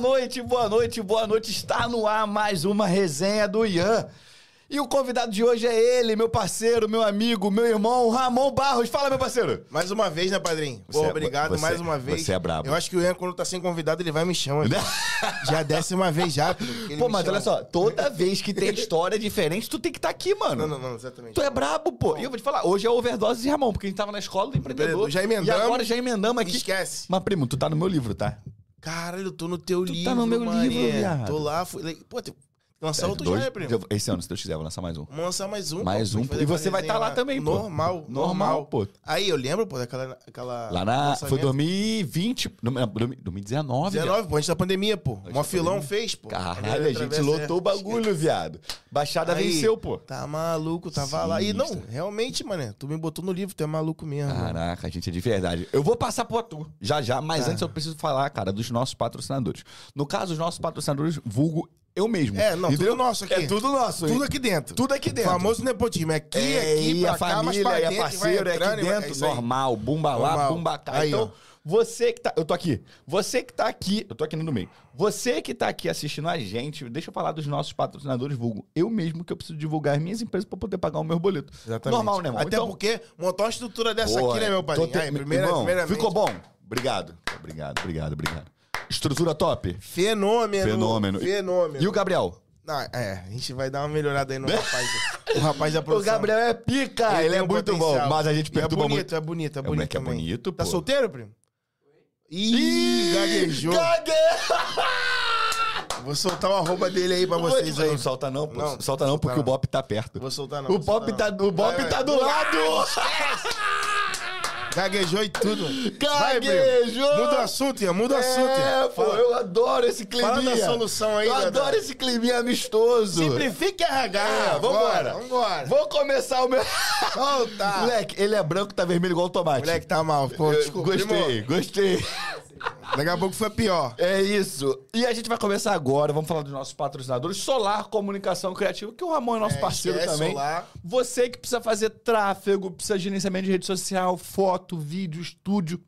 Noite, boa noite, boa noite. Está no ar mais uma resenha do Ian. E o convidado de hoje é ele, meu parceiro, meu amigo, meu irmão, Ramon Barros. Fala, meu parceiro. Mais uma vez, né, padrinho? Pô, Você é- obrigado você- mais uma vez. você é brabo. Eu acho que o Ian, quando tá sem convidado, ele vai me chama. já desce uma vez já. Pô, mas chama. olha só, toda vez que tem história diferente, tu tem que estar aqui, mano. Não, não, não, exatamente. Tu é brabo, pô. E eu vou te falar, hoje é overdose de Ramon, porque a gente tava na escola do empreendedor. Já emendamos. E agora já emendamos aqui. Esquece. Mas, primo, tu tá no meu livro, tá? Caralho, eu tô no teu Tu livro, tá no meu mané. livro, viado. Tô lá, fui... Pô, tem... lançar outro Dois- já, primo? Esse ano, se Deus quiser, vou lançar mais um. Vamos lançar mais um. Mais pô, um, e você vai resenha tá lá também, pô. Normal, Normal, normal. pô. Aí, eu lembro, pô, daquela... Aquela Lá na. Foi lançamento. 2020. não, não, 2019. viado. 19, pô, antes da pandemia, pô. Mó filão fez, pô. Caralho, a gente lotou o bagulho, viado. Baixada Aí, venceu, pô. Tá maluco, tava lá. E não, realmente, mané, tu me botou no livro, tu é maluco mesmo. Caraca, a gente é de verdade. Eu vou passar pro tu já já, mas Tá. antes eu preciso falar, cara, dos nossos patrocinadores. No caso, os nossos patrocinadores, vulgo eu mesmo. É, não, Entendeu? tudo nosso aqui. É tudo nosso. Tudo aqui dentro. Tudo aqui dentro. Famoso nepotismo. É aqui, É, aqui, pra a cá, mas família, pra e a dentro, parceiro, vai é entrando, aqui dentro, é normal, bumba lá, Normal. bumba cá. Aí, então, ó. você que tá. Eu tô aqui. Você que tá aqui. Eu tô aqui no meio. Você que tá aqui assistindo a gente, deixa eu falar dos nossos patrocinadores, vulgo. Eu mesmo que eu preciso divulgar as minhas empresas pra poder pagar o meu boleto. Exatamente. Normal, né, irmão? Até Então, porque montar uma estrutura dessa Pô, aqui, né, meu padrinho? te- Aí, primeira, Irmão, primeiramente, Ficou bom? Obrigado. Obrigado, obrigado, obrigado. Estrutura top? Fenômeno. Fenômeno. Fenômeno. E o Gabriel? Não, é, a gente vai dar uma melhorada aí no rapaz. o rapaz da O produção. Gabriel é pica, ele, tem é um muito potencial. bom, mas a gente E perturba é bonito, muito. é bonito, é o bonito é bonito, Tá pô. solteiro, primo? Ih, gaguejou. Gaguejou! Vou soltar o arroba dele aí pra vocês aí. Não solta não, pô. Não, solta não, porque não. o Bop tá perto. Vou soltar não. O Bop tá, o Bop tá do lado! Gaguejou e tudo. Vai. Gaguejou! Muda o assunto, Ian. Muda o assunto, É, pô, Fala. eu adoro esse climinha. Fala da solução aí, Eu adoro esse climinha amistoso. Simplifique RH. É, vambora. Vambora. Vou começar o meu... Solta. Moleque, ele é branco, tá vermelho igual o tomate. Moleque tá mal. Pô, desculpa. gostei, gostei. Daqui a pouco foi pior. É isso. E a gente vai começar agora, vamos falar dos nossos patrocinadores. Solar Comunicação Criativa, que o Ramon é nosso É, parceiro esquece também. Solar. Você que precisa fazer tráfego, precisa de gerenciamento de rede social, foto, vídeo, estúdio.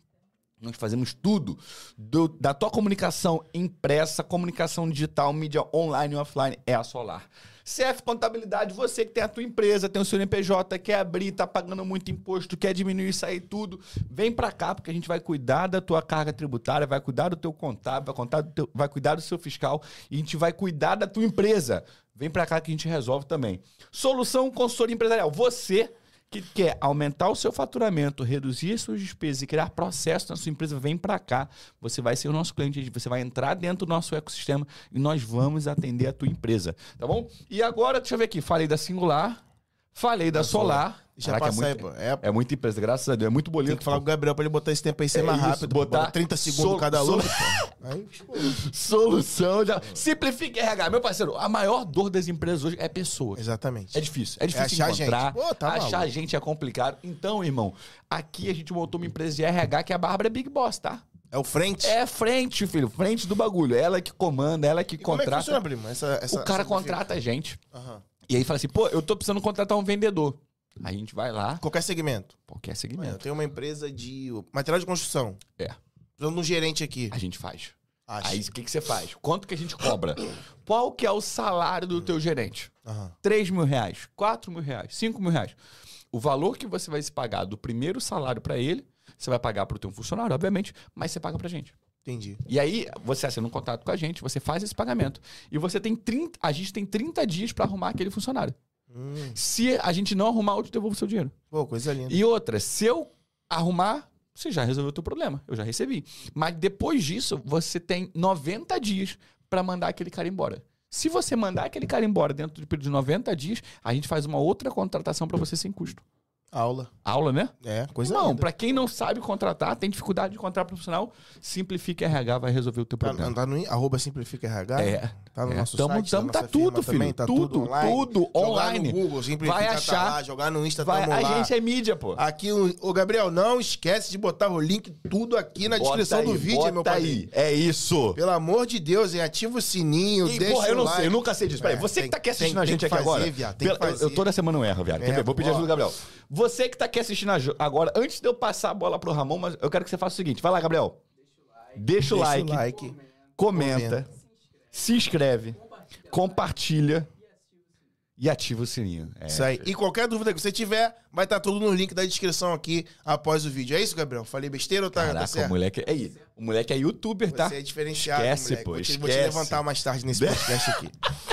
Nós fazemos tudo do- da tua comunicação impressa, comunicação digital, mídia online e offline, é a Solar. CF Contabilidade, você que tem a tua empresa, tem o seu NPJ, quer abrir, tá pagando muito imposto, quer diminuir aí tudo, vem pra cá porque a gente vai cuidar da tua carga tributária, vai cuidar do teu contábil, vai, contar do teu- vai cuidar do seu fiscal e a gente vai cuidar da tua empresa. Vem pra cá que a gente resolve também. Solução Consultoria Empresarial, você que quer aumentar o seu faturamento, reduzir as suas despesas e criar processo na sua empresa, vem para cá. Você vai ser o nosso cliente, você vai entrar dentro do nosso ecossistema e nós vamos atender a tua empresa, tá bom? E agora, deixa eu ver aqui, falei da Singular, falei da, Solar. Deixa Caraca, é aí, muito, pô. É, é muita empresa, graças a Deus, é muito boleto. Tem que falar com o Gabriel pra ele botar esse tempo aí ser É mais isso, rápido. botar Botar 30 segundos sol- cada. Solução já. Simplifique RH. Meu parceiro, a maior dor das empresas hoje é pessoas. Exatamente. É difícil. É difícil achar encontrar. gente. Pô, tá achar maluco. gente é complicado. Então, irmão, aqui a gente montou uma empresa de RH que é a Bárbara Big Boss, tá? É o frente. É frente, filho. Frente do bagulho. Ela que comanda, ela que E como é que contrata. funciona, primo? Essa, essa, o cara contrata a gente. Aham. E aí fala assim, pô, eu tô precisando contratar um vendedor. Aí a gente vai lá, Qualquer segmento. qualquer Mano, eu segmento. tenho uma empresa de material de construção. É, Precisando de um gerente aqui. a gente faz. Acho. Aí o que, que você faz? Quanto que a gente cobra? Qual que é o salário do teu gerente? Aham. 3 mil reais, 4 mil reais, 5 mil reais. O valor que você vai se pagar do primeiro salário pra ele, você vai pagar pro teu funcionário, obviamente, mas você paga pra gente. Entendi. E aí, você assina um contrato com a gente, você faz esse pagamento. E você tem 30, a gente tem 30 dias pra arrumar aquele funcionário. Hum, Se a gente não arrumar, eu te devolvo o seu dinheiro. pô, coisa linda. E outra, se eu arrumar, você já resolveu o teu problema. Eu já recebi. Mas depois disso, você tem 90 dias pra mandar aquele cara embora. Se você mandar aquele cara embora dentro do período de 90 dias, a gente faz uma outra contratação pra você sem custo. Aula. Aula, né? É, coisa Não, pra quem não sabe contratar, tem dificuldade de contratar profissional, Simplifique RH vai resolver o teu Tá, problema. tá no in- arroba Simplifica RH? É. Tá no é. nosso Tamo- site, tamo- na tá tudo, filho. também, tá tudo, online. tudo Jogar online. no Google, Simplifica Vai tá achar. lá, jogar no Insta, Vai, tamo a lá. gente é mídia, pô. Aqui, o, ô Gabriel, não esquece de botar o link tudo aqui na Bota descrição do aí, vídeo, bota meu aí. padrinho. É isso. Pelo amor de Deus, hein? ativa o sininho, E, deixa porra, eu o não like. sei, eu nunca sei disso. Peraí, É, você tem- que tá aqui assistindo tem- a gente aqui agora. eu- toda semana eu erro, viado. É? Vou pedir ajuda do Gabriel. Você que tá aqui assistindo agora, antes de eu passar a bola pro Ramon, mas eu quero que você faça o seguinte. Vai lá, Gabriel. Deixa o Deixa like. o like. comenta, se inscreve, compartilha e ativa o sininho. É, Isso aí. E qualquer dúvida que você tiver, vai estar tudo no link da descrição aqui após o vídeo. É isso, Gabriel? Falei besteira ou tá, tá Caraca, o certo? moleque. É, o moleque é youtuber, tá? Você é diferenciado, Esquece, moleque. pô, vou, te, vou te esquece. levantar mais tarde nesse podcast aqui.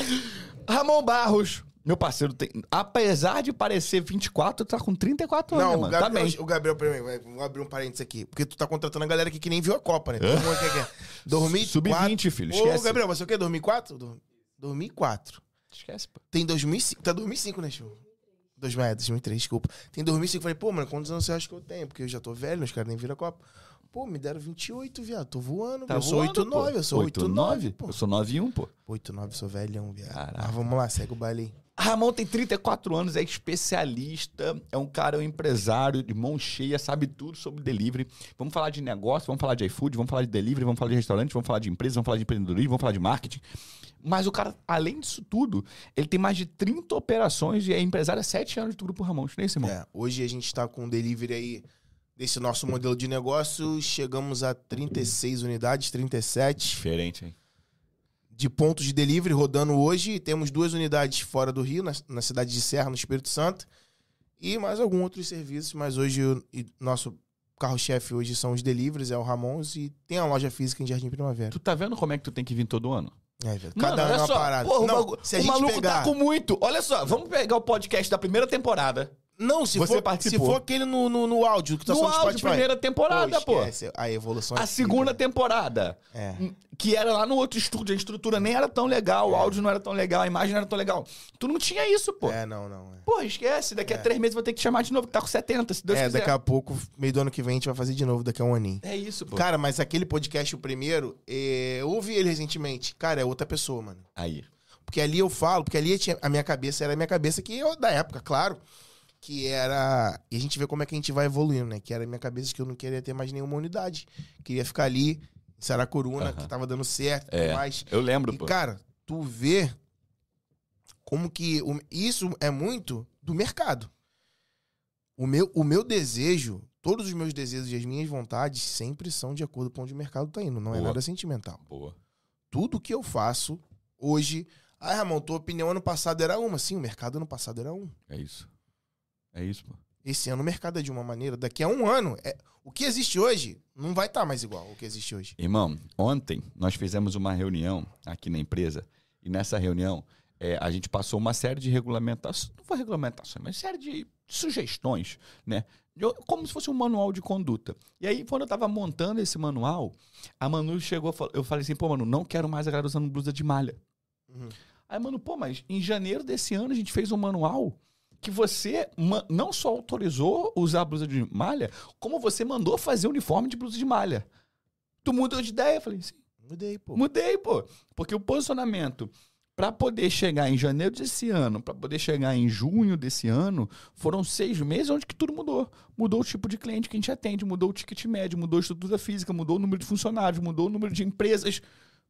Ramon Barros, meu parceiro, tem, apesar de parecer 24, tá com 34 anos, Não, o mano. Tá Gabriel, bem. o Gabriel, peraí, vai- vou abrir um parênteses aqui. Porque tu tá contratando a galera aqui que nem viu a Copa, né? Todo mundo quer que é. 2004. Sub-20, filho, Ô, esquece. Gabriel, você é o quê? 2004? Do- 2004. Esquece, pô. Tem 2005. Tá 2005, né? 2000, é, 2003, desculpa. Tem 2005. Falei, pô, mano, quantos anos você acha que eu tenho? Porque eu já tô velho, os caras nem viram a Copa. Pô, me deram 28, viado. Tô voando. Tá eu sou voando, 89, pô. eu sou 89, pô. Eu sou 91, pô. 89, sou velhão, viado. Caraca. Mas vamos lá, segue o baile aí. Ramon tem 34 anos, é especialista, é um cara, é um empresário de mão cheia, sabe tudo sobre delivery. Vamos falar de negócio, vamos falar de iFood, vamos falar de delivery, vamos falar de restaurante, vamos falar de empresa, vamos falar de empreendedorismo, vamos falar de marketing. Mas o cara, além disso tudo, ele tem mais de 30 operações e é empresário há 7 anos do Grupo Ramon. Não é isso, irmão? É, hoje a gente tá com um delivery aí desse nosso modelo de negócio. Chegamos a 36 unidades, 37 Diferente, hein? De pontos de delivery rodando hoje. Temos duas unidades fora do Rio, na, na cidade de Serra, no Espírito Santo. E mais alguns outros serviços, mas hoje o nosso carro-chefe hoje são os deliveries, é o Ramons, e tem a loja física em Jardim Primavera. Tu tá vendo como é que tu tem que vir todo ano? É, velho. Mano, Cada ano é uma só, parada. porra, o não, maluco- se a o gente maluco pegar... tá com muito. Olha só, vamos pegar o podcast da primeira temporada. Não, se Você for, se participou. for aquele no, no, no áudio que tá no só no áudio, Spotify. primeira temporada, pô. esquece. A evolução é A segunda temporada. É. Que era lá no outro estúdio, a estrutura nem era tão legal, o áudio não era tão legal, a imagem não era tão legal. Tu não tinha isso, pô. É, não, não. É, Pô, esquece, daqui a três meses vou ter que te chamar de novo, que tá com 70, se Deus é quiser. daqui a pouco, meio do ano que vem, a gente vai fazer de novo, daqui a um aninho. É isso, pô. Cara, mas aquele podcast, o primeiro, é, eu ouvi ele recentemente. Cara, é outra pessoa, mano. Aí. Porque ali eu falo, porque ali tinha, a minha cabeça era a minha cabeça que eu, da época, claro. Que era. E a gente vê como é que a gente vai evoluindo, né? Que era a minha cabeça que eu não queria ter mais nenhuma unidade. Queria ficar ali, em Saracuruna, Aham. que tava dando certo e É. mais. Eu lembro, E, pô. cara, tu vê como que. o- isso é muito do mercado. O meu, o meu desejo, todos os meus desejos e as minhas vontades sempre são de acordo com onde o mercado tá indo. Não é Boa. nada sentimental. Boa. Tudo que eu faço hoje. Ah, Ramon, tua opinião ano passado era uma. Sim, o mercado ano passado era um. É isso. É isso, pô. Esse ano o mercado é de uma maneira. Daqui a um ano, é, o que existe hoje não vai estar mais igual ao que existe hoje. Irmão, ontem nós fizemos uma reunião aqui na empresa e nessa reunião é, a gente passou uma série de regulamentações, não foi regulamentações, mas série de sugestões, né? Eu- Como se fosse um manual de conduta. E aí, quando eu tava montando esse manual, a Manu chegou, eu falei assim, pô, Manu, não quero mais a galera usando blusa de malha. Uhum. Aí, mano, pô, mas em janeiro desse ano a gente fez um manual que você não só autorizou usar blusa de malha, como você mandou fazer uniforme de blusa de malha. Tu mudou de ideia? Eu falei, sim. Mudei, pô. Mudei, pô. Porque o posicionamento para poder chegar em janeiro desse ano, para poder chegar em junho desse ano, foram seis meses onde que tudo mudou. Mudou o tipo de cliente que a gente atende, mudou o ticket médio, mudou a estrutura física, mudou o número de funcionários, mudou o número de empresas.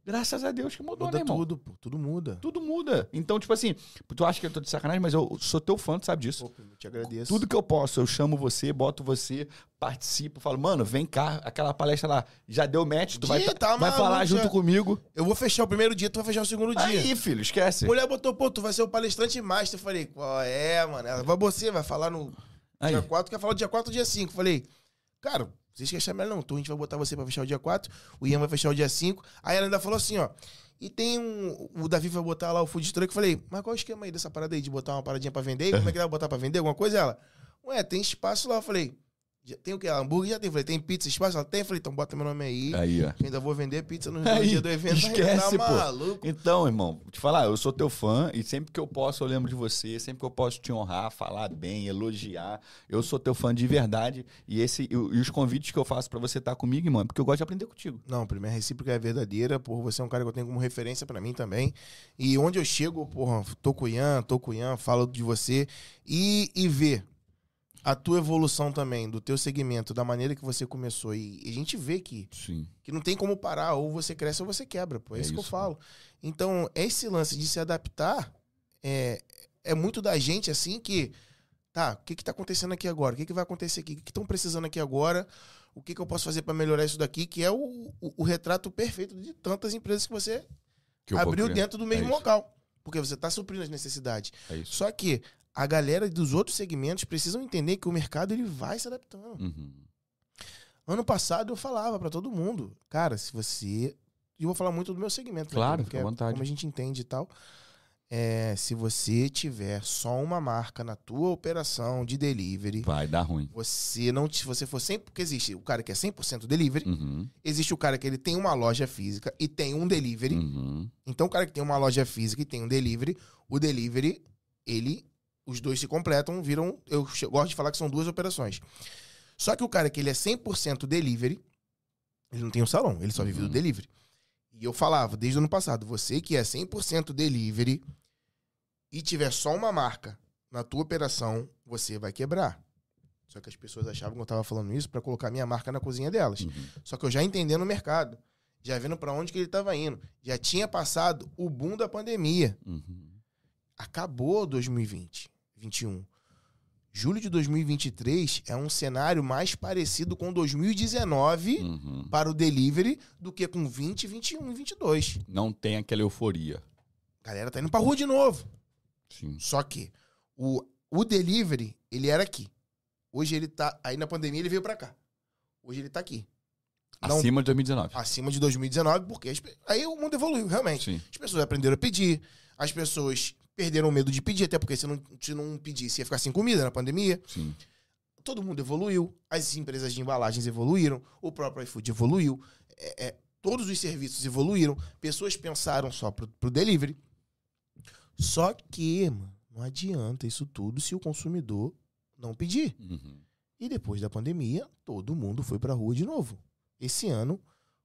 Graças a Deus que mudou, Muda né, irmão? tudo, pô. Tudo muda. Tudo muda. Então, tipo assim, tu acha que eu tô de sacanagem, mas eu sou teu fã, tu sabe disso. Pô, eu te agradeço. Tudo que eu posso, eu chamo você, boto você, participo, falo, mano, vem cá, aquela palestra lá, já deu match, tu vai, Dia, tá vai falar maluco, junto já. comigo. Eu vou fechar o primeiro dia, tu vai fechar o segundo dia. Aí, filho, esquece. Mulher botou, pô, tu vai ser o palestrante master. Eu falei, qual é, mano? Ela vai você, vai falar no Aí. dia 4, quer falar dia 4 ou dia 5. Falei, cara, vocês querem chamar ela? Não, então a gente vai botar você pra fechar o dia 4, o Ian vai fechar o dia 5. Aí ela ainda falou assim, ó. E tem um. O Davi vai botar lá o food truck. Eu falei, mas qual é o esquema aí dessa parada aí de botar uma paradinha pra vender? Como é que ele vai botar pra vender? Alguma coisa? Ela, ué, tem espaço lá. Eu falei, tem o quê? Hambúrguer já tem. Eu falei, tem pizza, espaço? Ela tem. Eu falei, então bota meu nome aí. Aí, ó. que Ainda vou vender pizza no, Aí, dia do evento. esquece, tá pô. maluco. Então, irmão, vou te falar, eu sou teu fã e sempre que eu posso eu lembro de você, sempre que eu posso te honrar, falar bem, elogiar. Eu sou teu fã de verdade e esse e, e os convites que eu faço pra você estar comigo, irmão, é porque eu gosto de aprender contigo. Não, primeiro a recíproca é verdadeira, por você é um cara que eu tenho como referência pra mim também. E onde eu chego, porra, tô com o Ian, tô com o Ian, falo de você. E, e ver a tua evolução também, do teu segmento, da maneira que você começou. E, a gente vê que, Sim. que não tem como parar, ou você cresce ou você quebra, pô. É, É isso que eu falo. Então, esse lance de se adaptar é, é muito da gente, assim, que. Tá, o que que tá acontecendo aqui agora? O que que vai acontecer aqui? O que que estão precisando aqui agora? O que, que eu posso fazer para melhorar isso daqui? Que é o, o, o retrato perfeito de tantas empresas que você Que abriu dentro do mesmo É local. Porque você está suprindo as necessidades. É isso. Só que a galera dos outros segmentos precisam entender que o mercado ele vai se adaptando. Uhum. Ano passado eu falava para todo mundo, cara, se você. E eu vou falar muito do meu segmento, né, Claro, porque é vontade. Como a gente entende e tal. É, se você tiver só uma marca na tua operação de delivery, Vai dar ruim. você não. Se você for 100%. Porque existe o cara que é 100% delivery, Uhum. existe o cara que ele tem uma loja física e tem um delivery. Uhum. Então, o cara que tem uma loja física e tem um delivery, o delivery, ele. Os dois se completam, viram. Eu gosto de falar que são duas operações. Só que o cara que ele é 100% delivery, ele não tem um salão, ele só vive do Uhum. delivery. E eu falava desde o ano passado, você que é 100% delivery e tiver só uma marca na tua operação, você vai quebrar. Só que as pessoas achavam que eu tava falando isso para colocar minha marca na cozinha delas. Uhum. Só que eu já entendendo o mercado, já vendo para onde que ele estava indo, já tinha passado o boom da pandemia. Uhum. Acabou 2020, 21. Julho de 2023 é um cenário mais parecido com 2019 Uhum. para o delivery do que com 20, 21 e 22. Não tem aquela euforia. A galera tá indo pra rua de novo. Sim. Só que o, o delivery, ele era aqui. Hoje ele tá. Aí na pandemia ele veio pra cá. Hoje ele tá aqui. Não- Acima de 2019. Acima de 2019, porque as aí o mundo evoluiu, realmente. Sim. As pessoas aprenderam a pedir, as pessoas perderam o medo de pedir, até porque se não, se não pedisse ia ficar sem comida na pandemia. Sim. Todo mundo evoluiu, as empresas de embalagens evoluíram, o próprio iFood evoluiu, é, é, todos os serviços evoluíram, pessoas pensaram só pro, pro delivery. Só que, mano, não adianta isso tudo se o consumidor não pedir. Uhum. E depois da pandemia, todo mundo foi pra rua de novo. Esse ano,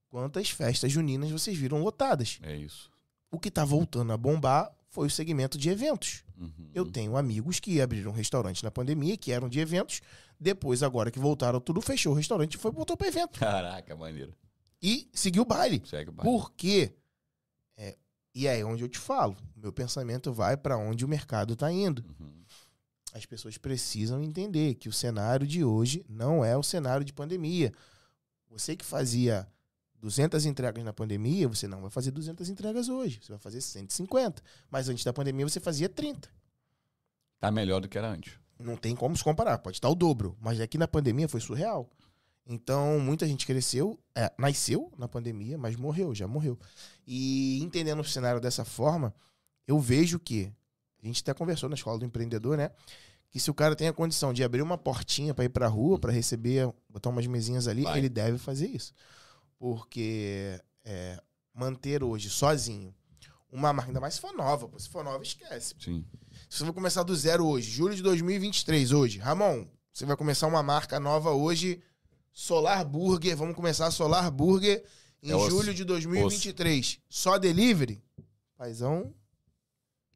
quantas festas juninas vocês viram lotadas? É isso. O que tá voltando a bombar foi o segmento de eventos. Uhum. Eu tenho amigos que abriram restaurante na pandemia, que eram de eventos. Depois, agora que voltaram tudo, fechou o restaurante e foi voltou para evento. Caraca, maneiro. E seguiu o baile. Segue o baile. Por quê? É, e aí é onde eu te falo. Meu pensamento vai para onde o mercado tá indo. Uhum. As pessoas precisam entender que o cenário de hoje não é o cenário de pandemia. Você que fazia 200 entregas na pandemia, você não vai fazer 200 entregas hoje. Você vai fazer 150. Mas antes da pandemia você fazia 30. Tá melhor do que era antes. Não tem como se comparar, pode estar o dobro. Mas aqui na pandemia foi surreal. Então, muita gente cresceu, é, nasceu na pandemia, mas morreu, já morreu. E entendendo o cenário dessa forma, eu vejo que, a gente até conversou na escola do empreendedor, né? Que se o cara tem a condição de abrir uma portinha para ir pra rua, para receber, botar umas mesinhas ali, Vai. ele deve fazer isso. Porque é, manter hoje sozinho uma marca, ainda mais se for nova, pô, se for nova, esquece. Sim. Se você vai começar do zero hoje, julho de 2023, hoje, Ramon, você vai começar uma marca nova hoje, Solar Burger, vamos começar Solar Burger em É osso. julho de 2023. Só delivery? Paizão,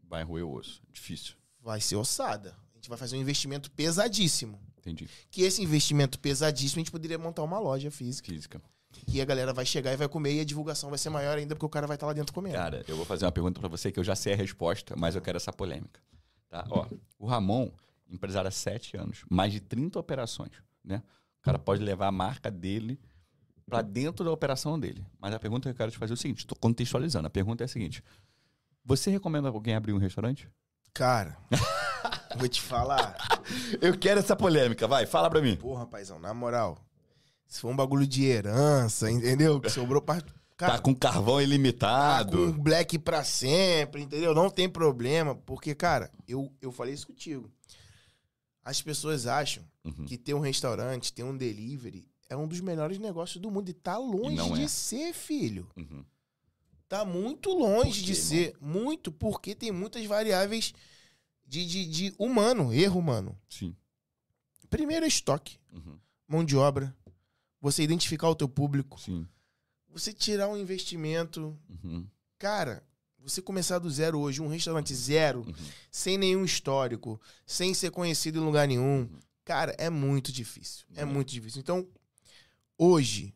Vai roer o osso. Difícil. vai ser ossada. A gente vai fazer um investimento pesadíssimo. Entendi. Que esse investimento pesadíssimo, a gente poderia montar uma loja física. Física. Que a galera vai chegar e vai comer e a divulgação vai ser maior ainda, porque o cara vai estar lá dentro comendo. Cara, eu vou fazer uma pergunta pra você que eu já sei a resposta, mas eu quero essa polêmica. Tá? Ó, o Ramon, empresário há sete anos, mais de 30 operações, né? O cara pode levar a marca dele pra dentro da operação dele. Mas a pergunta que eu quero te fazer é o seguinte, tô contextualizando. A pergunta é a seguinte: você recomenda alguém abrir um restaurante? Cara, vou te falar. Eu quero essa polêmica, vai, fala pra mim. Porra, paizão, na moral. Se for um bagulho de herança, entendeu? Que sobrou pra. Cara, tá com carvão tá ilimitado. com black pra sempre, entendeu? Não tem problema. Porque, cara, eu, eu falei isso contigo. As pessoas acham Uhum. que ter um restaurante, ter um delivery, é um dos melhores negócios do mundo. E tá longe não de é. ser, filho. Uhum. Tá muito longe Por de quê, ser. Muito, porque tem muitas variáveis de, de, de humano, erro humano. Sim. Primeiro é estoque, Uhum. mão de obra. Você identificar o teu público. Sim. Você tirar um investimento. Uhum. Cara, você começar do zero hoje, um restaurante zero, Uhum. sem nenhum histórico, sem ser conhecido em lugar nenhum. Cara, é muito difícil. É Uhum. muito difícil. Então, hoje,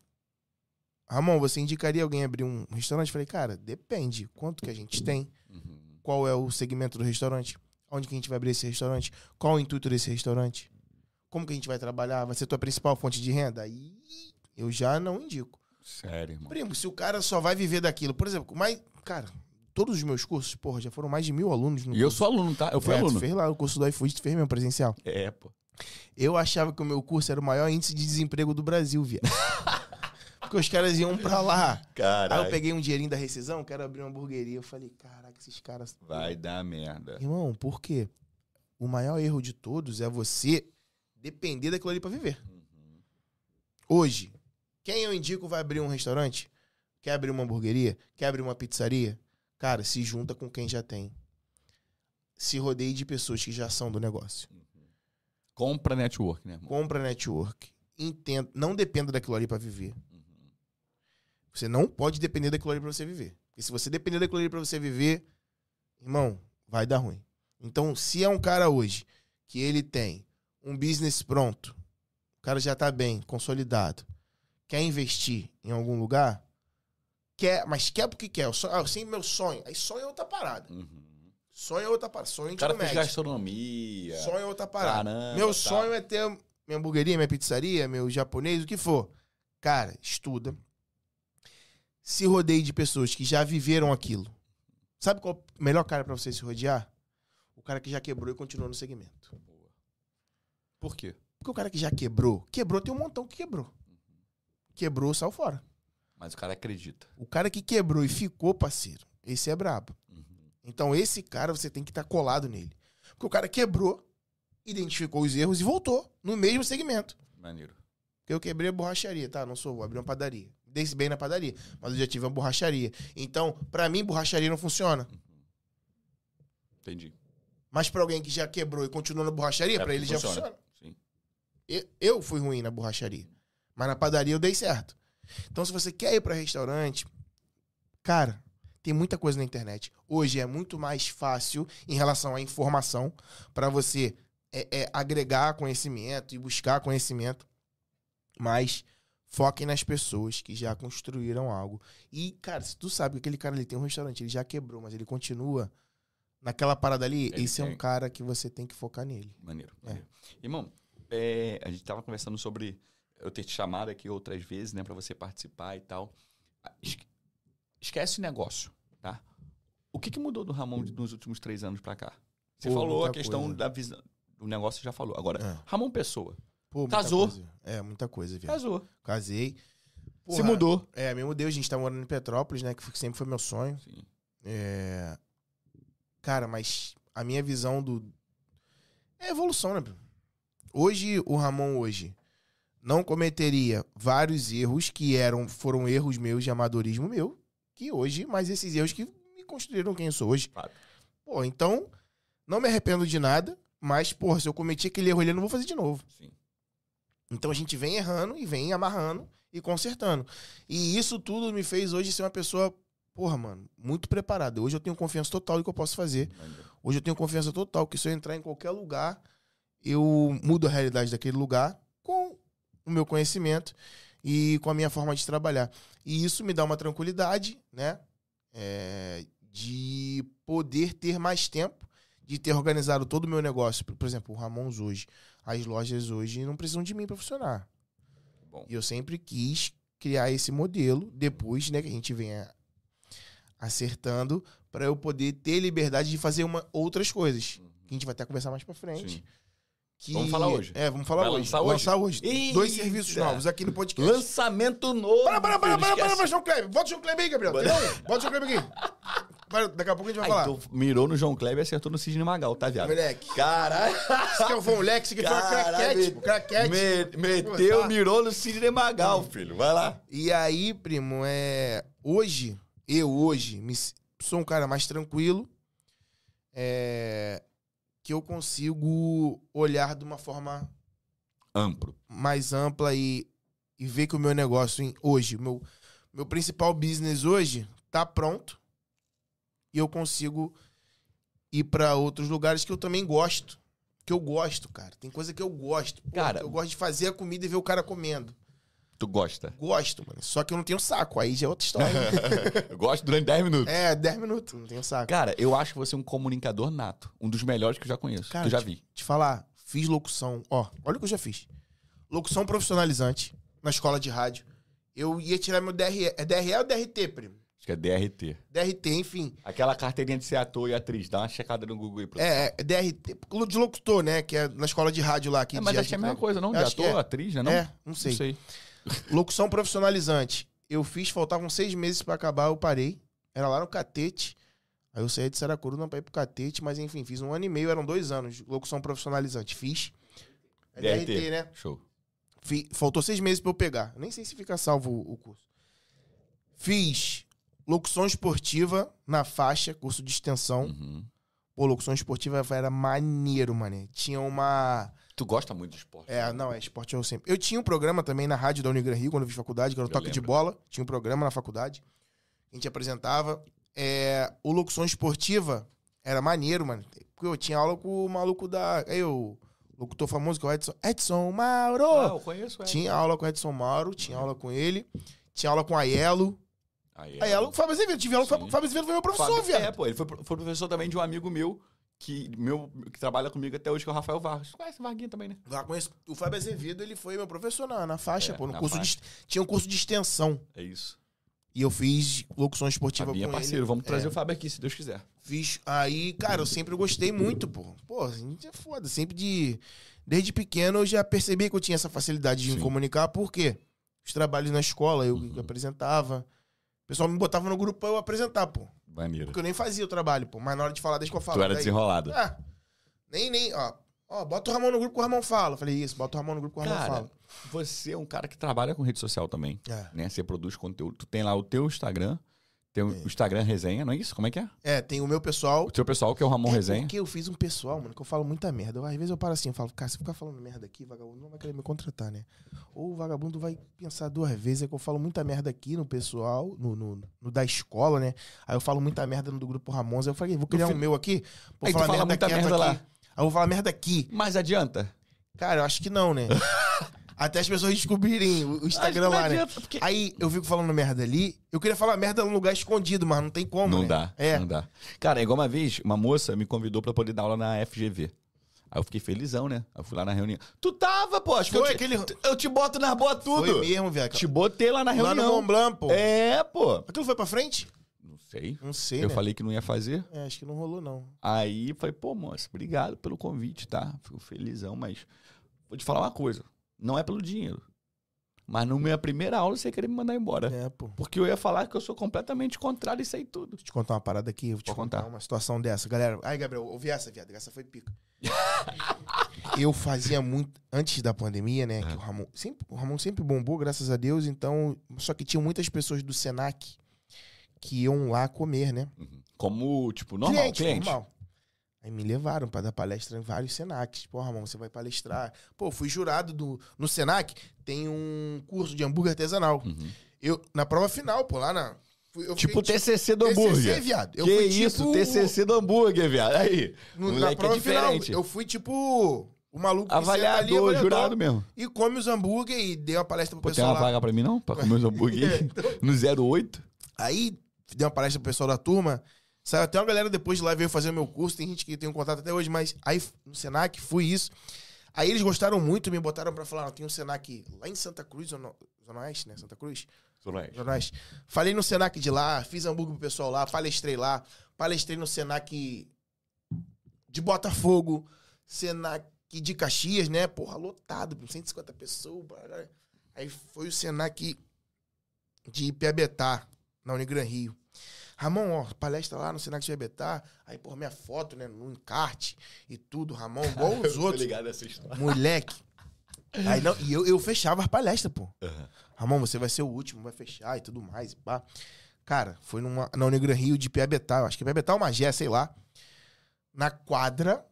Ramon, você indicaria alguém abrir um restaurante? Falei, cara, depende. Quanto que a gente tem? Uhum. Qual é o segmento do restaurante? Onde que a gente vai abrir esse restaurante? Qual o intuito desse restaurante? Como que a gente vai trabalhar? Vai ser tua principal fonte de renda? Aí eu já não indico. Sério, irmão. Primo, se o cara só vai viver daquilo, por exemplo, mas, cara, todos os meus cursos, porra, já foram mais de mil alunos no E eu curso. sou aluno, tá? Eu fui É, tu aluno. fez lá o curso do iFood, tu fez mesmo presencial. É, pô. Eu achava que o meu curso era o maior índice de desemprego do Brasil, viado. Porque os caras iam pra lá. Aí Caralho. eu peguei um dinheirinho da rescisão, quero abrir uma hamburgueria. Eu falei, caraca, esses caras. Vai dar merda. Irmão, por quê? O maior erro de todos é você depender daquilo ali pra viver. Hoje, quem eu indico vai abrir um restaurante? Quer abrir uma hamburgueria? Quer abrir uma pizzaria? Cara, se junta com quem já tem. Se rodeie de pessoas que já são do negócio. Compra network, né, irmão? Compra network. Entenda, não dependa daquilo ali pra viver. Você não pode depender daquilo ali pra você viver. Porque se você depender daquilo ali pra você viver, irmão, vai dar ruim. Então, se é um cara hoje que ele tem um business pronto, o cara já tá bem, consolidado, quer investir em algum lugar, quer, mas quer porque quer. Eu, sonho, ah, eu sei meu sonho. Aí sonho é outra parada. Uhum. Sonho é outra parada. Sonho O de cara fez gastronomia. Sonho é outra parada. Caramba, Meu tá. sonho é ter minha hamburgueria, minha pizzaria, meu japonês, o que for. Cara, estuda. Se rodeie de pessoas que já viveram aquilo. Sabe qual o melhor cara pra você se rodear? O cara que já quebrou e continuou no segmento. Por quê? Porque o cara que já quebrou, quebrou tem um montão que quebrou. Quebrou, saiu fora. Mas o cara acredita. O cara que quebrou e ficou, parceiro, esse é brabo. Uhum. Então esse cara você tem que estar colado nele. Porque o cara quebrou, identificou os erros e voltou no mesmo segmento. Maneiro. Porque eu quebrei a borracharia, tá? Não sou, vou abrir uma padaria. Dei-se bem na padaria, mas eu já tive uma borracharia. Então, pra mim, borracharia não funciona. Entendi. Mas pra alguém que já quebrou e continua na borracharia, É, pra ele já funciona. Eu, eu fui ruim na borracharia, mas na padaria eu dei certo. Então, se você quer ir pra restaurante, cara, tem muita coisa na internet. Hoje é muito mais fácil em relação à informação pra você é, é, agregar conhecimento e buscar conhecimento, mas foquem nas pessoas que já construíram algo. E, cara, se tu sabe que aquele cara ali tem um restaurante, ele já quebrou, mas ele continua naquela parada ali, Ele esse é um tem. cara que você tem que focar nele. Maneiro. É. maneiro. Irmão, é, a gente tava conversando sobre eu ter te chamado aqui outras vezes, né, pra você participar e tal. Ah, esque- Esquece o negócio, tá? O que, que mudou do Ramon nos últimos três anos pra cá? Você Pô, falou a questão coisa. da visão. O negócio você já falou. Agora, É. Ramon Pessoa. Pô, Casou. coisa. É, muita coisa, viu? Casou. Casei. Se Porra, mudou. É, me mudei. A gente tá morando em Petrópolis, né? Que sempre foi meu sonho. Sim. É... Cara, mas a minha visão do. É evolução, né? Hoje, o Ramon, hoje, não cometeria vários erros que eram foram erros meus de amadorismo meu, que hoje, mas esses erros que me construíram quem eu sou hoje. Fato. Pô, então, não me arrependo de nada, mas, porra, se eu cometi aquele erro ali, eu não vou fazer de novo. Sim. Então a gente vem errando e vem amarrando e consertando. E isso tudo me fez hoje ser uma pessoa, porra, mano, muito preparada. Hoje eu tenho confiança total do que eu posso fazer. Hoje eu tenho confiança total que se eu entrar em qualquer lugar, eu mudo a realidade daquele lugar com o meu conhecimento e com a minha forma de trabalhar. E isso me dá uma tranquilidade, né? É, de poder ter mais tempo, de ter organizado todo o meu negócio. Por exemplo, o Ramons hoje, as lojas hoje não precisam de mim para funcionar. Bom. E eu sempre quis criar esse modelo, depois, né, que a gente venha acertando, para eu poder ter liberdade de fazer uma, outras coisas. Que a gente vai até conversar mais pra frente. Sim. Que- Vamos falar hoje. É, vamos falar Vai hoje. lançar hoje? Lançar hoje. Dois serviços novos aqui no podcast. Lançamento novo. Para, para, para, para, para, para, João Kleber. Bota o João Kleber aí, Gabriel. Um? Bota o João Kleber aqui. Daqui a pouco a gente vai Aí, falar. então, mirou no João Kleber e acertou no Sidney Magal, tá, viado? Moleque. Caralho. Esse aqui é o Von Lex, esse aqui foi uma craquete. me- Craquete. Me- meteu, tá. mirou no Sidney Magal, filho. Vai lá. E aí, primo, é. Hoje, eu hoje, me... sou um cara mais tranquilo. É. Que eu consigo olhar de uma forma Amplo. mais ampla e, e ver que o meu negócio em- hoje, meu, meu principal business hoje, tá pronto. E eu consigo ir pra outros lugares que eu também gosto. Que eu gosto, cara. Tem coisa que eu gosto. Pô, Cara- eu gosto de fazer a comida e ver o cara comendo. Tu gosta? Gosto, mano. Só que eu não tenho saco. Aí já é outra história. Eu gosto durante 10 minutos. é, 10 minutos, não tenho saco. Cara, eu acho você um comunicador nato. Um dos melhores que eu já conheço. Cara, que eu já te- vi. Te falar, fiz locução. Ó, olha o que eu já fiz. Locução profissionalizante na escola de rádio. Eu ia tirar meu DRE. É DRE ou DRT, primo? Acho que é DRT. DRT, enfim. Aquela carteirinha de ser ator e atriz. Dá uma checada no Google aí. Pra... É, é DRT de locutor, né? Que é na escola de rádio lá. Que É, mas acho que é a mesma coisa, não? De que ator, é. atriz, né? Não? É, não sei. Não sei. Locução profissionalizante. Eu fiz, faltavam seis meses pra acabar, eu parei. Era lá no Catete. Aí eu saí de Saracuru não pra ir pro Catete, mas enfim, fiz um ano e meio, eram dois anos. Locução profissionalizante. Fiz. É DRT. DRT, né? Show. Fi- faltou seis meses pra eu pegar. Nem sei se fica salvo o, o curso. Fiz locução esportiva na faixa, curso de extensão. Uhum. Pô, locução esportiva era maneiro, mané. Tinha uma. Tu gosta muito de esporte. É, não, é esporte eu sempre. Eu tinha um programa também na rádio da Unigran Rio, quando eu fiz faculdade, que era o Eu Toque de. Bola. Tinha um programa na faculdade. A gente apresentava. É, o locução esportiva era maneiro, mano. Porque eu tinha aula com o maluco da. Aí o locutor famoso, que é o Edson. Edson Mauro! Ah, eu conheço ela. Tinha aula com o Edson Mauro, tinha aula com ele. Tinha aula com a Aiello. Aiello, o Fábio Azevedo. Tive aula com o. Fábio Fábio Azevedo, foi meu professor, Fábio- viado. É, pô, ele foi, foi professor também de um amigo meu que, meu, que trabalha comigo até hoje, que é o Rafael Vargas. Tu Conhece o Varguinho também, né? Lá conheço- o Fábio Azevedo, ele foi meu professor na, na faixa, É, pô. No curso faixa. de, tinha um curso de extensão. É isso. E eu fiz locução esportiva Fabinho é com parceiro. ele. Vamos trazer É. o Fábio aqui, se Deus quiser. Fiz. Aí, cara, eu sempre gostei muito, pô. Pô, a gente é foda. Sempre de. Desde pequeno eu já percebi que eu tinha essa facilidade de me Sim. comunicar, por quê? Os trabalhos na escola eu Uhum. apresentava. O pessoal me botava no grupo pra eu apresentar, pô. Maneiro. Porque eu nem fazia o trabalho, pô. Mas na hora de falar, deixa que eu falo. Tu era Daí- desenrolado. Ah, nem, nem, ó. Ó, bota o Ramon no grupo que o Ramon fala. Eu Falei, isso, bota o Ramon no grupo que o Ramon Cara, fala. você é um cara que trabalha com rede social também, É. né? Você produz conteúdo. Tu tem lá o teu Instagram, tem o Instagram Resenha, não é isso? Como é que é? É, tem o meu pessoal. O teu pessoal, que é o Ramon é Resenha. porque eu fiz um pessoal, mano, que eu falo muita merda. Eu, às vezes eu paro assim, eu falo, cara, se ficar falando merda aqui, vagabundo não vai querer me contratar, né? Ou o vagabundo vai pensar duas vezes, é que eu falo muita merda aqui no pessoal, no, no, no da escola, né? Aí eu falo muita merda no do grupo Ramones, aí eu falei, vou criar fi- um meu aqui, vou Aí tu falar fala merda muita merda aqui. lá. Aí eu vou falar merda aqui. Mas adianta? Cara, eu acho que não, né? Até as pessoas descobrirem o Instagram lá, né? adianta, porque- Aí eu fico falando merda ali. Eu queria falar merda num lugar escondido, mas não tem como. não né? dá, É. não dá. Cara, igual uma vez, uma moça me convidou pra poder dar aula na FGV. Aí eu fiquei felizão, né? Aí eu fui lá na reunião. Tu tava, pô. Acho que Foi eu te, aquele- eu te boto nas boas tudo. Foi mesmo, velho. Te botei lá na Lá no reunião. Mont Blanc, pô. É, pô. Aquilo foi pra frente? Não sei. Não sei, Eu né? falei que não ia fazer. É, acho que não rolou, não. Aí falei, pô, moça, obrigado pelo convite, tá? Fico felizão, mas vou te falar uma coisa. Não é pelo dinheiro. Mas na minha primeira aula você ia querer me mandar embora. É, pô. Porque eu ia falar que eu sou completamente contrário e sei tudo. Deixa eu te contar uma parada aqui. Eu vou te Pode contar contar. uma situação dessa. Galera, ai, Gabriel, ouvi essa, viado. Essa foi pica. eu fazia muito. Antes da pandemia, né? Que o, Ramon, sempre, o Ramon sempre bombou, graças a Deus. Então. Só que tinha muitas pessoas do Senac que iam lá comer, né? Como, tipo, normal, cliente. normal. Aí me levaram pra dar palestra em vários Senacs. Pô, Ramon, você vai palestrar. Pô, fui jurado do, no Senac. Tem um curso de hambúrguer artesanal. Uhum. Eu, na prova final, pô, lá na. fui- Tipo TCC do TCC, hambúrguer. viado. Eu que fui, isso, tipo, TCC do hambúrguer, viado. Aí, no- na moleque prova é final, eu fui tipo o maluco Avaliador, ali, avaliador, jurado mesmo. E come os hambúrguer e dei uma palestra pro Pô, tem pessoal uma lá. vaga pra mim não? Pra comer os hambúrguer no 08? Aí dei uma palestra pro pessoal da turma. Saiu até uma galera depois de lá veio fazer o meu curso. Tem gente que tem um contato até hoje, mas aí no Senac fui isso. Aí eles gostaram muito, me botaram pra falar. Tem um Senac lá em Santa Cruz, Zona Zona Oeste, né? Santa Cruz? Zona Oeste. Falei no Senac de lá, fiz hambúrguer pro pessoal lá, palestrei lá. Palestrei no Senac de Botafogo, Senac de Caxias, né? Porra, lotado, 150 pessoas. barará. Aí foi o Senac de Piabetá, na Unigran Rio. Ramon, ó, palestra lá no Senac de Piabetá. Aí, por minha foto, né? No encarte e tudo, Ramon, igual os outros. ligado essa história. Moleque. Aí, não, e eu, eu fechava as palestras, pô. Uhum. Ramon, você vai ser o último, vai fechar e tudo mais. E pá. Cara, foi numa, na Unigran Rio de Piabetá, eu acho que é Piabetá ou Magé, sei lá. Na quadra,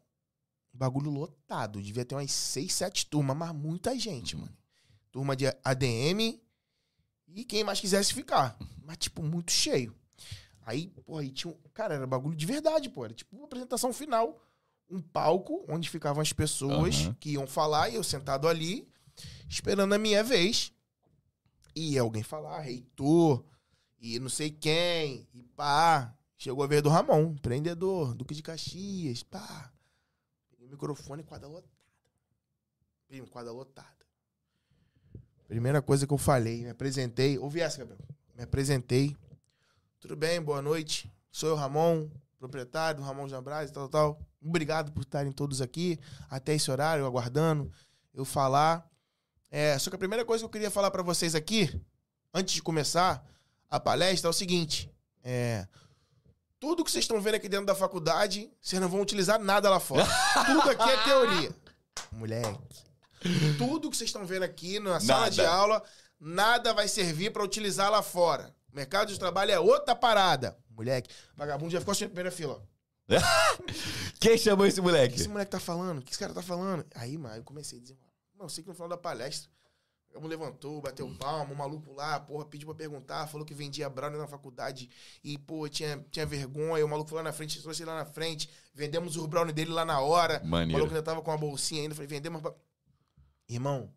bagulho lotado. Devia ter umas seis, sete turmas, mas muita gente, mano. Turma de ADM e quem mais quisesse ficar. Mas, tipo, muito cheio. Aí, pô, aí tinha um. Cara, era bagulho de verdade, pô. Era tipo uma apresentação final. Um palco onde ficavam as pessoas Aham. que iam falar e eu sentado ali, esperando a minha vez. E alguém falar, reitor, e não sei quem, e pá. Chegou a vez do Ramon, empreendedor, Duque de Caxias, pá. Peguei o microfone, quadra lotada. Primo, quadra lotada. Primeira coisa que eu falei, me apresentei. Ouvi essa, Gabriel. Me apresentei. Tudo bem, boa noite. Sou eu, Ramon, proprietário do Ramon Jambraz e tal, tal. Obrigado por estarem todos aqui até esse horário, aguardando eu falar. É, só que a primeira coisa que eu queria falar para vocês aqui, antes de começar a palestra, é o seguinte: é, tudo que vocês estão vendo aqui dentro da faculdade, vocês não vão utilizar nada lá fora. tudo aqui é teoria. Moleque. Tudo que vocês estão vendo aqui na sala Nada. de aula, nada vai servir para utilizar lá fora. O mercado de trabalho é outra parada. Moleque, vagabundo já ficou assim na primeira fila. ó. Quem chamou esse O que moleque? esse moleque tá falando? O que esse cara tá falando? Aí, mano, eu comecei a dizer, não, sei que no final da palestra, o levantou, bateu palma, o maluco lá, porra, pediu pra perguntar, falou que vendia brownie na faculdade e, pô, tinha, tinha vergonha, o maluco foi lá na frente, trouxe ele lá na frente, vendemos o brownie dele lá na hora, o Maneiro. maluco ainda tava com uma bolsinha ainda, falei, vendemos... Irmão,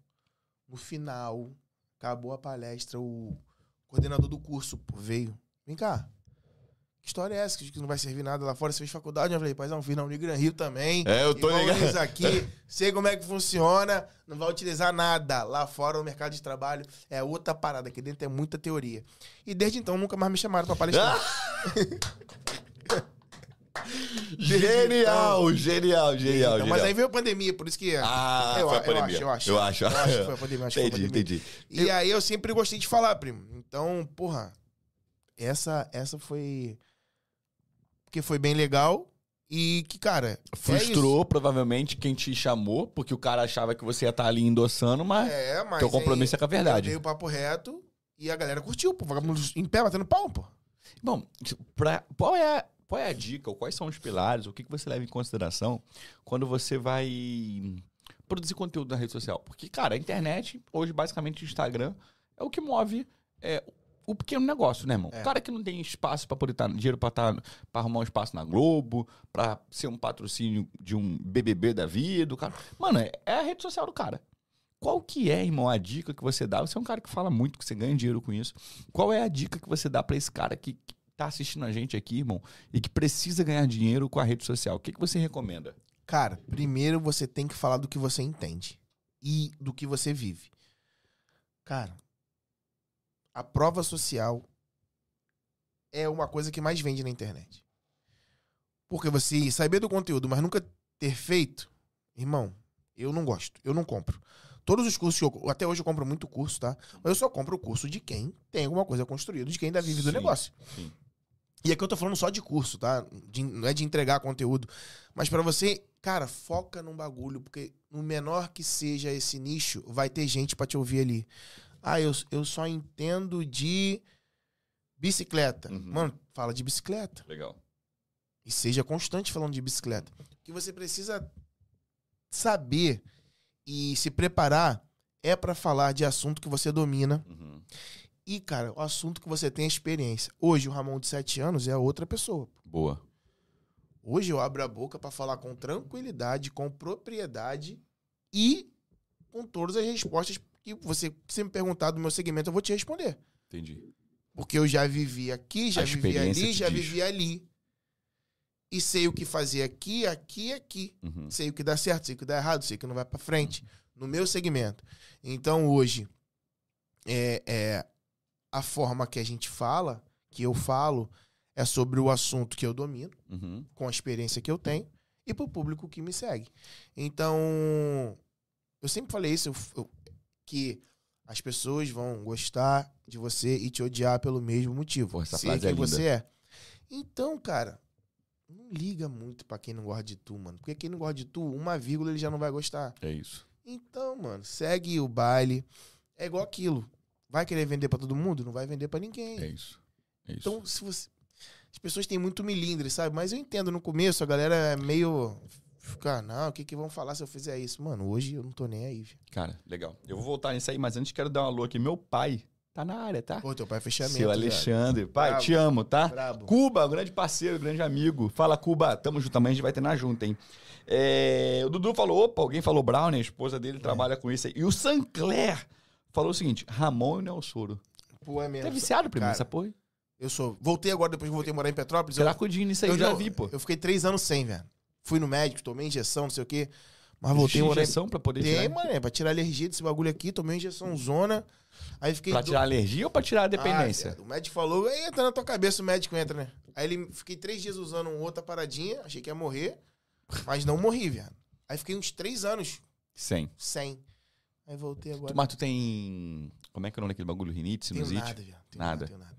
no final, acabou a palestra, o coordenador do curso, pô, veio, vem cá, que história é essa? Que não vai servir nada lá fora? Você fez faculdade? Eu falei, paizão, fiz na Unigran Rio também. É, eu tô ligado. aqui, sei como é que funciona, não vai utilizar nada. Lá fora, no mercado de trabalho, é outra parada. Aqui dentro é muita teoria. E desde então, nunca mais me chamaram pra palestrar. Genial, genial, genial, Então, mas genial. aí veio a pandemia, por isso que... Ah, eu, foi a eu pandemia. acho, eu acho. Eu acho. Eu acho que foi a pandemia, acho que foi a Entendi, pandemia. entendi. E aí eu sempre gostei de falar, primo. Então, porra, essa, essa foi... Porque foi bem legal e que, cara... é Frustrou, provavelmente, quem te chamou, porque o cara achava que você ia estar ali endossando, mas É, mas. teu compromisso aí é com a Eu verdade. dei o papo reto e a galera curtiu, pô. Vagabundo em pé, batendo pau, pô. Bom, pra, qual, é, a- qual é a dica, ou quais são os pilares, o que, que você leva em consideração quando você vai produzir conteúdo na rede social? Porque, cara, a internet, hoje, basicamente, o Instagram, é o que move é, o pequeno negócio, né, irmão? É. O cara que não tem espaço pra poder estar, dinheiro pra, tá, pra arrumar um espaço na Globo, pra ser um patrocínio de um BBB da vida, o cara... Mano, é, é a rede social do cara. Qual que é, irmão, a dica que você dá? Você é um cara que fala muito, que você ganha dinheiro com isso. Qual é a dica que você dá pra esse cara que, que tá assistindo a gente aqui, irmão, e que precisa ganhar dinheiro com a rede social? O que, que você recomenda? Cara, primeiro você tem que falar do que você entende e do que você vive. Cara, a prova social é uma coisa que mais vende na internet. Porque você saber do conteúdo, mas nunca ter feito, irmão, eu não gosto, eu não compro. Todos os cursos que eu, até hoje eu compro muito curso, tá? Mas eu só compro o curso de quem tem alguma coisa construída, de quem ainda vive do Sim, negócio. sim. E aqui eu tô falando só de curso, tá? De- não é de entregar conteúdo. Mas pra você, cara, foca num bagulho, porque no menor que seja esse nicho, vai ter gente pra te ouvir ali. Ah, eu, eu só entendo de bicicleta. Uhum. Mano, fala de bicicleta. Legal. E seja constante falando de bicicleta. O que você precisa saber e se preparar é pra falar de assunto que você domina. Uhum. E, cara, o assunto que você tem experiência. Hoje, o Ramon de 7 anos é outra pessoa. Boa. Hoje eu abro a boca pra falar com tranquilidade, com propriedade e com todas as respostas que você, você me perguntar do meu segmento, eu vou te responder. Entendi. Porque eu já vivi aqui, já vivi ali, já diz. vivi ali. E sei o que fazer aqui, aqui e aqui. Uhum. Sei o que dá certo, sei o que dá errado, sei o que não vai pra frente. No meu segmento. Então hoje, é, é, a forma que a gente fala, que eu falo, é sobre o assunto que eu domino Uhum. com a experiência que eu tenho e pro público que me segue. Então, eu sempre falei isso, eu- eu- que as pessoas vão gostar de você e te odiar pelo mesmo motivo. Pô, essa frase é quem linda. você é. Então, cara, não liga muito pra quem não gosta de tu, mano. Porque quem não gosta de tu, uma vírgula ele já não vai gostar. É isso. Então, mano, segue o baile. É igual aquilo. Vai querer vender pra todo mundo? Não vai vender pra ninguém. É isso. É isso. Então, se você. As pessoas têm muito milindre, sabe? Mas eu entendo no começo, a galera é meio. Ficar, não, o que, que vão falar se eu fizer isso? Mano, hoje eu não tô nem aí, viu? Cara, legal. Eu vou voltar nisso aí, mas antes quero dar um alô aqui. Meu pai tá na área, tá? Pô, teu pai é fechamento. Seu velho. Alexandre. Pai, Bravo. te amo, tá? Brabo. Cuba, grande parceiro, grande amigo. Fala, Cuba. Tamo junto também, a gente vai treinar junto, hein? É, o Dudu falou, opa, alguém falou Brown, a esposa É. dele trabalha com isso aí. E o Sancler falou o seguinte, Ramon e Nelsoro. Pô, é mesmo. Tá viciado, primo, Cara, nessa porra? aí? Eu sou. Voltei agora, depois que voltei a morar em Petrópolis. Será eu, que o Dini isso aí eu já vi, pô. Eu fiquei três anos sem, velho. Fui no médico, tomei injeção, não sei o quê. Mas voltei a morar injeção pra poder Tem, tirar? mano, é pra tirar alergia desse bagulho aqui, tomei injeção zona. Aí fiquei. Pra do- tirar alergia ou pra tirar a dependência? Ah, o médico falou, entra na tua cabeça, o médico entra, né? Aí ele fiquei três dias usando outra paradinha, achei que ia morrer, mas não morri, viado. Aí fiquei uns três anos Sim. sem. Aí voltei agora. Tu- Mas tu tem. Como é que é o nome daquele bagulho? Rinite, Tenho sinusite? nada, viado. Tenho Nada. nada. Tenho nada.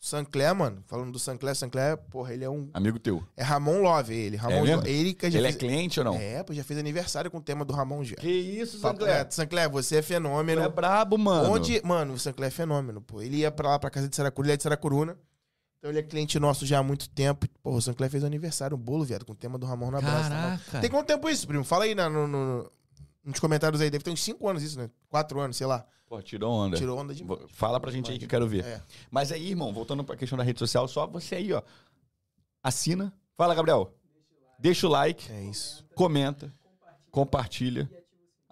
O Sancler, mano, falando do Sancler, Sancler, porra, ele é um. Amigo teu. É Ramon Love, ele. Ramon mesmo? Jo- ele que já Ele é fez... cliente ou não? É, pô, já fez aniversário com o tema do Ramon já. Que isso, reto. Sancler, você é Tu fenômeno. é brabo, mano. Onde, mano, o Sancler é fenômeno, pô. Ele ia pra lá, pra casa de Saracuru, ele é de Saracuruna. Então ele é cliente nosso já há muito tempo. Pô, o Sancler fez aniversário, um bolo, viado, com o tema do Ramon na Brasa. tá. Caraca. Tem quanto tempo isso, primo? Fala aí na- no, no- nos comentários aí. Deve ter uns 5 anos isso, né? 4 anos, sei lá. Pô, tirou onda. Tirou onda de Fala pra gente aí que eu quero ver. É. Mas aí, irmão, voltando pra questão da rede social, só você aí, ó. Assina. Fala, Gabriel. Deixa o like, É isso. comenta, compartilha,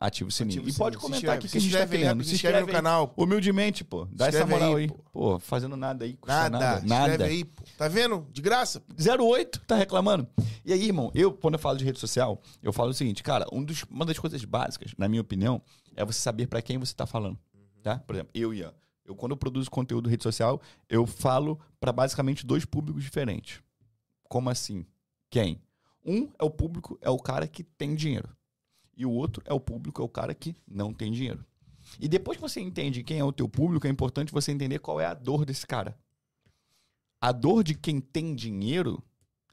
ativa o sininho. Ativa e pode sininho. Comentar aqui que a gente tá querendo. Se inscreve no canal. Humildemente, pô. Dá essa moral aí, aí. pô. Pô, fazendo nada aí. Nada. Nada. Aí, pô. Tá vendo? De graça. 08, tá reclamando? E aí, irmão, eu, quando eu falo de rede social, eu falo o seguinte, cara, um dos- uma das coisas básicas, na minha opinião, é você saber pra quem você tá falando. Tá? Por exemplo, eu, Ian, eu quando eu produzo conteúdo rede social, eu falo pra basicamente dois públicos diferentes. Como assim? Quem? Um é o público, é o cara que tem dinheiro. E o outro é o público, é o cara que não tem dinheiro. E depois que você entende quem é o teu público, é importante você entender qual é a dor desse cara. A dor de quem tem dinheiro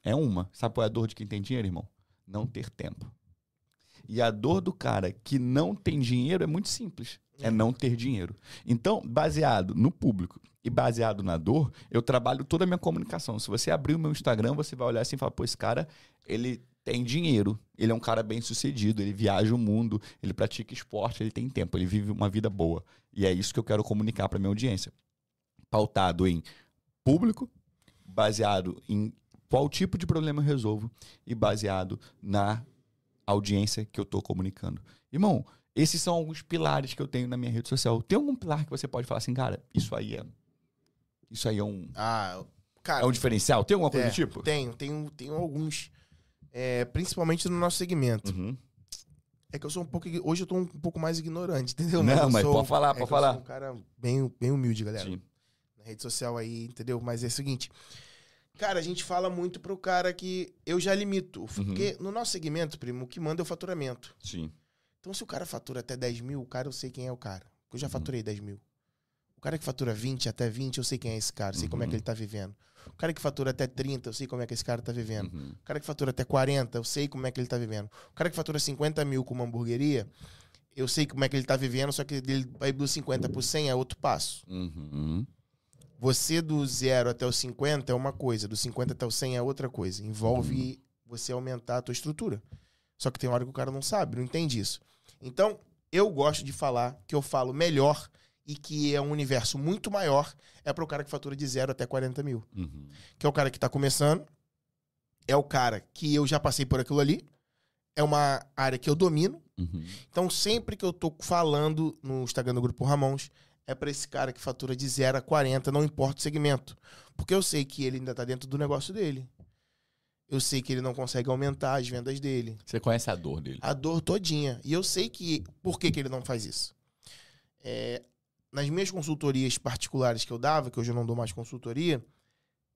é uma. Sabe qual é a dor de quem tem dinheiro, irmão? Não ter tempo. E a dor do cara que não tem dinheiro é muito simples. É não ter dinheiro. Então, baseado no público e baseado na dor, eu trabalho toda a minha comunicação. Se você abrir o meu Instagram, você vai olhar assim e falar, pô, esse cara, ele tem dinheiro, ele é um cara bem sucedido, ele viaja o mundo, ele pratica esporte, ele tem tempo, ele vive uma vida boa. E é isso que eu quero comunicar para minha audiência. Pautado em público, baseado em qual tipo de problema eu resolvo e baseado na audiência que eu estou comunicando. Irmão, esses são alguns pilares que eu tenho na minha rede social. Tem algum pilar que você pode falar assim, cara, isso aí é. Isso aí é um, Ah, cara. é um diferencial? Tem alguma coisa é, do tipo? Tenho, tenho, tenho alguns. É, principalmente no nosso segmento. Uhum. É que eu sou um pouco. Hoje eu tô um pouco mais ignorante, entendeu? Não, eu mas sou- pode falar, é pode eu falar. sou um cara bem, bem humilde, galera. Sim. Na rede social aí, entendeu? Mas é o seguinte. Cara, a gente fala muito pro cara que eu já limito. Uhum. Porque no nosso segmento, primo, o que manda é o faturamento. Sim. Então, se o cara fatura até 10 mil, o cara eu sei quem é o cara. Porque eu já Uhum. faturei 10 mil. O cara que fatura 20 até 20, eu sei quem é esse cara, sei como é Uhum. que ele tá vivendo. O cara que fatura até 30, eu sei como é que esse cara tá vivendo. Uhum. O cara que fatura até 40, eu sei como é que ele tá vivendo. O cara que fatura 50 mil com uma hamburgueria, eu sei como é que ele tá vivendo, só que ele vai do 50 pro 100 é outro passo. Uhum. Você do zero até o 50 é uma coisa, do 50 até o 100 é outra coisa. Envolve você aumentar a tua estrutura. Só que tem hora que o cara não sabe, não entende isso. Então, eu gosto de falar que eu falo melhor e que é um universo muito maior é para o cara que fatura de zero até 40 mil. Uhum. Que é o cara que tá começando, é o cara que eu já passei por aquilo ali, é uma área que eu domino. Uhum. Então, sempre que eu tô falando no Instagram do Grupo Ramons, é pra esse cara que fatura de 0 a 40, não importa o segmento. Porque eu sei que ele ainda tá dentro do negócio dele. Eu sei que ele não consegue aumentar as vendas dele. Você conhece a dor dele. A dor todinha. E eu sei que. Por que, que ele não faz isso? É, nas minhas consultorias particulares que eu dava, que hoje eu não dou mais consultoria,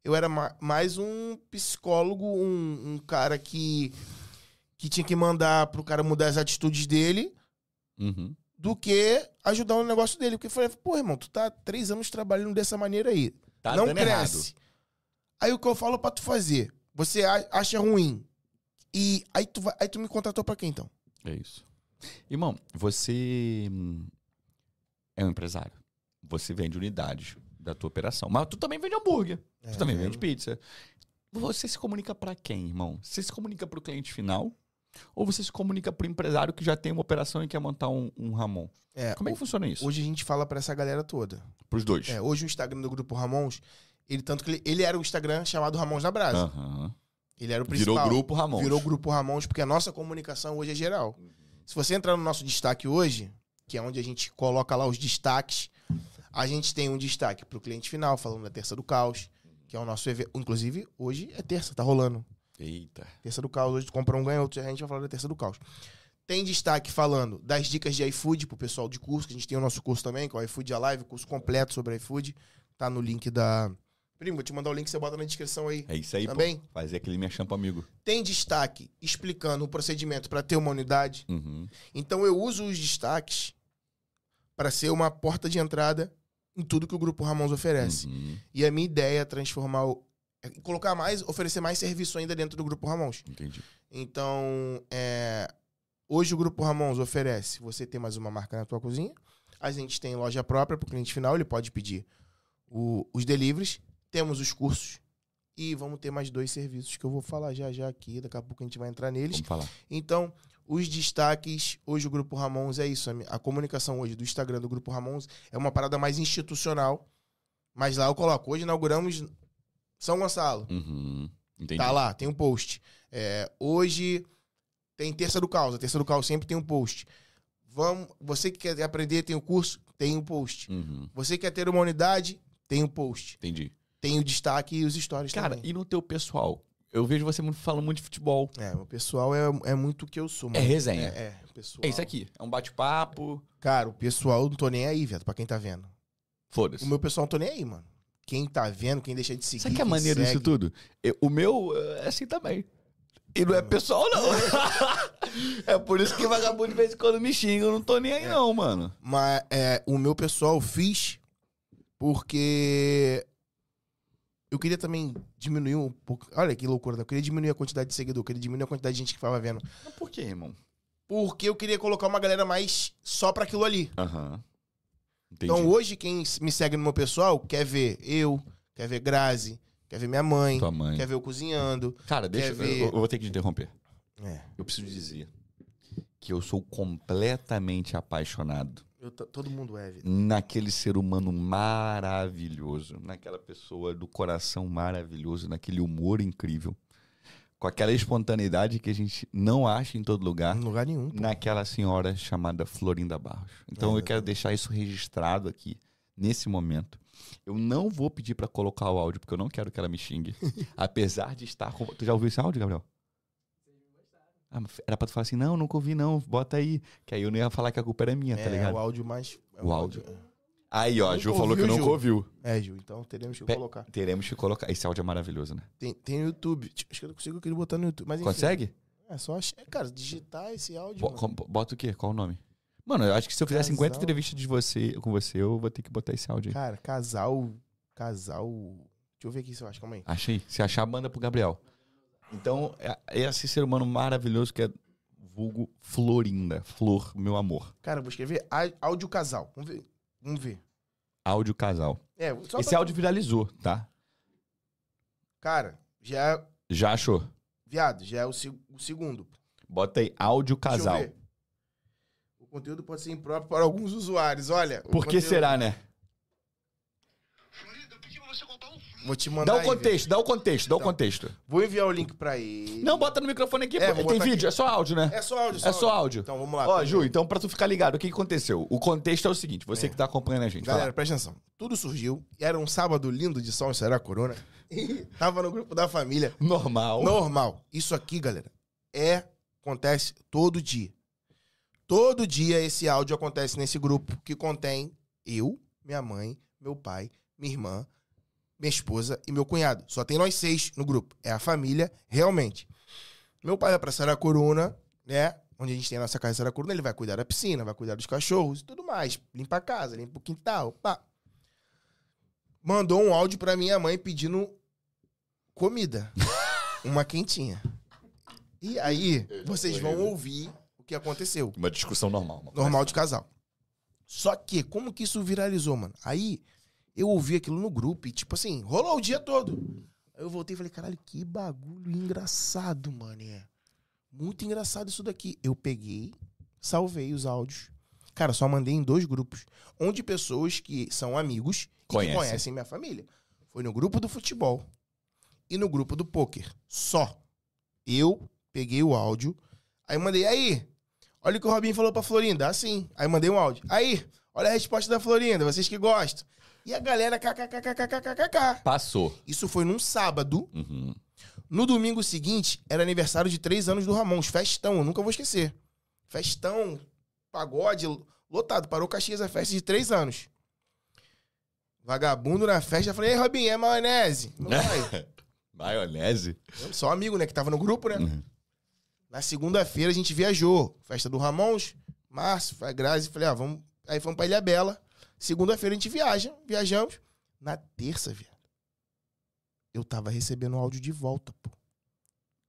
eu era ma- mais um psicólogo, um, um cara que, que tinha que mandar pro cara mudar as atitudes dele Uhum. do que ajudar no negócio dele. Porque eu falei, pô, irmão, tu tá três anos trabalhando dessa maneira aí. Tá não cresce. Aí o que eu falo pra tu fazer? Você acha ruim. E aí tu, vai, aí tu me contratou pra quê, então? É isso. Irmão, você hum, é um empresário. Você vende unidades da tua operação. Mas tu também vende hambúrguer. É, tu também vende pizza. Você se comunica pra quem, irmão? Você se comunica pro cliente final? Ou você se comunica pro empresário que já tem uma operação e quer montar um, um Ramon? É, Como é que funciona isso? Hoje a gente fala pra essa galera toda. Pros dois. É, hoje o Instagram do Grupo Ramons, ele tanto que ele, ele era o Instagram chamado Ramons na Brasa. Aham. Ele era o principal. Virou grupo Ramon. Virou Grupo Ramons, porque a nossa comunicação hoje é geral. Se você entrar no nosso destaque hoje, que é onde a gente coloca lá os destaques, a gente tem um destaque pro cliente final, falando da Terça do Caos, que é o nosso evento. Inclusive, hoje é terça, tá rolando. Eita. Terça do Caos, hoje tu compra um, ganha outro, a gente vai falar da Terça do Caos. Tem destaque falando das dicas de iFood pro pessoal de curso, que a gente tem o nosso curso também, que é o iFood Alive, curso completo sobre iFood. Tá no link da. Primo, vou te mandar o link, você bota na descrição aí. É isso aí, Também. pô. Fazer aquele merchan pro amigo. Tem destaque explicando o procedimento para ter uma unidade. Uhum. Então eu uso os destaques para ser uma porta de entrada em tudo que o Grupo Ramons oferece. Uhum. E a minha ideia é transformar o. é colocar mais, oferecer mais serviço ainda dentro do Grupo Ramons. Entendi. Então, é, hoje o Grupo Ramons oferece você ter mais uma marca na tua cozinha. A gente tem loja própria para o cliente final, ele pode pedir o- os deliveries. Temos os cursos. E vamos ter mais dois serviços que eu vou falar já já aqui. Daqui a pouco a gente vai entrar neles. Vamos falar. Então, os destaques, hoje o Grupo Ramons é isso. a comunicação hoje do Instagram do Grupo Ramons é uma parada mais institucional. Mas lá eu coloco, hoje inauguramos São Gonçalo. Uhum. Entendi. Tá lá, tem um post. É, hoje tem Terça do Caos. A Terça do Caos sempre tem um post. Vamos, você que quer aprender, tem o curso, tem um post. Uhum. Você quer ter uma unidade, tem um post. Entendi. Tem o destaque e os stories Cara, também. e no teu pessoal? Eu vejo você muito falando muito de futebol. É, o pessoal é, é muito o que eu sou, É mano. resenha. É, é, pessoal. É isso aqui. É um bate-papo. Cara, o pessoal não tô nem aí, viado, pra quem tá vendo. Foda-se. O meu pessoal não tô nem aí, mano. Quem tá vendo, quem deixa de seguir. Sabe que é maneiro segue. disso tudo? Eu- o meu é assim também. E não é pessoal, não. é por isso que vagabundo de vez em quando me xinga. Eu não tô nem aí, não, mano. Mas é, o meu pessoal fiz porque eu queria também diminuir um pouco. Olha que loucura, né? eu queria diminuir a quantidade de seguidor, eu queria diminuir a quantidade de gente que tava vendo. Mas por quê, irmão? Porque eu queria colocar uma galera mais só pra aquilo ali. Aham. Entendi. Então hoje, quem me segue no meu pessoal quer ver eu, quer ver Grazi, quer ver minha mãe, mãe. quer ver eu cozinhando. Cara, deixa ver- eu, eu vou ter que te interromper. É, Eu preciso dizer que eu sou completamente apaixonado eu todo mundo é, naquele ser humano maravilhoso, naquela pessoa do coração maravilhoso, naquele humor incrível, com aquela espontaneidade que a gente não acha em todo lugar, Em lugar nenhum. pô. naquela senhora chamada Florinda Barros. Então É, eu quero deixar isso registrado aqui, nesse momento. Eu não vou pedir pra colocar o áudio, porque eu não quero que ela me xingue. apesar de estar. Tu já ouviu esse áudio, Gabriel? Ah, era pra tu falar assim, não, nunca ouvi não, bota aí. Que aí eu não ia falar que a culpa era minha, tá É, ligado? o áudio mais. é O áudio. Aí, ó, a Ju falou que nunca Ju? ouviu. É, Gil, então teremos que Pe- colocar. Teremos que colocar. Esse áudio é maravilhoso, né? Tem, tem no YouTube. Acho que eu não consigo querer botar no YouTube. Mas enfim, Consegue? É só, é, cara, digitar esse áudio. Bo- mano. Bota o quê? Qual o nome? Mano, eu acho que se eu fizer 50 Casal. entrevistas de você, com você, eu vou ter que botar esse áudio aí. Cara, casal. Casal. Deixa eu ver aqui se eu acho, calma aí. Achei. Se achar, manda pro Gabriel. Então, é esse ser humano maravilhoso que é vulgo Florinda. Flor, meu amor. Cara, eu vou escrever áudio casal. Vamos ver. Vamos ver. Áudio casal. É, só Esse pra- áudio viralizou, tá? Cara, já é. Já achou? Viado, já é o, se- o segundo. Bota aí, áudio casal. O conteúdo pode ser impróprio para alguns usuários. Olha. Por que conteúdo- será, né? Florida, eu pedi pra você contar um filme. Vou te mandar. Dá o aí, contexto, dá o contexto, dá o Tá. contexto. Vou enviar o link pra ele. Não, bota no microfone aqui, É, pô. Tem vídeo, é só áudio, né? É só áudio, É só áudio. Então vamos lá. Ó, Ju, então pra tu ficar ligado, o que aconteceu? O contexto é o seguinte, você É. que tá acompanhando a gente, Galera, fala. presta atenção. Tudo surgiu. Era um sábado lindo de sol Será Corona. Tava no grupo da família. Normal. Normal. Isso aqui, galera, é acontece todo dia. Todo dia esse áudio acontece nesse grupo que contém eu, minha mãe, meu pai, minha irmã, minha esposa e meu cunhado. Só tem nós seis no grupo. É a família, realmente. Meu pai vai pra Saracuruna, né? Onde a gente tem a nossa casa em Saracuruna, ele vai cuidar da piscina, vai cuidar dos cachorros e tudo mais. Limpa a casa, limpa o quintal, pá. Mandou um áudio pra minha mãe pedindo comida. Uma quentinha. E aí, vocês vão ouvir o que aconteceu. Uma discussão normal. mano. Normal de casal. Só que, como que isso viralizou, mano? Aí, eu ouvi aquilo no grupo e, tipo assim, rolou o dia todo. Aí eu voltei e falei, caralho, que bagulho engraçado, mano. É. Muito engraçado isso daqui. Eu peguei, salvei os áudios. Cara, só mandei em dois grupos. Onde pessoas que são amigos e Conhecem. que conhecem minha família. Foi no grupo do futebol e no grupo do poker. Só. Eu peguei o áudio, aí mandei, aí, olha o que o Robinho falou pra Florinda, assim. Aí mandei um áudio. Aí, olha a resposta da Florinda, vocês que gostam. E a galera kkkkkkk. Passou. Isso foi num sábado. Uhum. No domingo seguinte, era aniversário de três anos do Ramons. Festão, eu nunca vou esquecer. Festão, pagode, lotado. Parou Caxias a festa de três anos. Vagabundo na festa. Falei, ei, Robinho, é maionese. Não vai. maionese? Eu, só um amigo, né? Que tava no grupo, né? Uhum. Na segunda-feira a gente viajou. Festa do Ramons, Março a Grazi. Falei, ah, vamos... Aí fomos pra Ilha Bela. Segunda-feira a gente viaja, viajamos. Na terça, viado. Eu tava recebendo áudio de volta, pô.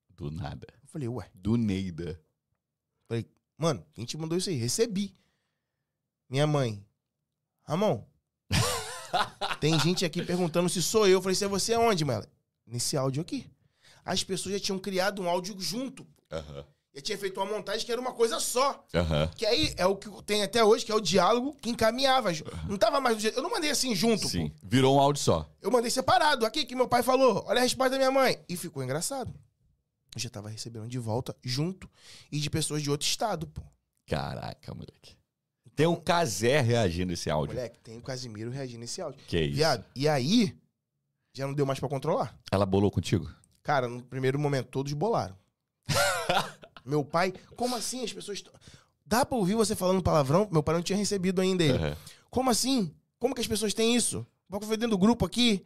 Do nada. Eu falei, ué, Do Neida. mano, quem te mandou isso aí? Recebi. Minha mãe. Ramon. tem gente aqui perguntando se sou eu. Eu falei, se é você aonde, mano? Nesse áudio aqui. As pessoas já tinham criado um áudio junto. Aham. Já tinha feito uma montagem que era uma coisa só. Aham. Que aí é o que tem até hoje, que é o diálogo que encaminhava. Não tava mais do jeito. Eu não mandei assim junto, Sim. pô. Virou um áudio só. Eu mandei separado. Aqui que meu pai falou. Olha a resposta da minha mãe. E ficou engraçado. Eu já tava recebendo de volta junto e de pessoas de outro estado, pô. Caraca, moleque. Tem o Casé reagindo esse áudio. Moleque, tem o Casimiro reagindo nesse áudio. Que isso? Viado, e aí já não deu mais pra controlar. Ela bolou contigo? Cara, no primeiro momento todos bolaram. Meu pai, como assim as pessoas. Dá pra ouvir você falando palavrão? Meu pai não tinha recebido ainda ele. Aham. Como assim? Como que as pessoas têm isso? Vou foi dentro do grupo aqui.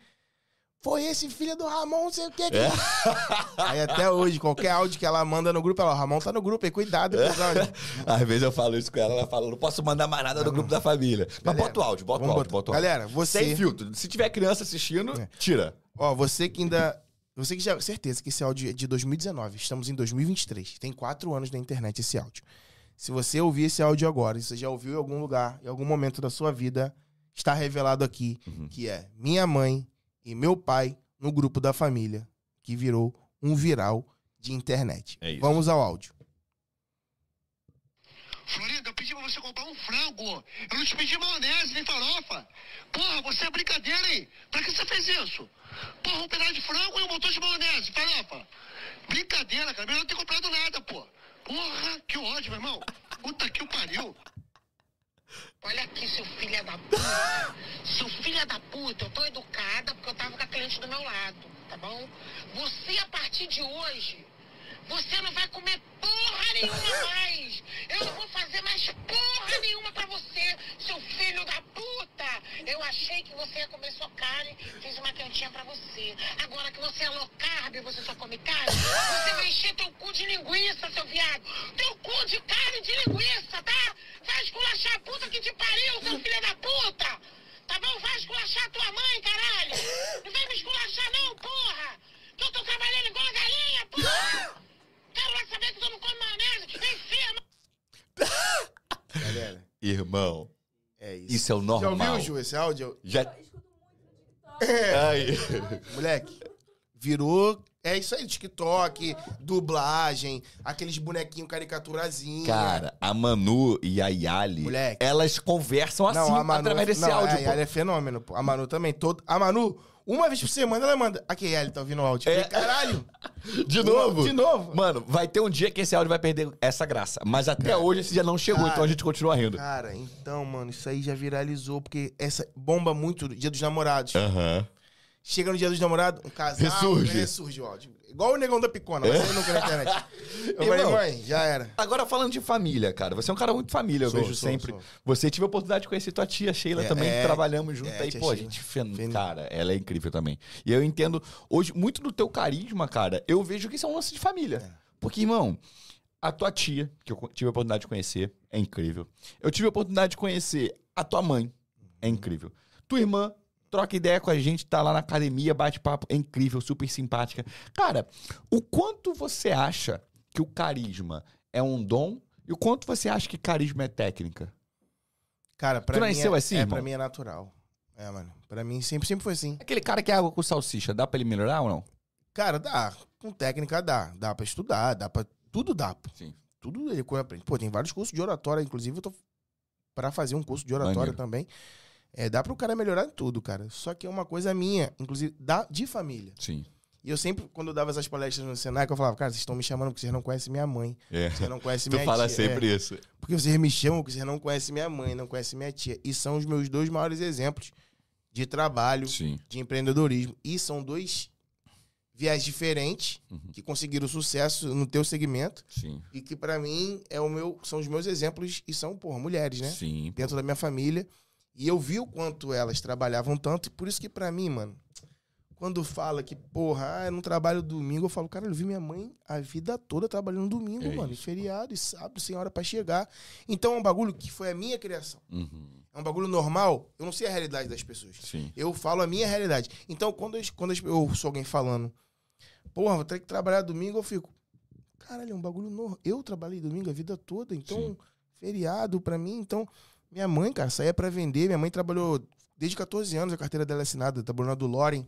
Foi esse filho do Ramon, sei o que. que- É. Aí até hoje, qualquer áudio que ela manda no grupo, ela, o Ramon tá no grupo, aí cuidado. É. com os áudios." Às vezes eu falo isso com ela, ela fala, não posso mandar mais nada no grupo da família. Mas Galera, bota o áudio, bota o Vamos áudio, botar. bota o áudio. Galera, você. Sem filtro. Se tiver criança assistindo, É. tira. Ó, você que ainda. Você que já. Certeza que esse áudio é de 2019. Estamos em 2023. Tem quatro anos na internet esse áudio. Se você ouvir esse áudio agora, se você já ouviu em algum lugar, em algum momento da sua vida, está revelado aqui Uhum. que é minha mãe e meu pai no grupo da família, que virou um viral de internet. É. Vamos ao áudio. Florinda, eu pedi pra você comprar um frango. Eu não te pedi maionese nem farofa. Porra, você é brincadeira, hein? Pra que você fez isso? Porra, um pedaço de frango e um montão de maionese, farofa. Brincadeira, cara. Melhor não ter comprado nada, pô. Porra, que ódio, meu irmão. Puta que o pariu. Olha aqui, seu filho da puta. Seu filho da puta, eu tô educada porque eu tava com a cliente do meu lado, tá bom? Você, a partir de hoje, você não vai comer porra nenhuma mais. Eu não vou fazer mais porra nenhuma pra você, seu filho da puta. Eu achei que você ia comer só carne, fiz uma cantinha pra você. Agora que você é low carb, você só come carne, você vai encher teu cu de linguiça, seu viado. Teu cu de carne de linguiça, tá? Vai esculachar a puta que te pariu, seu filho da puta. Tá bom? Vai esculachar tua mãe, caralho. Não vem me esculachar não, porra. Que eu tô trabalhando igual a galinha, porra. Quero lá saber que tu não come maionese. Enfia, Galera, Irmão, é isso. isso é o Já normal. ouviu, Ju, esse áudio? Já... É. Aí. Moleque, virou. É isso aí, TikTok, dublagem, aqueles bonequinhos caricaturazinhos. Cara, a Manu e a Yali, Moleque. elas conversam assim, não, a Manu, através desse não, áudio. é, pô. ela é fenômeno, pô. A Manu também. Todo, a Manu, uma vez por semana, ela manda. Aqui, Yali, tá ouvindo o áudio? É. Caralho! De novo? De novo. Mano, vai ter um dia que esse áudio vai perder essa graça. Mas até hoje esse dia não chegou, Cara. então a gente continua rindo. Cara, então, mano, isso aí já viralizou, porque essa bomba muito dia dos namorados. Aham. Chega no dia dos namorados, um casal. Ressurge. Ressurge o áudio. Igual o negão da picona, mas aí nunca na internet. Eu falei, Irmão. mãe, já era. Agora falando de família, cara. Você é um cara muito família, eu Sou, vejo sou, sempre. sou. Você tive a oportunidade de conhecer tua tia Sheila É, também, é. trabalhamos junto É, aí. tia Pô, a Sheila. gente, fen... Fen- cara, ela é incrível também. E eu entendo, hoje, muito do teu carisma, cara, eu vejo que isso é um lance de família. É. Porque, irmão, a tua tia, que eu co- tive a oportunidade de conhecer, é incrível. Eu tive a oportunidade de conhecer a tua mãe, é incrível. Tua irmã, troca ideia com a gente, tá lá na academia, bate papo, é incrível, super simpática. Cara, o quanto você acha que o carisma é um dom e o quanto você acha que carisma é técnica? Cara, pra Tu mim. nasceu é, assim, É, irmão? pra mim é natural. É, mano. Pra mim sempre, sempre foi assim. Aquele cara que é água com salsicha, dá pra ele melhorar ou não? Cara, dá. Com técnica dá. Dá pra estudar, dá pra. Tudo dá. Sim. Tudo ele aprende. Pô, tem vários cursos de oratória, inclusive eu tô pra fazer um curso de oratória Maneiro. também. É, dá pro cara melhorar em tudo, cara. Só que é uma coisa minha, inclusive, da, de família. Sim. E eu sempre, quando eu dava essas palestras no Senac, eu falava, cara, vocês estão me chamando porque vocês não conhecem minha mãe. É. Vocês não conhecem Tu minha fala tia. sempre É, isso. porque vocês me chamam porque vocês não conhecem minha mãe, não conhecem minha tia. E são os meus dois maiores exemplos de trabalho, Sim. de empreendedorismo. E são dois viés diferentes, Uhum. que conseguiram sucesso no teu segmento Sim. e que pra mim é o meu, são os meus exemplos e são, porra, mulheres, né? Sim. pô. Dentro da minha família. E eu vi o quanto elas trabalhavam tanto, e por isso que pra mim, mano, quando fala que, porra, ah, eu não trabalho domingo, eu falo, cara, eu vi minha mãe a vida toda trabalhando domingo, É mano, e isso, feriado, e sábado, sem hora pra chegar. Então é um bagulho que foi a minha criação. Uhum. É um bagulho normal, eu não sei a realidade das pessoas. Sim. Eu falo a minha realidade. Então, quando eu, quando eu ouço alguém falando, porra, vou ter que trabalhar domingo, eu fico, caralho, é um bagulho normal. Eu trabalhei domingo a vida toda, então, Sim. feriado pra mim. Então, minha mãe, cara, saía pra vender. Minha mãe trabalhou desde 14 anos, a carteira dela é assinada, trabalhou na do Loren,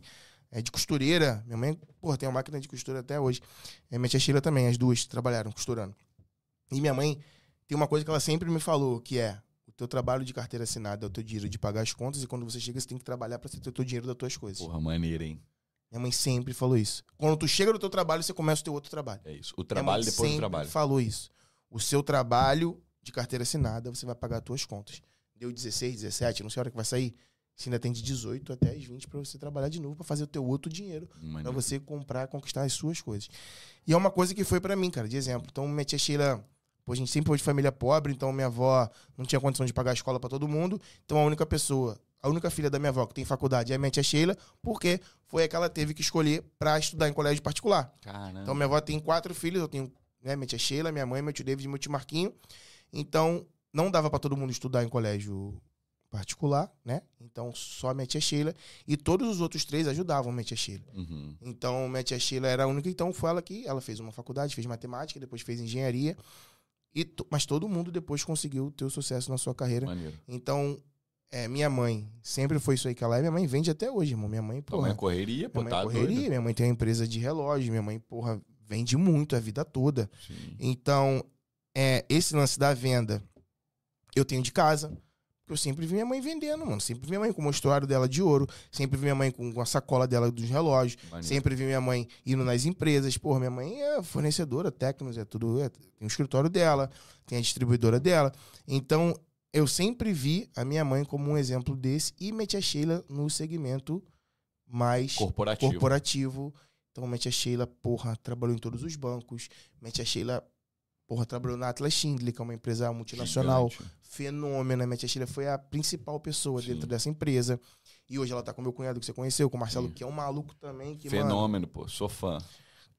é de costureira. Minha mãe, porra, tem uma máquina de costura até hoje. É, minha tia Sheila também, as duas trabalharam costurando. E minha mãe tem uma coisa que ela sempre me falou, que é o teu trabalho de carteira assinada é o teu dinheiro de pagar as contas e quando você chega você tem que trabalhar você ter o teu dinheiro das tuas coisas. Porra, maneira, hein? Minha mãe sempre falou isso. Quando tu chega no teu trabalho, você começa o teu outro trabalho. É isso. O trabalho depois do sempre trabalho. falou isso. O seu trabalho de carteira assinada, você vai pagar as tuas contas. Deu 16, 17, não sei a hora que vai sair. Você ainda tem de 18 até as 20 pra você trabalhar de novo, pra fazer o teu outro dinheiro, Maneiro. você comprar, conquistar as suas coisas. E é uma coisa que foi pra mim, cara, de exemplo. Então, minha tia Sheila, pô, a gente sempre foi de família pobre, então minha avó não tinha condição de pagar a escola pra todo mundo. Então, a única pessoa, a única filha da minha avó que tem faculdade é a minha tia Sheila, porque foi a que ela teve que escolher pra estudar em colégio particular. Caramba. Então, minha avó tem quatro filhos, eu tenho né, minha tia Sheila, minha mãe, meu tio David e meu tio Marquinho. Então, não dava pra todo mundo estudar em colégio particular, né? Então, só minha tia Sheila. E todos os outros três ajudavam minha tia Sheila. Uhum. Então, minha tia Sheila era a única, então foi ela que ela fez uma faculdade, fez matemática, depois fez engenharia. E mas todo mundo depois conseguiu ter o sucesso na sua carreira. Maneiro. Então, é, minha mãe sempre foi isso aí que ela é. Minha mãe vende até hoje, irmão. Minha mãe, porra, mãe é correria, pô, minha mãe tá é correria, minha mãe tem uma empresa de relógio, minha mãe, porra, vende muito a vida toda. Sim. Então, é, esse lance da venda, eu tenho de casa. Eu sempre vi minha mãe vendendo, mano. Sempre vi minha mãe com o mostruário dela de ouro. Sempre vi minha mãe com a sacola dela dos relógios. Sempre vi minha mãe indo nas empresas. Porra, minha mãe é fornecedora, técnicos, é tudo. é- tem o escritório dela, tem a distribuidora dela. Então, eu sempre vi a minha mãe como um exemplo desse e minha tia Sheila no segmento mais Corporativo. corporativo. Então, minha tia Sheila, porra, trabalhou em todos os bancos. Minha tia Sheila, porra, trabalhou na Atlas Schindler, que é uma empresa multinacional Gigante. fenômena. Minha tia Sheila foi a principal pessoa Sim. dentro dessa empresa. E hoje ela tá com meu cunhado que você conheceu, com o Marcelo, Sim. que é um maluco também. Que, mano, Fenômeno, pô. Sou fã.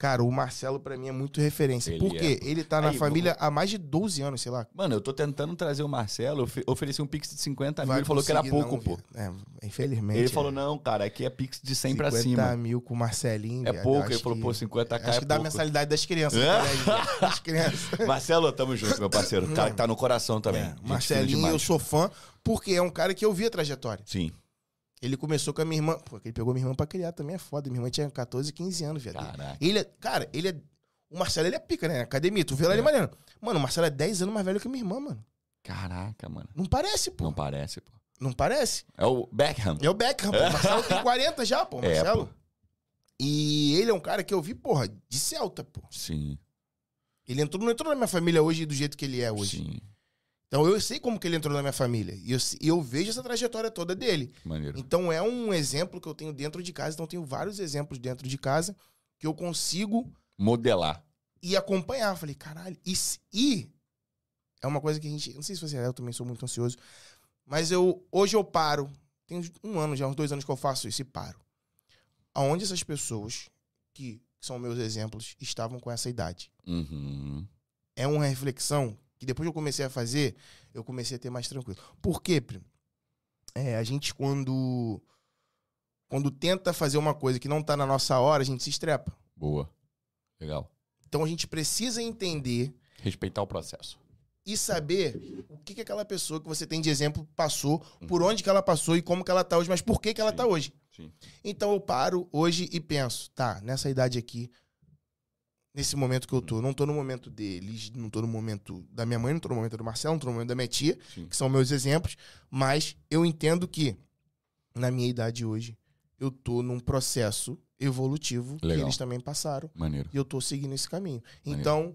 Cara, o Marcelo pra mim é muito referência. Ele Por quê? é. Ele tá na Aí, família há mais de 12 anos, sei lá. Mano, eu tô tentando trazer o Marcelo. ofe- Ofereci um pix de 50 mil. Ele falou que era pouco, não, pô. É, infelizmente. Ele é. falou, não, cara, aqui é pix de 100 pra 50 cima. mil com o Marcelinho. É pouco. eu Ele acho falou, que- pô, 50k Acho é que dá a mensalidade das crianças. É? Das crianças. Marcelo, tamo junto, meu parceiro. Cara que tá no coração também. É, Marcelinho, eu sou fã, porque é um cara que eu vi a trajetória. Sim. Ele começou com a minha irmã. Pô, ele pegou minha irmã pra criar também, é foda. Minha irmã tinha 14, 15 anos, viado. Caraca. Ele é, cara, ele é. O Marcelo, ele é pica, né? Academia, tu vê lá É. ele malhando. Mano, o Marcelo é 10 anos mais velho que minha irmã, mano. Caraca, mano. Não parece, pô. Não Não, parece, pô. parece? É o Beckham. É o Beckham, pô. O Marcelo tem 40 já, pô, É, Marcelo. pô. E ele é um cara que eu vi, porra, de Celta, pô. Sim. Ele entrou, não entrou na minha família hoje do jeito que ele é hoje. Sim. Então eu sei como que ele entrou na minha família. E eu, eu vejo essa trajetória toda dele. Maneiro. Então é um exemplo que eu tenho dentro de casa. Então eu tenho vários exemplos dentro de casa que eu consigo Modelar. e acompanhar. Falei, caralho, e, e é uma coisa que a gente. Não sei se você é, eu também sou muito ansioso. Mas eu hoje eu paro. Tem um ano já, uns dois anos que eu faço isso e paro. Aonde essas pessoas, que são meus exemplos, estavam com essa idade? Uhum. É uma reflexão que depois que eu comecei a fazer, eu comecei a ter mais tranquilo. Por quê, primo? É, a gente quando. Quando tenta fazer uma coisa que não tá na nossa hora, a gente se estrepa. Boa. Legal. Então a gente precisa entender Respeitar o processo. e saber o que, que aquela pessoa que você tem de exemplo passou, por onde que ela passou e como que ela tá hoje, mas por que que ela Sim. tá hoje. Sim. Então eu paro hoje e penso, tá, nessa idade aqui, nesse momento que eu tô, não tô no momento deles, não tô no momento da minha mãe, não tô no momento do Marcelo, não tô no momento da minha tia, Sim. que são meus exemplos, mas eu entendo que na minha idade hoje eu tô num processo evolutivo que Legal. eles também passaram Maneiro. e eu tô seguindo esse caminho. Maneiro. Então,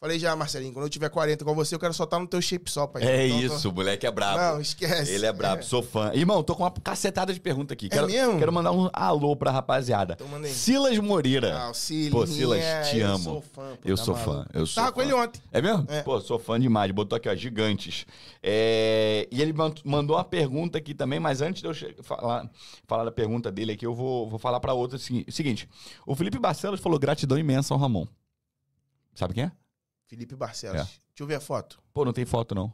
Falei já, Marcelinho, quando eu tiver 40 igual você, eu quero só estar no teu shape só, pai. É Então, tô- isso, o moleque é brabo. Não, esquece. Ele é brabo, sou fã. Irmão, tô com uma cacetada de pergunta aqui. Quero, mesmo? quero mandar um alô pra rapaziada. Então manda aí. Silas Moreira. Ah, o Silinha, Pô, Silas, te eu amo. sou fã, pô, eu tá sou maluco. fã, eu sou Tava com fã. ele ontem. É mesmo? É. Pô, sou fã demais. Botou aqui, ó, gigantes. É, E ele man- mandou uma pergunta aqui também, mas antes de eu falar, falar da pergunta dele aqui, eu vou, vou falar pra outra. Assim, seguinte, o Felipe Barcelos falou gratidão imensa ao Ramon. Sabe quem é? Felipe Barcelos. É. Deixa eu ver a foto. Pô, não tem foto, não.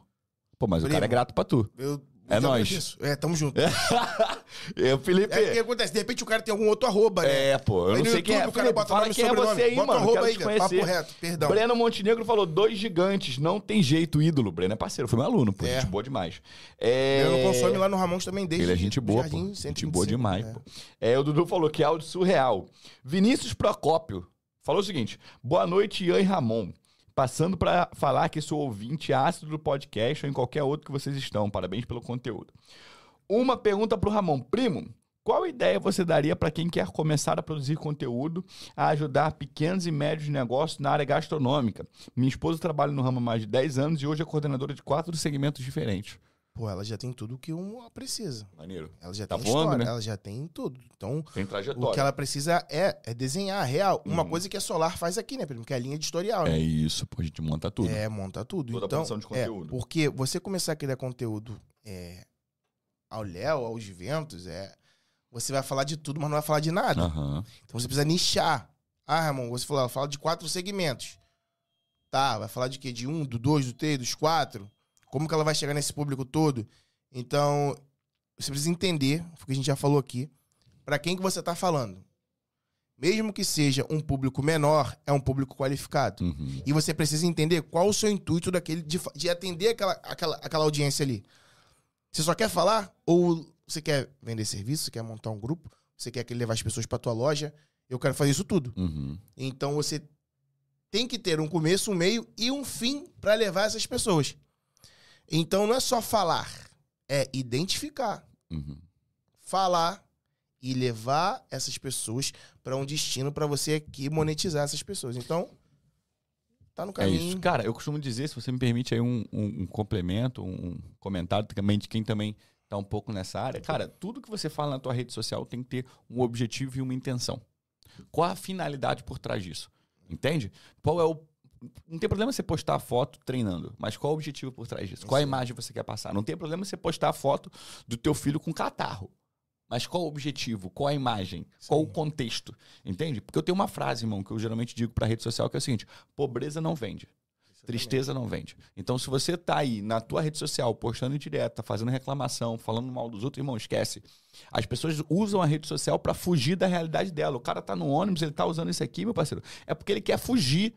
Pô, mas o Primo. cara é grato pra tu. Eu, É agradeço. É, tamo junto. É, o Felipe. É o que acontece, de repente o cara tem algum outro arroba, né? É, pô, eu Aí não sei quem é. YouTube, o cara Felipe, bota fala nome quem é você aí, Bota mano. arroba aí. Papo reto, perdão. Breno Montenegro falou dois gigantes, não tem jeito, ídolo. Breno é parceiro, foi meu aluno, pô, É. gente boa demais. É... Eu não consome lá no Ramon também desde Ele é gente boa, Jardim pô. Gente 125, boa demais, é. pô. É, o Dudu falou que é áudio surreal. Vinícius Procópio falou o seguinte: boa noite, Ian e Ramon. Passando pra falar que sou ouvinte ácido do podcast ou em qualquer outro que vocês estão. Parabéns pelo conteúdo. Uma pergunta pro Ramon. Primo, qual ideia você daria para quem quer começar a produzir conteúdo, a ajudar pequenos e médios negócios na área gastronômica? Minha esposa trabalha no ramo há mais de 10 anos e hoje é coordenadora de quatro segmentos diferentes. Pô, ela já tem tudo que uma precisa. Maneiro. Ela já Tá tem voando, história, né? ela já tem tudo. Então, Tem trajetória. o que ela precisa é, é desenhar real. Uma Uhum. coisa que a Solar faz aqui, né, primo? Que é a linha editorial, né? É isso, pô, a gente monta tudo. É, monta tudo. Toda a então, produção de é, conteúdo. porque você começar a criar conteúdo é, ao Léo, aos ventos, é, você vai falar de tudo, mas não vai falar de nada. Aham. Então você precisa nichar. Ah, Ramon, você falou, fala de quatro segmentos. Tá, vai falar de quê? De um, do dois, do três, dos quatro? Como que ela vai chegar nesse público todo? Então, você precisa entender, o que a gente já falou aqui, para quem que você tá falando. Mesmo que seja um público menor, é um público qualificado. Uhum. E você precisa entender qual o seu intuito daquele de, de atender aquela, aquela, aquela audiência ali. Você só quer falar ou você quer vender serviço, você quer montar um grupo, você quer que levar as pessoas para tua loja? Eu quero fazer isso tudo. Uhum. Então você tem que ter um começo, um meio e um fim para levar essas pessoas. Então não é só falar, é identificar, Uhum. falar e levar essas pessoas para um destino para você aqui monetizar essas pessoas. Então tá no É caminho. isso. Cara, eu costumo dizer, se você me permite aí um, um- um complemento, um comentário também de quem também tá um pouco nessa área. Cara, tudo que você fala na tua rede social tem que ter um objetivo e uma intenção. Qual a finalidade por trás disso? Entende? Qual é o. Não tem problema você postar a foto treinando, mas qual é o objetivo por trás disso? Qual a imagem você quer passar? Não tem problema você postar a foto do teu filho com catarro. Mas qual o objetivo? Qual a imagem? Qual o Sim. contexto? Entende? Porque eu tenho uma frase, irmão, que eu geralmente digo pra rede social, que é o seguinte: pobreza não vende. Tristeza não vende. Então, se você tá aí na tua rede social, postando em direta, fazendo reclamação, falando mal dos outros, irmão, esquece. As pessoas usam a rede social pra fugir da realidade dela. O cara tá no ônibus, ele tá usando isso aqui, meu parceiro. É porque ele quer fugir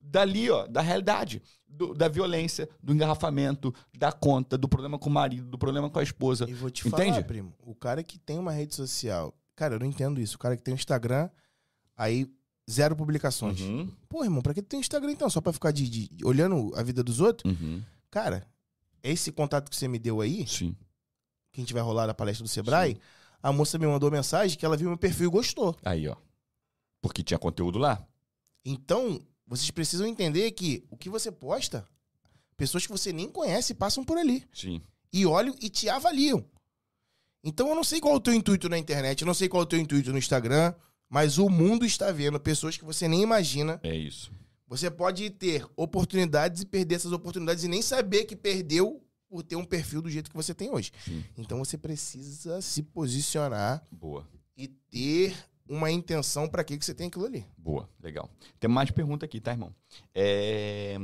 dali, ó, da realidade. Do- da violência, do engarrafamento, da conta, do problema com o marido, do problema com a esposa. E vou te Entende? falar, primo. O cara que tem uma rede social. Cara, eu não entendo isso. O cara que tem um Instagram, aí zero publicações. Uhum, Pô, irmão, pra que tu tem Instagram então? Só pra ficar de, de- olhando a vida dos outros? uhum. Cara, esse contato que você me deu aí, Sim. que a gente vai rolar na palestra do Sebrae, a moça me mandou mensagem que ela viu meu perfil e gostou. Aí, ó. Porque tinha conteúdo lá. Então, vocês precisam entender que o que você posta, pessoas que você nem conhece passam por ali. Sim. e olham e te avaliam. Então eu não sei qual é o teu intuito na internet, eu não sei qual é o teu intuito no Instagram, mas o mundo está vendo pessoas que você nem imagina. É isso. Você pode ter oportunidades e perder essas oportunidades e nem saber que perdeu por ter um perfil do jeito que você tem hoje. Sim. Então você precisa se posicionar Boa. e ter uma intenção para que que você tem aquilo ali. Boa, legal. Tem mais pergunta aqui, tá, irmão? É,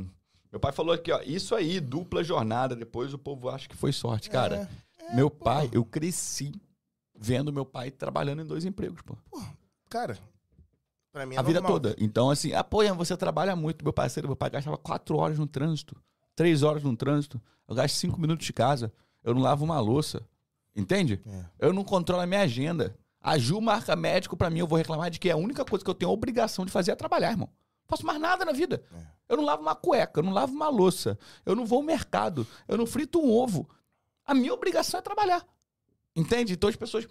Meu pai falou aqui, ó. Isso aí, dupla jornada. Depois o povo acha que foi sorte. Cara, É, meu pô. pai, eu cresci vendo meu pai trabalhando em dois empregos, pô. cara, para mim é a vida normal. toda. Então, assim, ah, pô, Ian, você trabalha muito. Meu parceiro, meu pai gastava quatro horas no trânsito, três horas no trânsito. Eu gasto cinco minutos de casa. Eu não lavo uma louça. Entende? É. Eu não controlo a minha agenda. A Ju marca médico pra mim, eu vou reclamar de que a única coisa que eu tenho a obrigação de fazer é trabalhar, irmão. Não faço mais nada na vida. É. Eu não lavo uma cueca, eu não lavo uma louça, eu não vou ao mercado, eu não frito um ovo. A minha obrigação é trabalhar. Entende? Então as pessoas.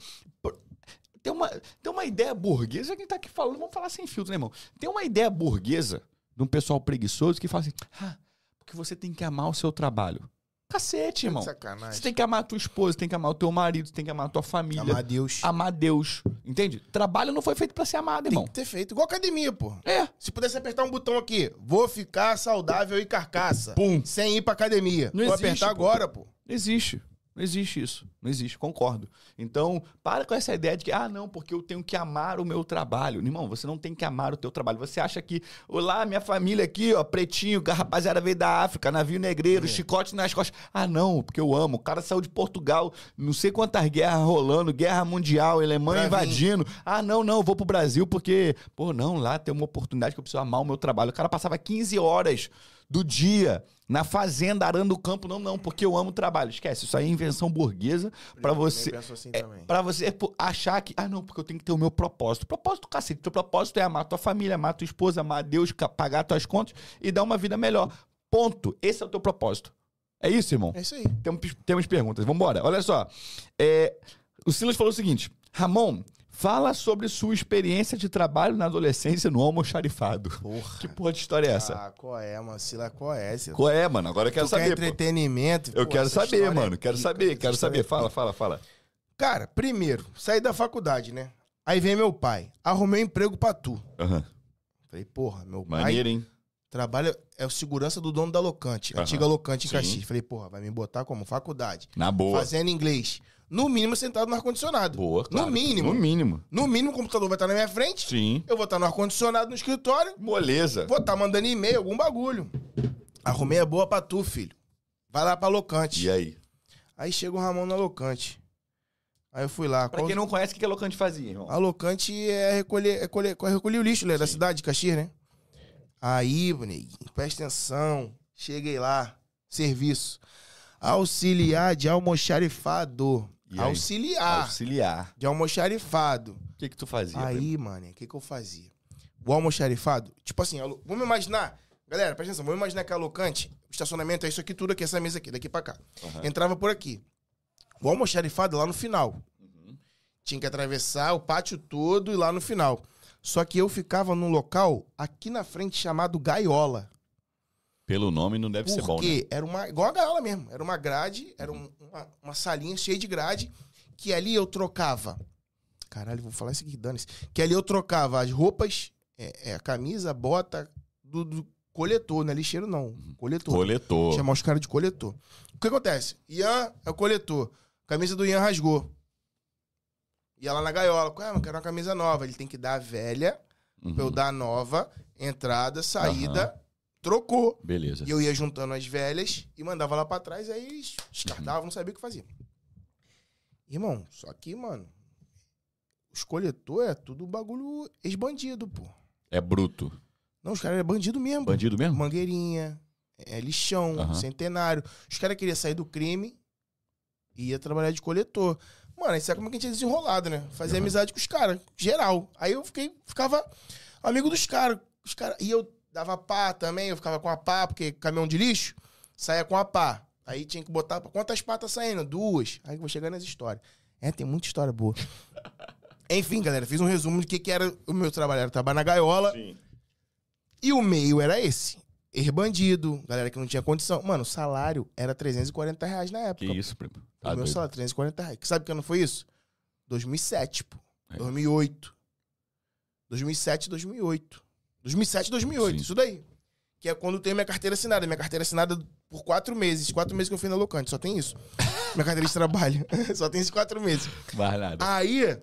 Tem uma, tem uma ideia burguesa, quem tá aqui falando, vamos falar sem filtro, né, irmão? Tem uma ideia burguesa de um pessoal preguiçoso que fala assim: ah, porque você tem que amar o seu trabalho. Cacete, irmão. Você Sacanagem. tem que amar a tua esposa, você tem que amar o teu marido, você tem que amar a tua família. Amar a Deus. Amar Deus. Entende? Trabalho não foi feito pra ser amado, Tem irmão. que ter feito. Igual academia, pô. É. Se pudesse apertar um botão aqui, vou ficar saudável e carcaça. Pum. Sem ir pra academia. Não vou existe, apertar pô. agora, pô. Não existe. Não existe isso. Não existe, concordo. Então, para com essa ideia de que, ah, não, porque eu tenho que amar o meu trabalho. Irmão, você não tem que amar o teu trabalho. Você acha que, olá, minha família aqui, ó, pretinho, que a rapaziada veio da África, navio negreiro, chicote nas costas. Ah, não, porque eu amo. O cara saiu de Portugal, não sei quantas guerras rolando, guerra mundial, Alemanha vir. invadindo. Ah, não, não, eu vou pro Brasil porque, pô, não, lá tem uma oportunidade que eu preciso amar o meu trabalho. O cara passava 15 horas do dia na fazenda arando o campo. Não, não, porque eu amo o trabalho. Esquece, isso aí é invenção burguesa pra você. Eu assim É, também. pra você pô, achar que, ah, não, porque eu tenho que ter o meu propósito. Propósito, cacete. Teu propósito é amar tua família, amar tua esposa, amar Deus, pagar tuas contas e dar uma vida melhor. Ponto. Esse é o teu propósito. É isso, irmão? É isso aí. Temos, temos perguntas. Vambora. Olha só. É, o Silas falou o seguinte: Ramon, fala sobre sua experiência de trabalho na adolescência no almoxarifado. Porra. Que porra de história é essa? Ah, qual é, mano? Sila, qual é? Cila? Qual é, mano? Agora eu quero Tu quer saber. pô. entretenimento? Eu Pô, quero saber, mano. é Quero saber, quero saber. é Fala, fala, fala. Cara, primeiro, saí da faculdade, né? Aí vem meu pai. Arrumei um emprego pra tu. Aham. Falei, porra, meu pai Maneiro, hein? trabalha, é o segurança do dono da Locante, Aham. antiga Locante em Sim. Caxias. Falei, porra, vai me botar como faculdade. Na boa. Fazendo inglês. No mínimo, sentado no ar-condicionado. Boa, claro. No mínimo. No mínimo. No mínimo, o computador vai estar na minha frente. Sim. Eu vou estar no ar-condicionado no escritório. Moleza. Vou estar mandando e-mail, algum bagulho. Arrumei a boa pra tu, filho. Vai lá pra Locante. E aí? Aí chega o Ramon na Locante. Aí eu fui lá. Pra Qual- quem não conhece, o que que a Locante fazia, irmão? A Locante é recolher, é colher, é recolher o lixo, né? Da cidade de Caxias, né? Aí, neguinho, presta atenção. Cheguei lá. Serviço. Auxiliar de almoxarifado. E aí? Auxiliar Auxiliar. de almoxarifado. O que que tu fazia? primo? Aí, mano, o que que eu fazia? O almoxarifado, tipo assim, vamos imaginar, galera, presta atenção, vamos imaginar que a Locante, o estacionamento é isso aqui tudo aqui, essa mesa aqui, daqui pra cá. Aham. Entrava por aqui. O almoxarifado lá no final. Uhum. Tinha que atravessar o pátio todo e lá no final. Só que eu ficava num local aqui na frente chamado Gaiola. Pelo nome não deve ser bom, né? Porque era uma. Igual a gaiola mesmo. Era uma grade, era um- uma, uma salinha cheia de grade, que ali eu trocava. Caralho, vou falar isso aqui, dane-se. Que ali eu trocava as roupas, é, é, a camisa, a bota do, do coletor, não é lixeiro, não. Coletor. Coletor. Chamar os caras de coletor. O que acontece? Ian é o coletor. Camisa do Ian rasgou. Ia lá na gaiola. Ah, eu quero uma camisa nova. Ele tem que dar a velha, Uhum. pra eu dar a nova, entrada, saída, trocou. Beleza. E eu ia juntando as velhas e mandava lá pra trás, aí eles descartavam, não sabia o que fazia. Irmão, só que, mano, os coletor é tudo bagulho ex-bandido, pô. É bruto. Não, os caras é bandido mesmo. Bandido mesmo? Mangueirinha, é lixão, Aham. centenário. Os caras queriam sair do crime e ia trabalhar de coletor. Mano, aí sabe como é que a gente é desenrolado, né? Fazia Aham. amizade com os caras, geral. Aí eu fiquei, ficava amigo dos caras. Os cara, e eu dava pá também, eu ficava com a pá, porque caminhão de lixo, saía com a pá. Aí tinha que botar. Quantas patas saindo? Duas. Aí vou chegar nas histórias. É, tem muita história boa. Enfim, galera, fiz um resumo de que, que era o meu trabalho. Era trabalhar na gaiola. Sim. E o meio era esse. Er-bandido, galera que não tinha condição. Mano, o salário era 340 reais na Que época. isso, primo? o Tá meu doido. salário, 340 reais. Que sabe que ano foi isso? 2007, pô. É. 2008. 2007, 2008. 2007, 2008. Sim. Isso daí. Que é quando eu tenho minha carteira assinada. Minha carteira assinada por quatro meses. Quatro meses que eu fui na Locante. Só tem isso. minha carteira de trabalho. Só tem esses quatro meses. Mais nada. Aí,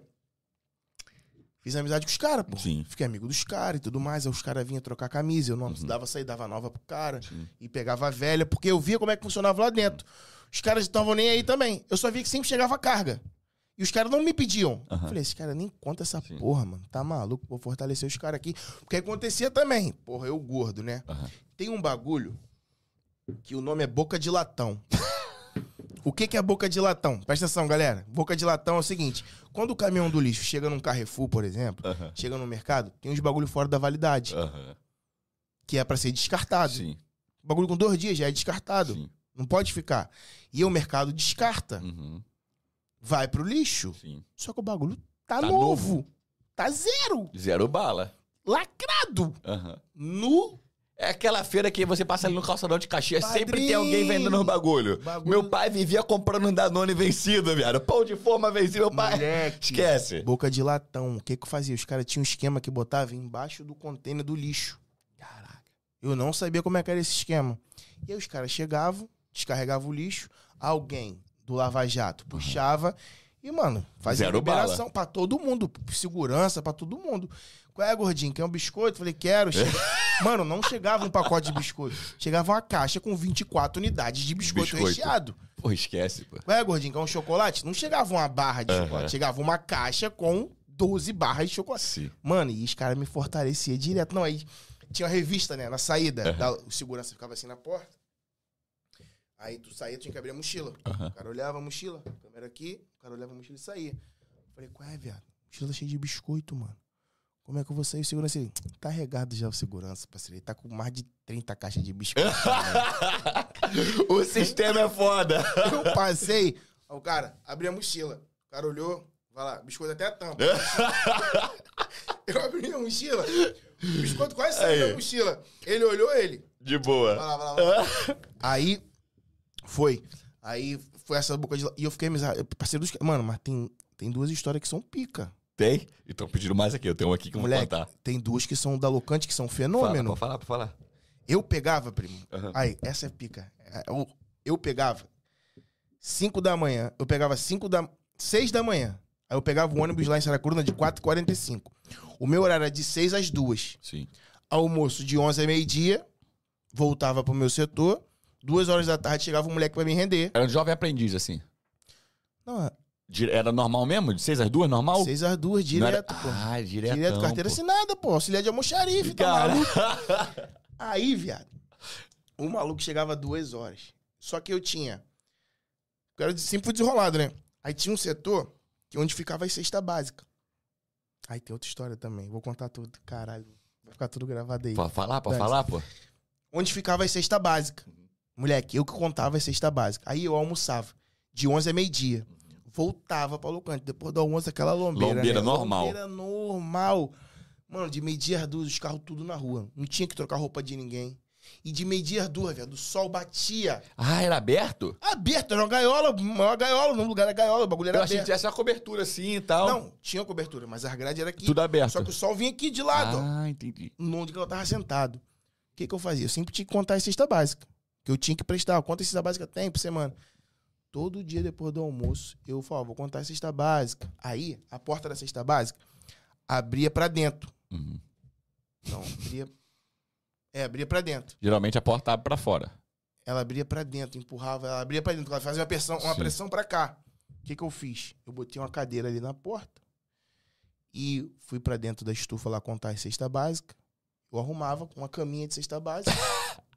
fiz amizade com os caras, pô. Sim. Fiquei amigo dos caras e tudo mais. Aí os caras vinham trocar camisa. Eu não precisava sair, dava nova pro cara. Uhum. Sim. E pegava a velha, porque eu via como é que funcionava lá dentro. Os caras estavam nem aí também. Eu só via que sempre chegava carga. E os caras não me pediam. Aham. Falei, esse cara nem conta essa Sim. porra, mano. Tá maluco? Vou fortalecer os caras aqui. Porque acontecia também. Porra, eu gordo, né? Tem um bagulho que o nome é boca de latão. o que, que é boca de latão? Presta atenção, galera. Boca de latão é o seguinte: quando o caminhão do lixo chega num Carrefour, por exemplo, Aham. chega no mercado, tem uns bagulho fora da validade, que é pra ser descartado. Sim. O bagulho com dois dias já é descartado. Sim. Não pode ficar. E o mercado descarta. Uhum. Vai pro lixo. Sim. Só que o bagulho tá, Tá novo. Tá zero. Zero bala. Lacrado. Aham. No É aquela feira que você passa ali no calçadão de Caxias, sempre tem Padrinho! alguém vendendo os bagulho. Bagulho- Meu pai vivia comprando um Danone vencido, viado. Pão de forma vencido, meu pai. Moleque. Esquece. Boca de latão. O que que eu fazia? Os caras tinham um esquema que botava embaixo do container do lixo. Caraca. Eu não sabia como é que era esse esquema. E aí os caras chegavam, descarregavam o lixo, alguém do Lava Jato puxava e, mano, fazia Zero liberação pra todo mundo, segurança pra todo mundo. Qual é, gordinho? Quer um biscoito? Falei, quero. Mano, não chegava um pacote de biscoito. Chegava uma caixa com 24 unidades de biscoito, Biscoito. recheado. Pô, esquece, pô. Qual é, gordinho? Quer um chocolate? Não chegava uma barra de Aham. chocolate. Chegava uma caixa com 12 barras de chocolate. Sim. Mano, e os caras me fortaleciam direto. Não, aí tinha uma revista, né? Na saída. da- o segurança ficava assim na porta. Aí tu saía, tinha que abrir a mochila. Aham. O cara olhava a mochila, a câmera aqui, o cara olhava a mochila e saía. Falei, qual é, viado? Mochila cheia de biscoito, mano. Como é que eu vou sair? O segurança ele, tá regado já o segurança, parceiro. Ele tá com mais de 30 caixas de biscoito. o sistema é foda. eu passei, o cara, abri a mochila. O cara olhou, vai lá, biscoito até a tampa. eu abri a mochila, o biscoito quase saiu da mochila. Ele olhou, ele, De vai boa. lá, vai lá, vai lá. Aí, foi. Aí, foi essa boca de... E eu fiquei amizade, parceiro dos... Mano, mas tem, tem duas histórias que são pica. Tem? Então pediram mais aqui. Eu tenho um aqui que eu vou Moleque, contar. tem duas que são da Locante, que são Fala, fenômeno. pode falar, pode falar. Eu pegava, primo. Aham. Aí, essa é pica. É, Eu, eu pegava 5 da manhã. Eu pegava 5 da. 6 da manhã. Aí eu pegava o ônibus lá em Saracuruna de 4h45. O meu horário era de 6 às 2. Sim. Almoço de 11 a meio-dia. Voltava pro meu setor. Duas horas da tarde chegava um moleque pra me render. Era um jovem aprendiz, assim. Não, Di- Era normal mesmo? De seis às duas, normal? 6 às 2, Não era- direto, pô. Ah, direto. direto, carteira assinada, pô. Auxiliar de almoxarife, tá maluco? Aí, viado, o maluco chegava duas horas. Só que eu tinha. Eu era- sempre fui desenrolado, né? Aí tinha um setor que onde ficava a cesta básica. Aí tem outra história também. Vou contar tudo. Caralho. Vai ficar tudo gravado aí. Pode falar, pode falar, pô? Onde ficava a cesta básica. Moleque, eu que contava a cesta básica. Aí eu almoçava. De 11 a meio-dia. Voltava pra Lucante. Depois do almoço, aquela lombeira. Lombeira né? normal. Lombeira normal. Mano, de meio-dia às duas, os carros tudo na rua. Não tinha que trocar roupa de ninguém. E de meio-dia às duas, velho, o sol batia. Ah, era aberto? Aberto, era uma gaiola, uma gaiola, no lugar da gaiola, o bagulho era Eu achei que aberto. tivesse uma cobertura assim e tal. Não, tinha cobertura, mas as grades eram aqui. Tudo aberto. Só que o sol vinha aqui de lado, ó Ah, entendi. onde que eu tava sentado. O que que eu fazia? Eu sempre tinha que contar a cesta básica. Que eu tinha que prestar. Quantas cesta básica tem por semana? Todo dia depois do almoço, eu falava, vou contar a cesta básica. Aí, a porta da cesta básica abria pra dentro. Uhum. Não, abria... É, abria pra dentro. Geralmente a porta abre pra fora. Ela abria pra dentro, empurrava, ela abria pra dentro. Ela fazia uma pressão, uma Sim. pressão pra cá. O que que eu fiz? Eu botei uma cadeira ali na porta e fui pra dentro da estufa lá contar a cesta básica. Eu arrumava com uma caminha de cesta básica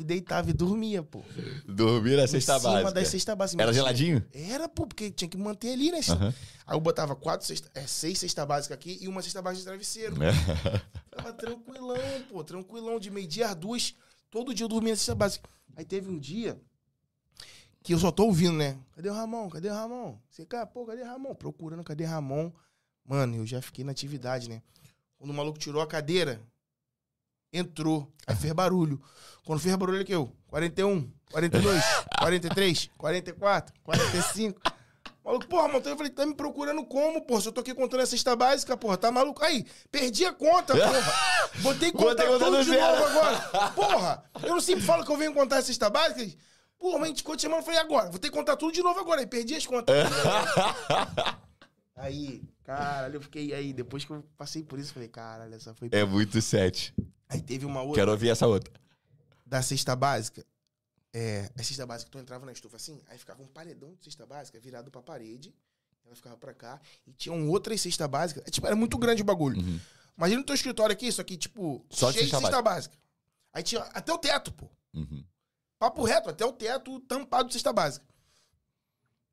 e deitava e dormia, pô. Dormir na Em cesta cima básica. da cesta básica. Era geladinho? Era, pô, porque tinha que manter ali, né? Aham. Aí eu botava quatro cesta, é, seis cesta básicas aqui e uma cesta básica de travesseiro. Tava tranquilão, pô, tranquilão, de meio-dia às duas. Todo dia eu dormia na cesta básica. Aí teve um dia que eu só tô ouvindo, né? Cadê o Ramon? Cadê o Ramon? Você, cara, pô, cadê o Ramon? Procurando, cadê Ramon? Mano, eu já fiquei na atividade, né? Quando o maluco tirou a cadeira, entrou. Aí fez barulho. Quando fez barulho, ele que eu? 41, 42, 43, 44, 45. Maluco, porra, Montão, eu falei, tá me procurando como, porra? Se eu tô aqui contando a cesta básica, porra, tá maluco? Aí, perdi a conta, porra. Botei contar conta tudo do de zero. novo agora. Porra, eu não sempre falo que eu venho contar a cesta básica. Porra, mas a gente ficou te chamando, eu falei, agora, vou ter que contar tudo de novo agora. Aí, perdi as contas. aí, caralho, eu fiquei aí, depois que eu passei por isso, eu falei, caralho, essa foi... É muito sete. Aí teve uma outra Quero ouvir essa outra. da cesta básica. É, a cesta básica, tu entrava na estufa assim, aí ficava um paredão de cesta básica virado pra parede, ela ficava pra cá, e tinham outras cesta básica. É, tipo, era muito grande o bagulho. Uhum. Imagina o teu escritório aqui, isso aqui, tipo, Só de cheio cesta de cesta básica. Aí tinha até o teto, pô. Uhum. Papo reto, até o teto tampado de cesta básica.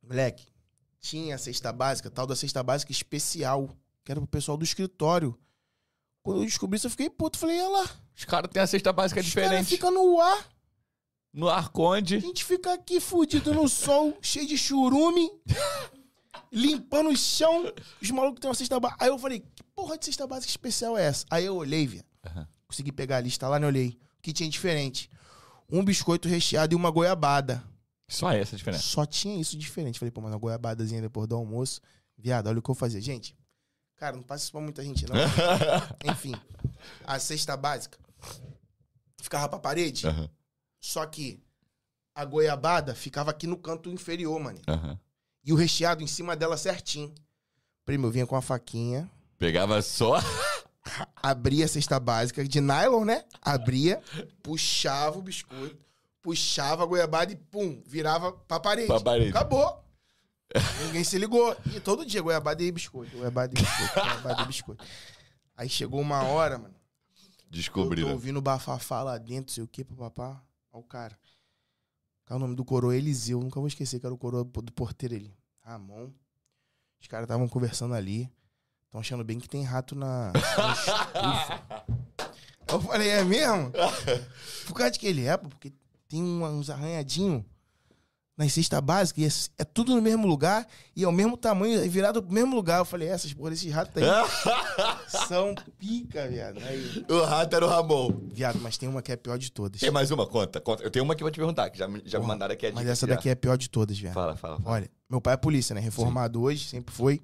Moleque, tinha a cesta básica, tal da cesta básica especial, que era pro pessoal do escritório. Quando eu descobri isso, eu fiquei puto. Falei, olha lá, Os caras têm a cesta básica os diferente. ficam no ar. No Arconde. A gente fica aqui fudido no sol, cheio de churume, limpando o chão. Os malucos têm uma cesta básica. Aí eu falei, que porra de cesta básica especial é essa? Aí eu olhei, velho. Aham. Consegui pegar a lista lá, né? Olhei. que tinha diferente. Um biscoito recheado e uma goiabada. Só essa a diferença. Só tinha isso diferente. Falei, pô, mas uma goiabadazinha depois do almoço. Viado, olha o que eu fazia. Gente, cara, não passa isso pra muita gente, não. Enfim, a cesta básica ficava pra parede, Aham, só que a goiabada ficava aqui no canto inferior, mano. aham. E o recheado em cima dela certinho. Primo, eu vinha com a faquinha, Pegava só. abria a cesta básica de nylon, né? Abria, puxava o biscoito, puxava a goiabada e pum, virava pra parede. Pra parede. Acabou. Ninguém se ligou. E todo dia, goiabada e biscoito, goiabada e biscoito, goiabada e biscoito. Aí chegou uma hora, mano. Eu tô Descobriram. ouvindo bafafá lá dentro, sei o que, papapá. Olha o cara. É o nome do coroa? Eliseu. Nunca vou esquecer que era o coroa do porteiro ali. Ramon. Os caras estavam conversando ali. Estão achando bem que tem rato na, na estufa. Eu falei, é mesmo? Por causa de que ele é, pô, porque tem uns arranhadinhos na cesta básica e é, é tudo no mesmo lugar e é o mesmo tamanho, é virado pro mesmo lugar. Eu falei, essas porra, esses ratos aí são pica, viado. Aí, o rato era o Ramon. Viado, mas tem uma que é a pior de todas. Tem mais uma? Conta, conta. Eu tenho uma que eu vou te perguntar, que já, me- já me Porra, mandaram aqui a Mas essa já. daqui é a pior de todas, viado. Fala, fala, fala. Olha, meu pai é polícia, né? Reformado hoje, sempre foi.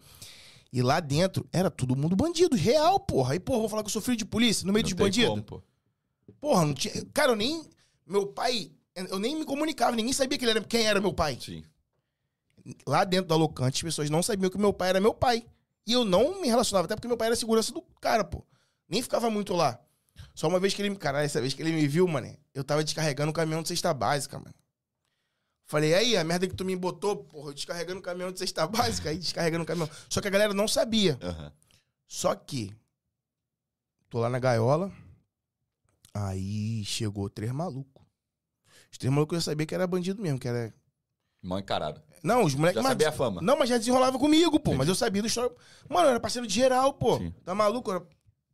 E lá dentro era todo mundo bandido, real, porra. Aí, porra, vou falar que eu sou filho de polícia no meio Não dos tem bandidos. como. Porra, não tinha. Cara, eu nem. Meu pai. Eu nem me comunicava, ninguém sabia que ele era, quem era meu pai. Sim. Lá dentro da Locante, as pessoas não sabiam que meu pai era meu pai. E eu não me relacionava, até porque meu pai era segurança do cara, pô. Nem ficava muito lá. Só uma vez que ele me. Caralho, essa vez que ele me viu, mano, eu tava descarregando um caminhão de cesta básica, mano. Falei, aí, a merda que tu me botou, porra, eu descarregando um caminhão de cesta básica, aí descarregando um caminhão. Só que a galera não sabia. Aham. Só que. Tô lá na gaiola. Aí chegou três malucos. Os três malucos eu sabia que era bandido mesmo, que era. Mal encarado. Não, os moleques. Já mas- sabia a fama. Não, mas já desenrolava comigo, pô. Entendi. Mas eu sabia do história. Mano, eu era parceiro de geral, pô. Sim. Tá maluco? Eu era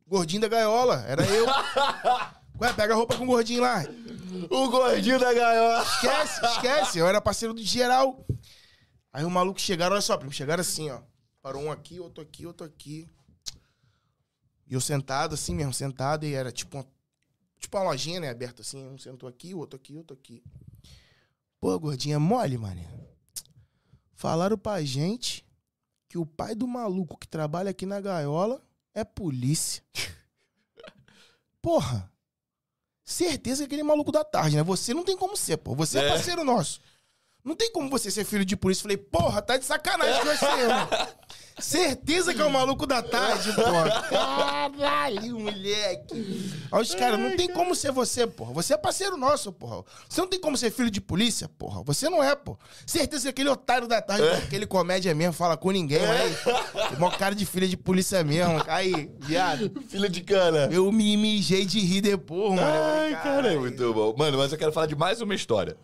gordinho da gaiola. Era eu. Ué, pega a roupa com o gordinho lá. O gordinho da gaiola. Esquece, esquece. Eu era parceiro de geral. Aí o maluco chegaram, olha só, primo, chegaram assim, ó. Parou um aqui, outro aqui, outro aqui. E eu sentado, assim mesmo, sentado, e era tipo uma, tipo uma lojinha, né, aberta assim. Um sentou aqui, o outro aqui, outro aqui. Pô, gordinha, é mole, mané. Falaram pra gente que o pai do maluco que trabalha aqui na gaiola é polícia. Porra. Certeza que aquele maluco da tarde, né? Você não tem como ser, pô. Você é, É. parceiro nosso. Não tem como você ser filho de polícia. Falei, porra, tá de sacanagem com você, mano. Certeza que é o maluco da tarde, porra. Caralho, moleque. Aí os caras, não tem como ser você, porra. Você é parceiro nosso, porra. Você não tem como ser filho de polícia, porra. Você não é, pô. Certeza que aquele otário da tarde, aquele comédia mesmo, fala com ninguém, aí. Tem mó cara de filha de polícia mesmo. Aí, viado. Filho de cana. Eu me mijei de rir depois, mano. Falei, Ai, cara, é muito bom. Mano, mas eu quero falar de mais uma história.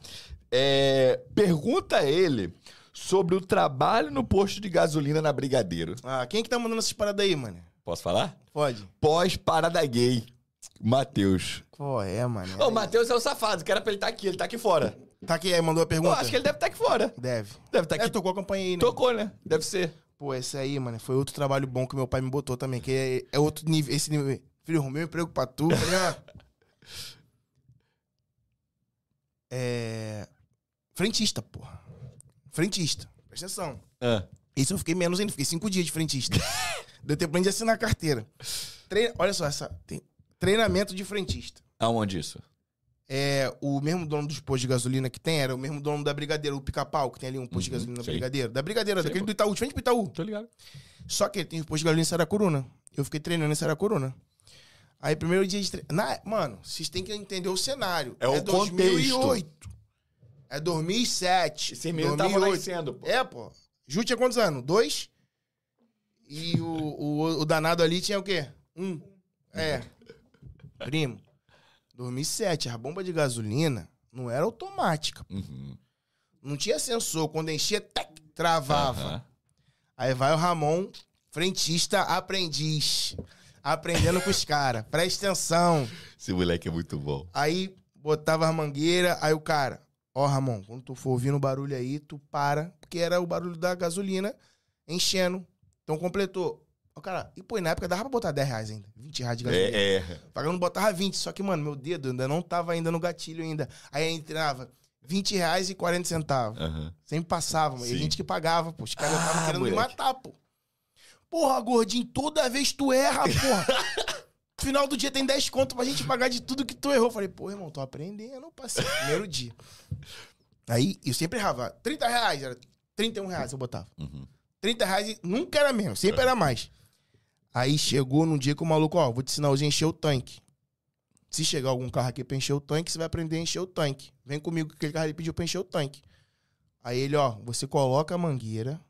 É, pergunta a ele sobre o trabalho no posto de gasolina na Brigadeiro. Ah, quem que tá mandando essas paradas aí, mano? Posso falar? Pode. Pós-parada gay. Matheus. Pô, é, mano. Ô, o Matheus é o safado, que era pra ele estar aqui, ele tá aqui fora. Tá aqui, aí mandou a Eu pergunta? acho que ele deve estar aqui fora. Deve. Deve estar É, aqui. tocou a campanha aí, né? Tocou, né? Deve ser. Pô, esse aí, mano, foi outro trabalho bom que meu pai me botou também, que é, é outro nível, esse nível. Filho, arrumei um emprego pra tu. Falei, ó. É. Frentista, porra. Frentista. Presta atenção. Ah. Isso eu fiquei menos ainda, fiquei cinco dias de frentista. Deu tempo nem de assinar a carteira. Treina- Olha só, essa... tem treinamento de frentista. Aonde isso? É, o mesmo dono dos postos de gasolina que tem era o mesmo dono da Brigadeiro, o Pica-Pau, que tem ali um posto de Uhum, gasolina na. Brigadeiro. Da Brigadeiro, Sei, daquele pô. do Itaú, de frente pro Itaú. Tô ligado. Só que ele tem o posto de gasolina em Saracuruna. Eu fiquei treinando em Saracuruna. Aí, primeiro dia de treino. Mano, vocês têm que entender o cenário. É o 2008. É 2007. Esse menino tava nascendo, pô. É, pô. Ju tinha quantos anos? Dois? E o, o, o danado ali tinha o quê? Um. É. Primo. 2007, a bomba de gasolina não era automática. Uhum. Não tinha sensor. Quando enchia, tac, travava. Aham. Aí vai o Ramon, frentista, aprendiz. Aprendendo com os caras. Presta atenção. Esse moleque é muito bom. Aí botava a mangueira, aí o cara, ó, Ramon, quando tu for ouvindo o barulho aí, tu para, porque era o barulho da gasolina enchendo. Então completou. O cara, e pô, na época dava pra botar 10 reais ainda, 20 reais de gasolina. É, é. Pagando botava 20, só que, mano, meu dedo ainda não tava ainda no gatilho ainda. Aí entrava 20 reais e 40 centavos. Aham. Sempre passava, mano. E a gente que pagava, pô. Os caras Ah, estavam querendo me moleque. matar, pô. Porra, gordinho, toda vez tu erra, porra. Final do dia tem 10 conto pra gente pagar de tudo que tu errou. Falei, pô, irmão, tô aprendendo, parceiro. Primeiro dia. Aí, eu sempre errava. 30 reais, era 31 reais eu botava. Uhum. 30 reais e nunca era mesmo, sempre era mais. Aí chegou num dia que o maluco, ó, vou te ensinar hoje a encher o tanque. Se chegar algum carro aqui pra encher o tanque, você vai aprender a encher o tanque. Vem comigo que aquele carro ele pediu pra encher o tanque. Aí ele, ó, você coloca a mangueira,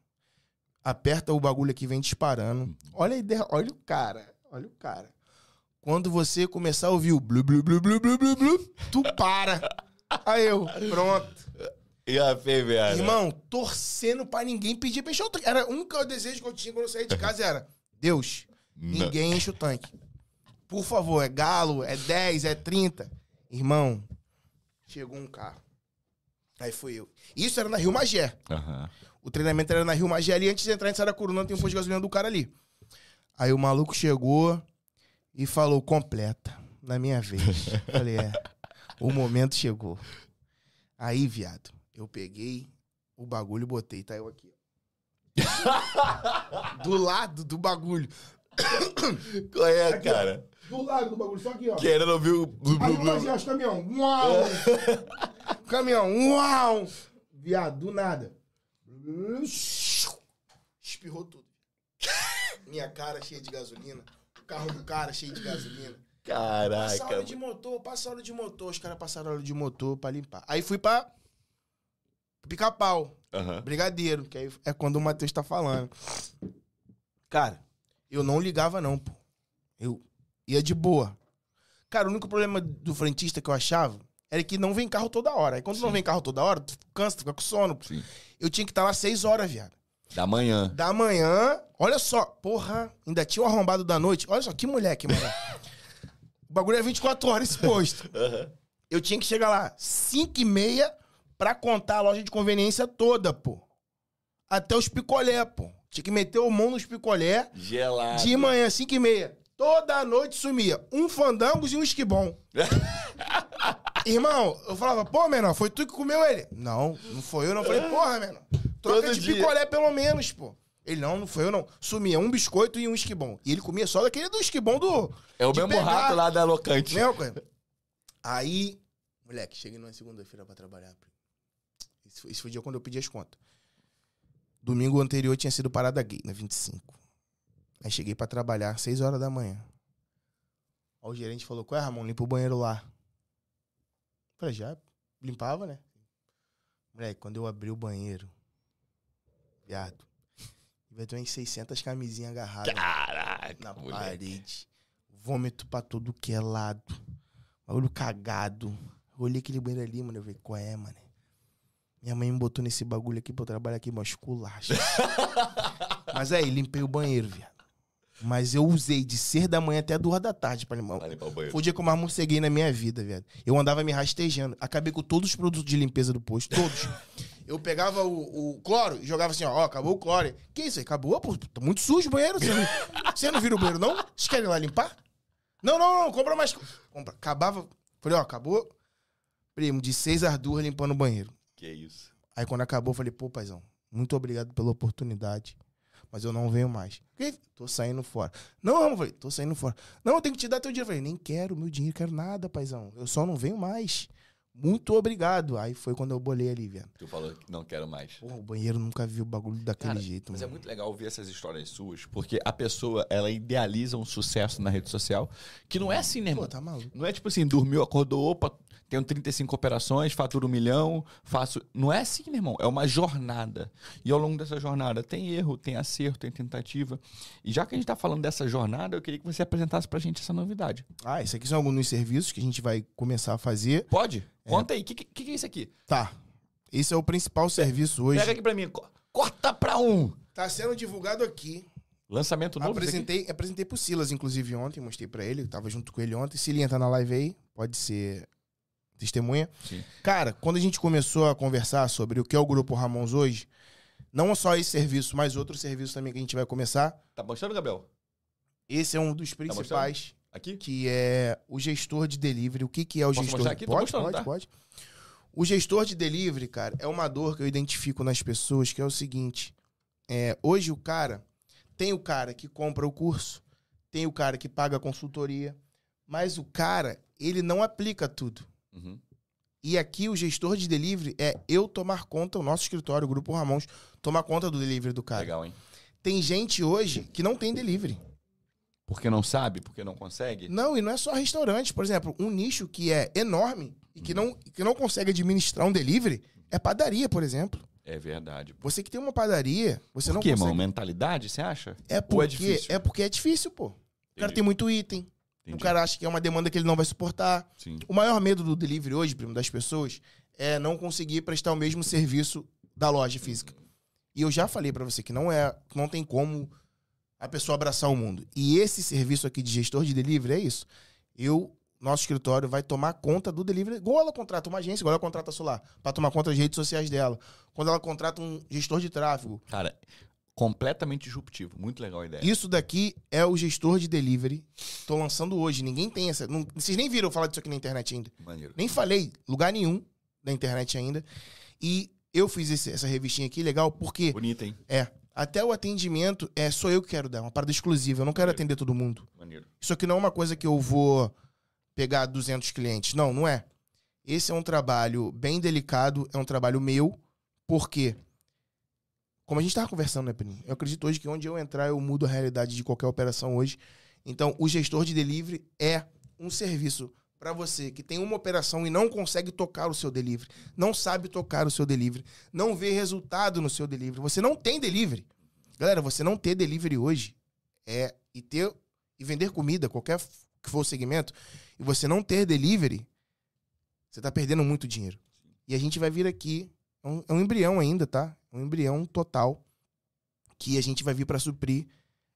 aperta o bagulho aqui, vem disparando. Olha a ideia, olha o cara, olha o cara. Quando você começar a ouvir o blu blu blu blu blu blu blu, tu para. Aí eu, pronto. E a PVA, Irmão, torcendo pra ninguém pedir pra encher o tanque. Era um que eu desejo que eu tinha quando eu saía de casa era: Deus, ninguém enche o tanque. Por favor, é galo, é 10, é 30. Irmão, chegou um carro. Aí fui eu. Isso era na Rio Magé. Aham. O treinamento era na Rio Magé ali. Antes de entrar em Saracuruna, tem um posto de gasolina do cara ali. Aí o maluco chegou e falou: completa, na minha vez. Falei: é, o momento chegou. Aí, viado, eu peguei o bagulho e botei, tá eu aqui. ó. do lado do bagulho. Qual é, Aqui, ó. cara? Do lado do bagulho, só aqui, ó. Querendo ouvir o Aí eu fazia os caminhão, uau! caminhão, uau! Viado, do nada. Espirrou tudo. Minha cara cheia de gasolina. O carro do cara cheio de gasolina. Passa Caraca. óleo de motor, passa óleo de motor. Os caras passaram óleo de motor pra limpar. Aí fui pra pica-pau, Aham. brigadeiro, que aí é quando o Matheus tá falando. Cara, eu não ligava não, pô. Eu ia de boa. Cara, o único problema do frentista que eu achava era que não vem carro toda hora. Aí quando não Sim. vem carro toda hora, tu cansa, tu fica com sono. Sim. Eu tinha que estar lá seis horas, viado. Da manhã. Da manhã, olha só, porra, ainda tinha o arrombado da noite. Olha só, que moleque, mano. o bagulho é 24 horas esse posto. Aham. Eu tinha que chegar lá 5 e meia pra contar a loja de conveniência toda, pô. Até os picolé, pô. Tinha que meter o mão nos picolé. Gelado. De manhã, 5 e meia. Toda noite sumia. Um fandangos e um esquibom. Irmão, eu falava, pô, menor, foi tu que comeu ele? Não, não foi eu, não. Eu falei, porra, menor. Troca Todo de dia. picolé pelo menos, pô. Ele, não, não foi eu, não. Sumia um biscoito e um esquibom. E ele comia só daquele do esquibom do... É o mesmo pegar. rato lá da Locante. Mesma coisa. Aí, moleque, cheguei numa segunda-feira pra trabalhar. Esse foi, foi o dia quando eu pedi as contas. Domingo anterior tinha sido parada gay, na 25. Aí cheguei pra trabalhar, 6 horas da manhã. Aí o gerente falou, qual é, Ramon? Limpa o banheiro lá. Falei, já limpava, né? Moleque, quando eu abri o banheiro, viado, vai ter umas 600 camisinhas agarradas Caraca, na moleque. parede. Vômito pra todo que é lado. Olho cagado. Eu olhei aquele banheiro ali, mano. Eu falei, qual é, mano? Minha mãe me botou nesse bagulho aqui pra eu trabalhar aqui, mas culacha. Mas aí, limpei o banheiro, viado. Mas eu usei de ser da manhã até duas da tarde pra limpar. Vai limpar o banheiro. Foi o dia que eu mais morceguei na minha vida, viado. Eu andava me rastejando. Acabei com todos os produtos de limpeza do posto, todos. Eu pegava o, o cloro e jogava assim, ó, ó, acabou o cloro. Que isso aí? Acabou? Pô, tá muito sujo o banheiro. Você não, você não vira o banheiro, não? Vocês querem ir lá limpar? Não, não, não, compra mais. Compra. Acabava. Falei, ó, acabou. Primo, de seis às duas limpando o banheiro. Que isso. Aí quando acabou, falei, pô, paizão, muito obrigado pela oportunidade. Mas eu não venho mais. Que? Tô saindo fora. Não, eu falei, tô saindo fora. Não, eu tenho que te dar teu dinheiro. Eu falei, nem quero meu dinheiro, quero nada, paizão. Eu só não venho mais. Muito obrigado. Aí foi quando eu bolei ali, velho. Tu falou que não quero mais. Porra, o banheiro nunca viu o bagulho daquele Cara, jeito, mas mano. é muito legal ouvir essas histórias suas, porque a pessoa, ela idealiza um sucesso na rede social, que não é assim, né, Pô, irmão? tá maluco. Não é tipo assim, dormiu, acordou, opa, tenho 35 operações, faturo um milhão, faço. Não é assim, meu irmão. É uma jornada. E ao longo dessa jornada tem erro, tem acerto, tem tentativa. E já que a gente tá falando dessa jornada, eu queria que você apresentasse pra gente essa novidade. Ah, esse aqui são alguns serviços que a gente vai começar a fazer. Pode? Conta aí, o que, que, que é isso aqui? Tá. Esse é o principal serviço hoje. Pega aqui pra mim, co- corta pra um. Tá sendo divulgado aqui. Lançamento novo. isso? Apresentei, apresentei pro Silas, inclusive, ontem, mostrei pra ele, tava junto com ele ontem. Se ele entrar na live aí, pode ser testemunha. Sim. Cara, quando a gente começou a conversar sobre o que é o Grupo Ramons hoje, não só esse serviço, mas outros serviços também que a gente vai começar. Tá mostrando, Gabriel? Esse é um dos Tá principais, Aqui? que é o gestor de delivery. O que, que é o Posso gestor? mostrar aqui? Pode, pode, tá? pode. O gestor de delivery, cara, é uma dor que eu identifico nas pessoas, que é o seguinte. é, hoje o cara, tem o cara que compra o curso, tem o cara que paga a consultoria, mas o cara, ele não aplica tudo. Uhum. E aqui o gestor de delivery é eu tomar conta, o nosso escritório, o Grupo Ramons, tomar conta do delivery do cara. Legal, hein? Tem gente hoje que não tem delivery. Porque não sabe, porque não consegue? Não, e não é só restaurante. Por exemplo, um nicho que é enorme e que não, que não consegue administrar um delivery é padaria, por exemplo. É verdade. Você que tem uma padaria, você Por não quê, consegue. mano? Mentalidade, você acha? É Ou é porque, difícil? é porque é difícil, pô. O cara tem muito item. O Entendi. cara acha que é uma demanda que ele não vai suportar. Sim. O maior medo do delivery hoje, primo, das pessoas, é não conseguir prestar o mesmo serviço da loja física. E eu já falei pra você que não é, não tem como a pessoa abraçar o mundo. E esse serviço aqui de gestor de delivery é isso. Eu, nosso escritório vai tomar conta do delivery, igual ela contrata uma agência, igual ela contrata a Solar, pra tomar conta das redes sociais dela. Quando ela contrata um gestor de tráfego, Cara, completamente disruptivo. Muito legal a ideia. isso daqui é o gestor de delivery. Tô lançando hoje. Ninguém tem essa. não- vocês nem viram falar disso aqui na internet ainda. Maneiro. Nem falei lugar nenhum da internet ainda. E eu fiz esse- essa revistinha aqui legal porque Bonito, hein? é até o atendimento é só eu que quero dar, uma parada exclusiva. Eu não quero atender todo mundo. Maneiro. Isso aqui não é uma coisa que eu vou pegar 200 clientes. Não, não é. Esse é um trabalho bem delicado, é um trabalho meu, porque, como a gente estava conversando, né, Peninho? Eu acredito hoje que onde eu entrar, eu mudo a realidade de qualquer operação hoje. Então, o gestor de delivery é um serviço para você que tem uma operação e não consegue tocar o seu delivery, não sabe tocar o seu delivery, não vê resultado no seu delivery. Você não tem delivery. Galera, você não ter delivery hoje é e ter e vender comida, qualquer que for o segmento, e você não ter delivery, você tá perdendo muito dinheiro. E a gente vai vir aqui, um, é um embrião ainda, tá? É um embrião total que a gente vai vir para suprir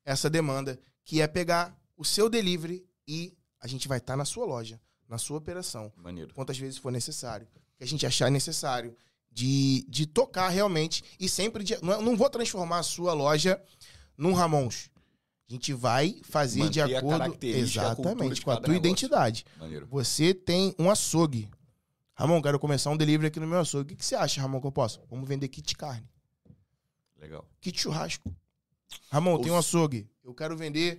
essa demanda, que é pegar o seu delivery e a gente vai estar na sua loja, na sua operação, Maneiro. quantas vezes for necessário, que a gente achar necessário de, de tocar realmente e sempre de, não, não vou transformar a sua loja num Ramons. A gente vai fazer de Manter a acordo exatamente de com a tua negócio. identidade. Maneiro. Você tem um açougue. Ramon, quero começar um delivery aqui no meu açougue. O que, que você acha, Ramon, que eu posso? Vamos vender kit carne, Legal. kit churrasco. Ramon, tem um Ou- açougue. Eu quero vender.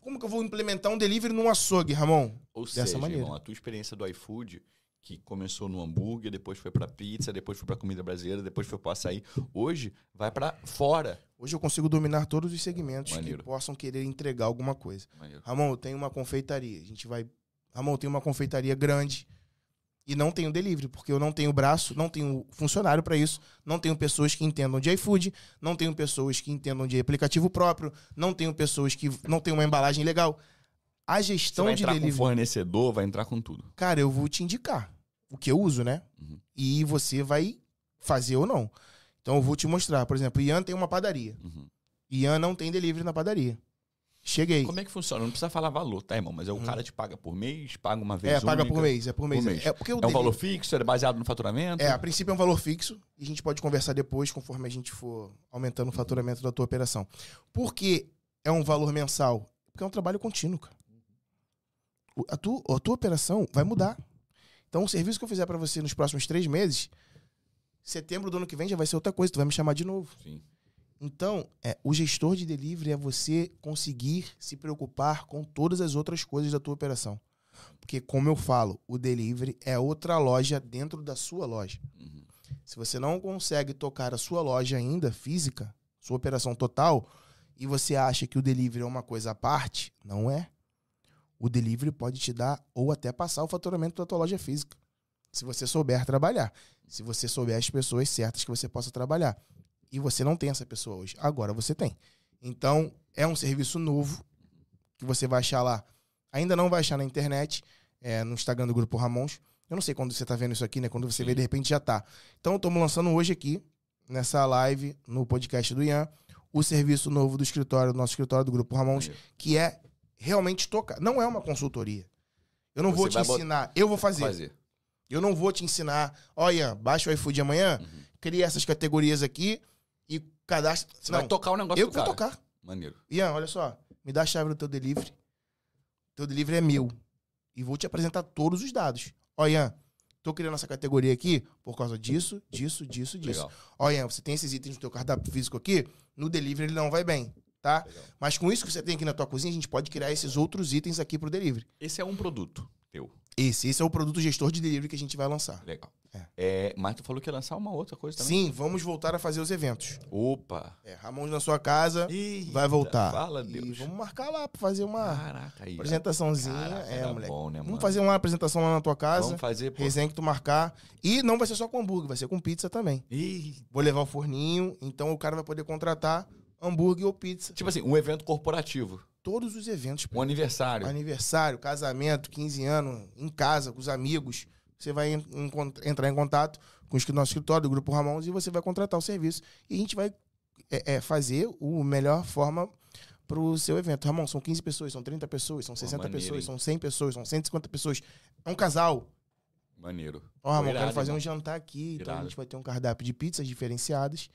Como que eu vou implementar um delivery num açougue, Ramon? Ou Dessa seja, maneira. irmão, a tua experiência do iFood, que começou no hambúrguer, depois foi pra pizza, depois foi pra comida brasileira, depois foi pro açaí, hoje vai pra fora. Hoje eu consigo dominar todos os segmentos Maneiro. que possam querer entregar alguma coisa. Maneiro. Ramon, eu tenho uma confeitaria. A gente vai. Ramon, eu tenho uma confeitaria grande e não tenho delivery, porque eu não tenho braço, não tenho funcionário para isso, não tenho pessoas que entendam de iFood, não tenho pessoas que entendam de aplicativo próprio, não tenho pessoas que não têm uma embalagem legal. A Você gestão vai de entrar com fornecedor, vai entrar com tudo. Cara, eu vou te indicar o que eu uso, né? Uhum. E você vai fazer ou não. Então eu vou te mostrar. Por exemplo, Ian tem uma padaria. Uhum. Ian não tem delivery na padaria. Cheguei. Como é que funciona? Não precisa falar valor, tá, irmão? Mas é o cara te paga por mês, paga uma vez Hum. É, paga única? por mês, é por mês. Por mês. É, porque o É um deli- valor fixo? É baseado no faturamento? É, a princípio é um valor fixo e a gente pode conversar depois conforme a gente for aumentando o faturamento da tua operação. Por que é um valor mensal? Porque é um trabalho contínuo, cara. A tua, a tua operação vai mudar. Então, o serviço que eu fizer pra você nos próximos três meses, setembro do ano que vem já vai ser outra coisa, tu vai me chamar de novo. Sim. Então, é, o gestor de delivery é você conseguir se preocupar com todas as outras coisas da tua operação. Porque, como eu falo, o delivery é outra loja dentro da sua loja. Uhum. Se você não consegue tocar a sua loja ainda, física, sua operação total, e você acha que o delivery é uma coisa à parte, não é. O delivery pode te dar ou até passar o faturamento da tua loja física. Se você souber trabalhar. Se você souber as pessoas certas que você possa trabalhar. E você não tem essa pessoa hoje. Agora você tem. Então, é um serviço novo que você vai achar lá. Ainda não vai achar na internet, é, no Instagram do Grupo Ramons. Eu não sei quando você tá vendo isso aqui, né? Quando você vê, de repente já tá. Então, estamos lançando hoje aqui, nessa live, no podcast do Ian, o serviço novo do escritório, do nosso escritório do Grupo Ramons, que é realmente tocar. Não é uma consultoria. Eu não Você vou te ensinar, eu vou fazer. Fazer. Eu não vou te ensinar, olha, baixa o iFood amanhã, Uhum. cria essas categorias aqui cadastra. Você não, vai tocar o negócio eu que vou cara. tocar. Maneiro. Ian, olha só. me dá a chave do teu delivery. Teu delivery é meu. E vou te apresentar todos os dados. Ó, Ian, tô criando essa categoria aqui por causa disso, disso, disso, disso. Legal. Ó, Ian, você tem esses itens no teu cardápio físico aqui, no delivery ele não vai bem, tá? Legal. Mas com isso que você tem aqui na tua cozinha, a gente pode criar esses outros itens aqui pro delivery. Esse é um produto teu. Esse, esse é o produto gestor de delivery que a gente vai lançar. Legal. É. É, mas tu falou que ia lançar uma outra coisa também. Sim, vamos voltar a fazer os eventos. Opa. É, Ramon na sua casa Eita, vai voltar. Fala, E Deus. vamos marcar lá pra fazer uma Caraca, aí. apresentaçãozinha. Caraca, é, era moleque. bom, né? Vamos fazer uma apresentação lá na tua casa. Vamos fazer, pô. Resenha que tu marcar. E não vai ser só com hambúrguer, vai ser com pizza também. Ih, Vou levar o forninho, então o cara vai poder contratar hambúrguer ou pizza. Tipo assim, um evento corporativo. Todos os eventos. Um aniversário. Aniversário, casamento, 15 anos, em casa, com os amigos. Você vai entrar em contato com o nosso escritório do Grupo Ramons e você vai contratar o serviço. E a gente vai é, é, fazer o melhor forma para o seu evento. Ramon, são 15 pessoas, são 30 pessoas, são 60 maneiro, pessoas, hein? são 100 pessoas, são 150 pessoas. É um casal. Maneiro. Ó, Ramon, Irado, quero fazer um irmão. jantar aqui. Então a Irado. gente vai ter um cardápio de pizzas diferenciadas.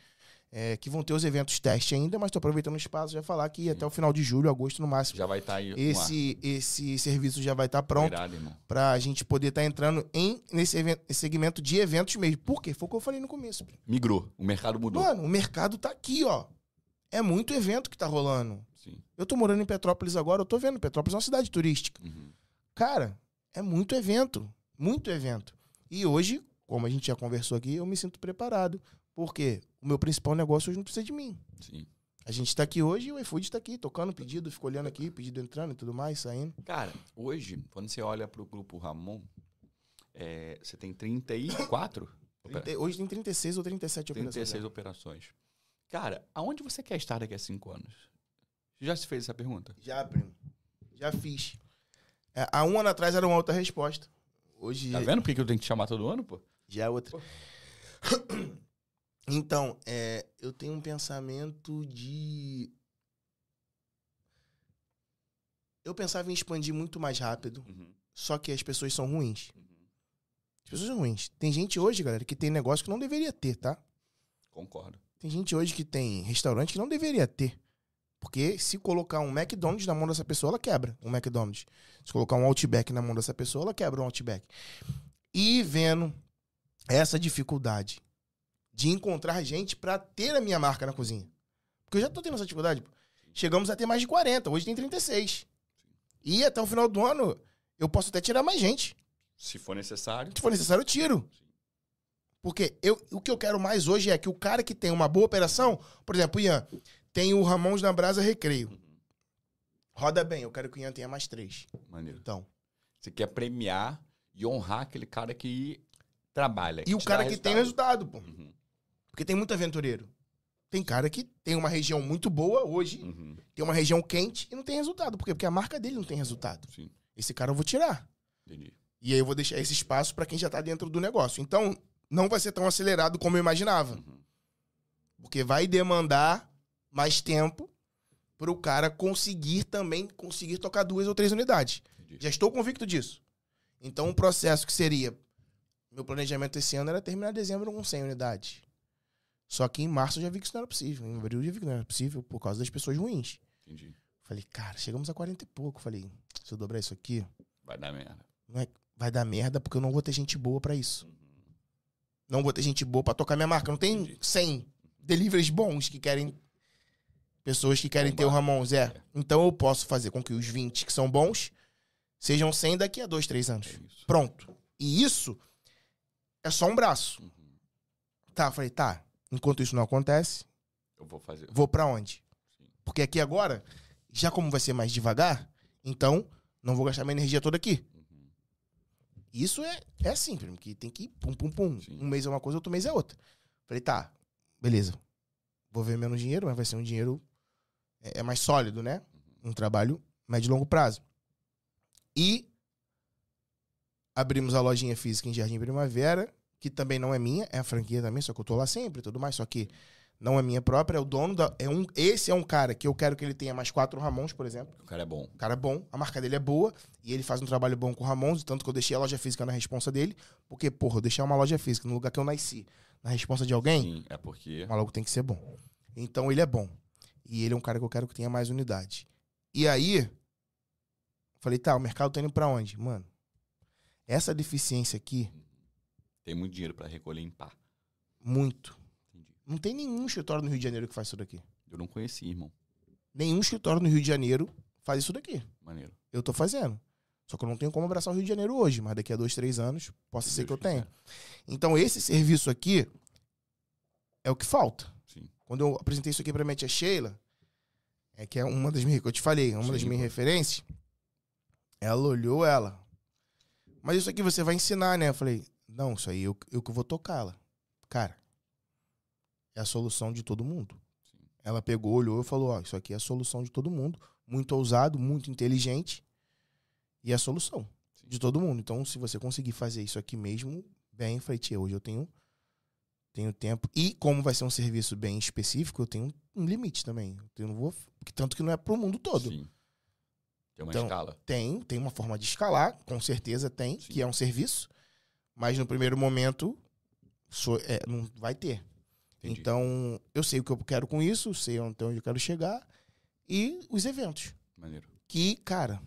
É, que vão ter os eventos teste ainda, mas estou aproveitando o espaço já falar que até o final de julho, agosto no máximo, Já vai estar aí. no ar. esse, esse serviço já vai estar pronto Irado, irmão. pra gente poder estar entrando em, nesse evento, segmento de eventos mesmo. Por quê? Foi o que eu falei no começo. Migrou. O mercado mudou. Mano, o mercado tá aqui, ó. É muito evento que tá rolando. Sim. Eu tô morando em Petrópolis agora, eu tô vendo. Petrópolis é uma cidade turística. Uhum. Cara, é muito evento. Muito evento. E hoje, como a gente já conversou aqui, eu me sinto preparado. Porque o meu principal negócio hoje não precisa de mim. Sim. A gente tá aqui hoje e o iFood tá aqui, tocando pedido, fica olhando aqui, pedido entrando e tudo mais, saindo. Cara, hoje, quando você olha pro grupo Ramon, é, você tem 34? Opera- Trinta- Hoje tem 36 ou 37 operações. 36 operações. Cara, aonde você quer estar daqui a 5 anos? Já se fez essa pergunta? Já, primo. Já fiz. É, há um ano atrás era uma outra resposta. Hoje Tá vendo por que que eu tenho que te chamar todo ano, pô? já é outra. Então, é, eu tenho um pensamento de. Eu pensava em expandir muito mais rápido, Uhum. só que as pessoas são ruins. As pessoas são ruins. Tem gente hoje, galera, que tem negócio que não deveria ter, tá? Concordo. Tem gente hoje que tem restaurante que não deveria ter. Porque se colocar um McDonald's na mão dessa pessoa, ela quebra um McDonald's. Se colocar um Outback na mão dessa pessoa, ela quebra um Outback. E vendo essa dificuldade de encontrar gente pra ter a minha marca na cozinha. Porque eu já tô tendo essa dificuldade. pô. Chegamos a ter mais de 40, hoje tem 36. E até o final do ano, eu posso até tirar mais gente. Se for necessário. Se for necessário, eu tiro. Porque eu, o que eu quero mais hoje é que o cara que tem uma boa operação, por exemplo, o Ian, tem o Ramons na Brasa Recreio. Roda bem, eu quero que o Ian tenha mais três. Maneiro. Então. Você quer premiar e honrar aquele cara que trabalha. E o cara que tem resultado, pô. Uhum. Porque tem muito aventureiro. Tem cara que tem uma região muito boa hoje, Uhum. tem uma região quente e não tem resultado. Por quê? Porque a marca dele não tem resultado. Sim, Esse cara eu vou tirar. entendi. E aí eu vou deixar esse espaço pra quem já tá dentro do negócio. Então, não vai ser tão acelerado como eu imaginava. Uhum. Porque vai demandar mais tempo para o cara conseguir também conseguir tocar duas ou três unidades. Entendi. Já estou convicto disso. Então, um processo que seria. Meu planejamento esse ano era terminar dezembro com 100 unidades. Só que em março eu já vi que isso não era possível. Em abril eu já vi que não era possível por causa das pessoas ruins. Entendi. Falei, cara, chegamos a 40 e pouco. Falei, se eu dobrar isso aqui, Vai dar merda. não é- vai dar merda porque eu não vou ter gente boa para isso. Não vou ter gente boa para tocar minha marca. Não tem Entendi. 100 deliveries bons que querem. Pessoas que querem ter o Bombar. Ramons. É. Então eu posso fazer com que os 20 que são bons sejam 100 daqui a 2, 3 anos. É. Pronto. E isso é só um braço. Uhum. Tá, falei, tá. Enquanto isso não acontece, Eu vou fazer. vou para onde? Sim. Porque aqui agora, já como vai ser mais devagar, então não vou gastar minha energia toda aqui. Uhum. Isso é, é assim, primo, que tem que ir pum, pum, pum. Sim. Um mês é uma coisa, outro mês é outra. Falei, tá, beleza. Vou ver menos dinheiro, mas vai ser um dinheiro é, é mais sólido, né? Uhum. Um trabalho médio e longo prazo. E abrimos a lojinha física em Jardim Primavera, que também não é minha, é a franquia também, só que eu tô lá sempre e tudo mais, só que não é minha própria, é o dono da. É um, esse é um cara que eu quero que ele tenha mais quatro Ramons, por exemplo. O cara é bom. O cara é bom, a marca dele é boa, e ele faz um trabalho bom com o Ramons, tanto que eu deixei a loja física na responsa dele, porque, porra, eu deixei uma loja física no lugar que eu nasci, na responsa de alguém, Sim, é porque. o maluco tem que ser bom. Então ele é bom. E ele é um cara que eu quero que tenha mais unidade. E aí, falei, tá, o mercado tá indo pra onde? Mano, essa deficiência aqui, Tem muito dinheiro pra recolher em pá. muito. Entendi. Não tem nenhum escritório no Rio de Janeiro que faz isso daqui. Eu não conheci, irmão. Nenhum escritório no Rio de Janeiro faz isso daqui. Maneiro. Eu tô fazendo. Só que eu não tenho como abraçar o Rio de Janeiro hoje, mas daqui a dois, três anos, possa Se ser Deus que eu tenha. Então, esse serviço aqui é o que falta. Sim. Quando eu apresentei isso aqui pra minha tia Sheila, é que é uma das minhas, que eu te falei, uma das Sim, minhas pô. referências. Ela olhou ela. Mas isso aqui você vai ensinar, né? Eu falei, não, isso aí eu, eu que vou tocar ela. Cara, é a solução de todo mundo. Sim. Ela pegou, olhou e falou, ó, isso aqui é a solução de todo mundo. Muito ousado, muito inteligente. E é a solução Sim. de todo mundo. Então, se você conseguir fazer isso aqui mesmo, bem, eu falei, tia, hoje eu tenho, tenho tempo. E como vai ser um serviço bem específico, eu tenho um limite também. Eu não vou. porque Tanto que não é pro mundo todo. Sim. Tem uma Então, escala. Tem, tem uma forma de escalar, com certeza tem, Sim. que é um serviço. Mas no primeiro momento, sou- é, não vai ter. Entendi. Então, eu sei o que eu quero com isso, sei até onde eu quero chegar. E os eventos. Maneiro. Que, cara,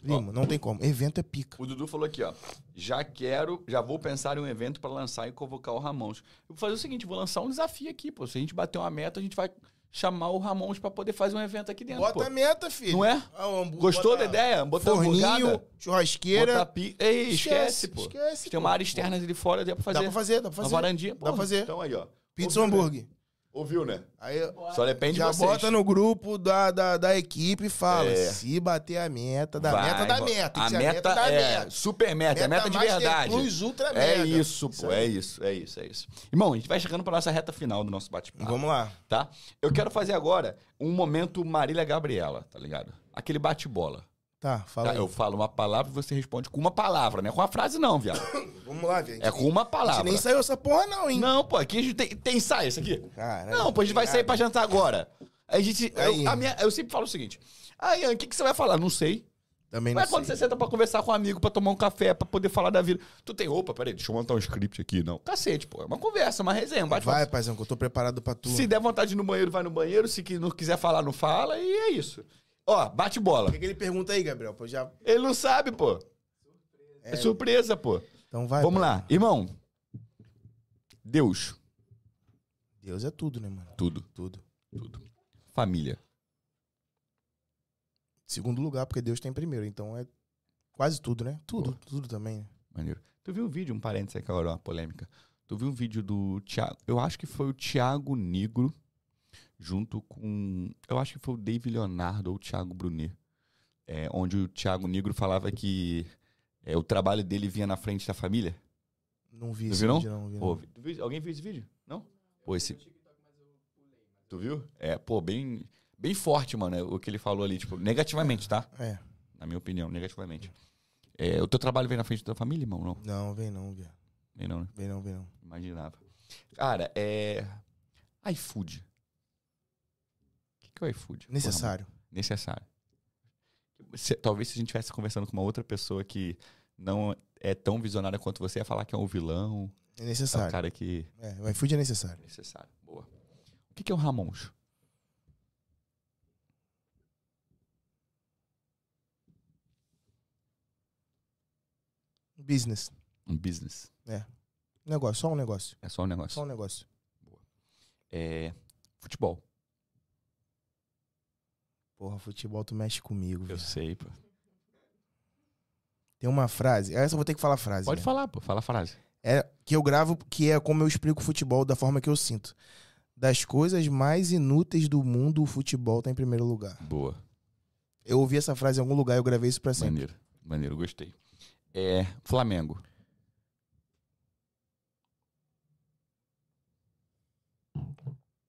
primo, não tem como. Evento é pica. O Dudu falou aqui, ó. Já quero, já vou pensar em um evento pra lançar e convocar o Ramons. Eu vou fazer o seguinte, vou lançar um desafio aqui, pô. Se a gente bater uma meta, a gente vai chamar o Ramons pra poder fazer um evento aqui dentro, Bota pô. a meta, filho. Não é? Ah, hambúrguer, Gostou da ideia? Botar Forninho, hamburgada? churrasqueira. Botar pi... Ei, esquece, pô. Esquece, Tem pô. uma área externa ali fora, dá pra fazer. Dá pra fazer, dá pra Uma fazer. varandinha. Dá pra fazer. Então aí, ó. Pizza hambúrguer. Ouviu, né? Aí, Só depende já de vocês. bota no grupo da, da, da equipe e fala: É. se bater a meta, da Vai, meta, da meta. Tem A que ser meta, da é meta. super meta, é meta de verdade. Plus, ultra É mega. isso, pô, é isso, é isso, é isso. Irmão, a gente vai chegando pra nossa reta final do nosso bate-papo. Vamos lá. tá? Eu quero fazer agora um momento Marília Gabriela, tá ligado? Aquele bate-bola. Tá, fala tá? aí. Eu falo uma palavra e você responde com uma palavra, não é com uma frase não, viado. Vamos lá, gente. É com uma A gente palavra. nem saiu essa porra, não, hein? Não, pô, aqui a gente tem, tem ensaio isso aqui. Caralho, Não, pô, a gente vai sair pra jantar agora. A gente, Aí. eu, a minha, eu sempre falo o seguinte. Ah, Ian, o que, que você vai falar? Não sei. Também não Mas quando sei. você senta pra conversar com um amigo, pra tomar um café, pra poder falar da vida. Tu tem, opa, peraí, deixa eu montar um script aqui. Não, cacete, pô. É uma conversa, uma resenha, bate Vai, paizão, que eu tô preparado pra tu. Se der vontade no banheiro, vai no banheiro. Se não quiser falar, não fala. E é isso. Ó, bate bola. O que, que ele pergunta aí, Gabriel? Pô, já... Ele não sabe, pô. É, surpresa, pô. Então vai. Vamos pai. lá. Irmão. Deus. Deus é tudo, né, mano? Tudo, Tudo. tudo. Família. Segundo lugar, porque Deus tem primeiro. Então é quase tudo, né? Tudo, tudo também. né? Maneiro. Tu viu um vídeo, um parênteses aqui agora, uma polêmica. Tu viu um vídeo do Thiago. Eu acho que foi o Thiago Negro, junto com. Eu acho que foi o David Leonardo ou o Thiago Brunet. É, onde o Thiago Negro falava que é, o trabalho dele vinha na frente da família. Não vi Tu esse viu, não? vídeo, não. vi, Pô, não. vi- viu- alguém viu esse vídeo? Não? Pô, esse. Tu viu? É, pô, bem, bem forte, mano, é o que ele falou ali, tipo, negativamente, tá? É. Na minha opinião, negativamente. É, o teu trabalho vem na frente da família, irmão? Não, Não, vem não, viado. vem não, né? Vem não, vem não. Imaginava. Cara, é. iFood. Que, é o iFood? Porra, Necessário. mano, necessário. Se- talvez se a gente estivesse conversando com uma outra pessoa que não é tão visionária quanto você, ia falar que é um vilão. É É um necessário. cara que. É, o iFood é necessário. Necessário. Boa. O que, que é o Ramons? Business. Um business. Negócio, só um negócio. É só um negócio. Só um negócio. É. Futebol. Porra, futebol tu mexe comigo, Eu velho. sei, pô. Tem uma frase, essa eu vou ter que falar a frase. Pode né? falar, pô. Fala a frase. É que eu gravo, que é como eu explico o futebol da forma que eu sinto. Das coisas mais inúteis do mundo, o futebol tá em primeiro lugar. Boa. Eu ouvi essa frase em algum lugar e eu gravei isso pra sempre. Maneiro. Maneiro, gostei. É. Flamengo.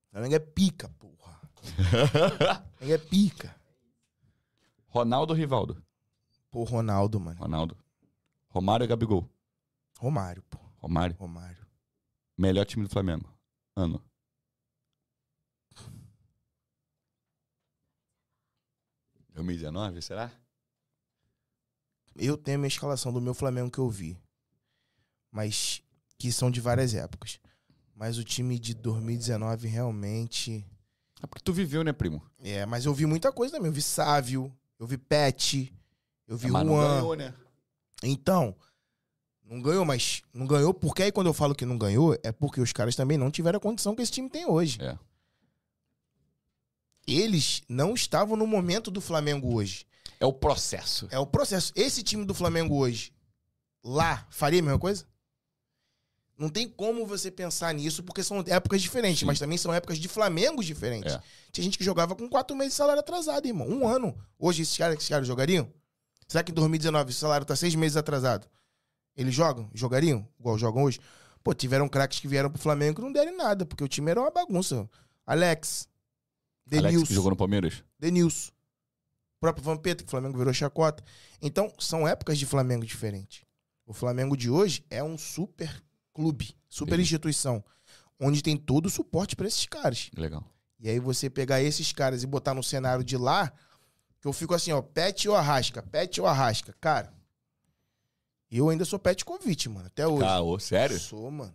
Flamengo é pica, porra. Flamengo é pica. Ronaldo ou Rivaldo? Pô, Ronaldo, mano. Ronaldo. Romário ou Gabigol? Romário, pô. Romário. Romário. Melhor time do Flamengo. Ano. (2019), será? Eu tenho a minha escalação do meu Flamengo que eu vi. Mas que são de várias épocas. Mas o time de 2019 realmente. É porque tu viveu, né, primo? É, mas eu vi muita coisa também. Eu vi Sávio, eu vi Pet, eu vi É, mas não Juan. ganhou, né? Então, não ganhou, mas não ganhou porque aí quando eu falo que não ganhou, é porque os caras também não tiveram a condição que esse time tem hoje. É. Eles não estavam no momento do Flamengo hoje. É o processo. É o processo. Esse time do Flamengo hoje, lá, faria a mesma coisa? Não tem como você pensar nisso, porque são épocas diferentes, Sim. mas também são épocas de Flamengos diferentes. É. Tinha gente que jogava com quatro meses de salário atrasado, irmão. Um ano. Hoje esses caras, esses caras jogariam? Será que em 2019 o salário tá seis meses atrasado? Eles jogam? Jogariam? Igual jogam hoje? Pô, tiveram craques que vieram pro Flamengo que não deram nada, porque o time era uma bagunça. Alex. Alex, Denilson. que jogou no Palmeiras. Denilson. O próprio Vampeta, que o Flamengo virou chacota. Então, são épocas de Flamengo diferentes. O Flamengo de hoje é um super clube, super instituição, onde tem todo o suporte pra esses caras. Legal. E aí você pegar esses caras e botar no cenário de lá, que eu fico assim, ó, Pet ou Arrasca, Pet ou Arrasca. Cara, eu ainda sou Pet Covid, mano, até hoje. Caô, sério? Sou, mano.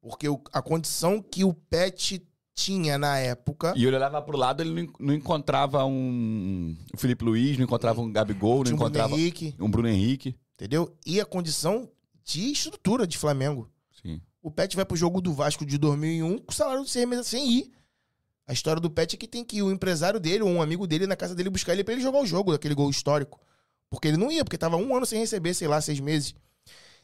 Porque o- a condição que o Pet tinha na época... E ele olhava pro lado, ele não en- não encontrava um o Felipe Luiz, não encontrava um Gabigol, não Bruno encontrava Henrique, um Bruno Henrique. entendeu? E a condição de estrutura de Flamengo. Sim. O Pet vai pro jogo do Vasco de 2001 com salário de seis meses sem ir. A história do Pet é que tem que ir o empresário dele ou um amigo dele na casa dele buscar ele pra ele jogar o jogo, daquele gol histórico. Porque ele não ia, porque tava um ano sem receber, sei lá, seis meses.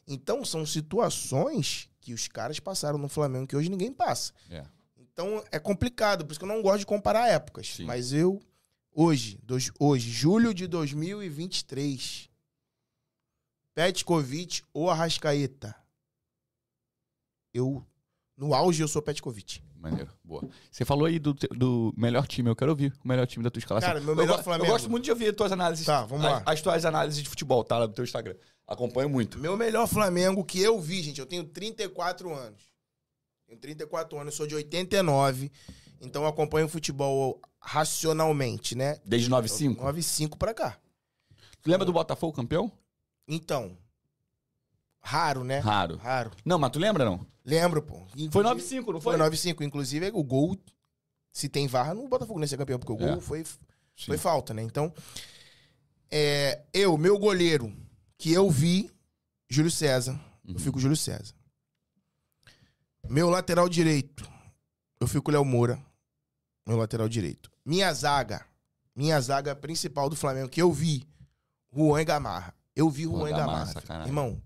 Então são situações que os caras passaram no Flamengo que hoje ninguém passa. É. Então é complicado, por isso que eu não gosto de comparar épocas. Sim. Mas eu, hoje, dois- hoje, julho de 2023, Petkovic ou Arrascaeta? Eu, no auge, eu sou Petkovic. Maneiro. Boa. Você falou aí do, do melhor time, eu quero ouvir o melhor time da tua escalação. Cara, meu Eu melhor go- Flamengo. Eu gosto muito de ouvir as tuas análises. Tá, vamos as, lá. As tuas análises de futebol, tá? Lá do teu Instagram. Acompanho muito. Meu melhor Flamengo que eu vi, gente, eu tenho 34 anos. Tenho 34 anos, sou de 89. Então eu acompanho futebol racionalmente, né? Desde 95. 95 pra cá. Tu lembra do Botafogo campeão? Então, raro, né? Raro. Raro. Não, mas tu lembra, não? Lembro, pô. Foi Inclusive- 95, não foi? Foi 9-5. Inclusive, o gol, se tem varra, no Botafogo nem ser campeão, porque o É. gol foi, Sim. foi falta, né? Então, é, eu, meu goleiro, que eu vi, Júlio César. Eu Uhum. fico com o Júlio César. Meu lateral direito, eu fico com o Léo Moura. Meu lateral direito. Minha zaga, minha zaga principal do Flamengo, que eu vi, Juan e Gamarra. Eu vi Pô, Juan e Gamarra, Gamarra. Irmão,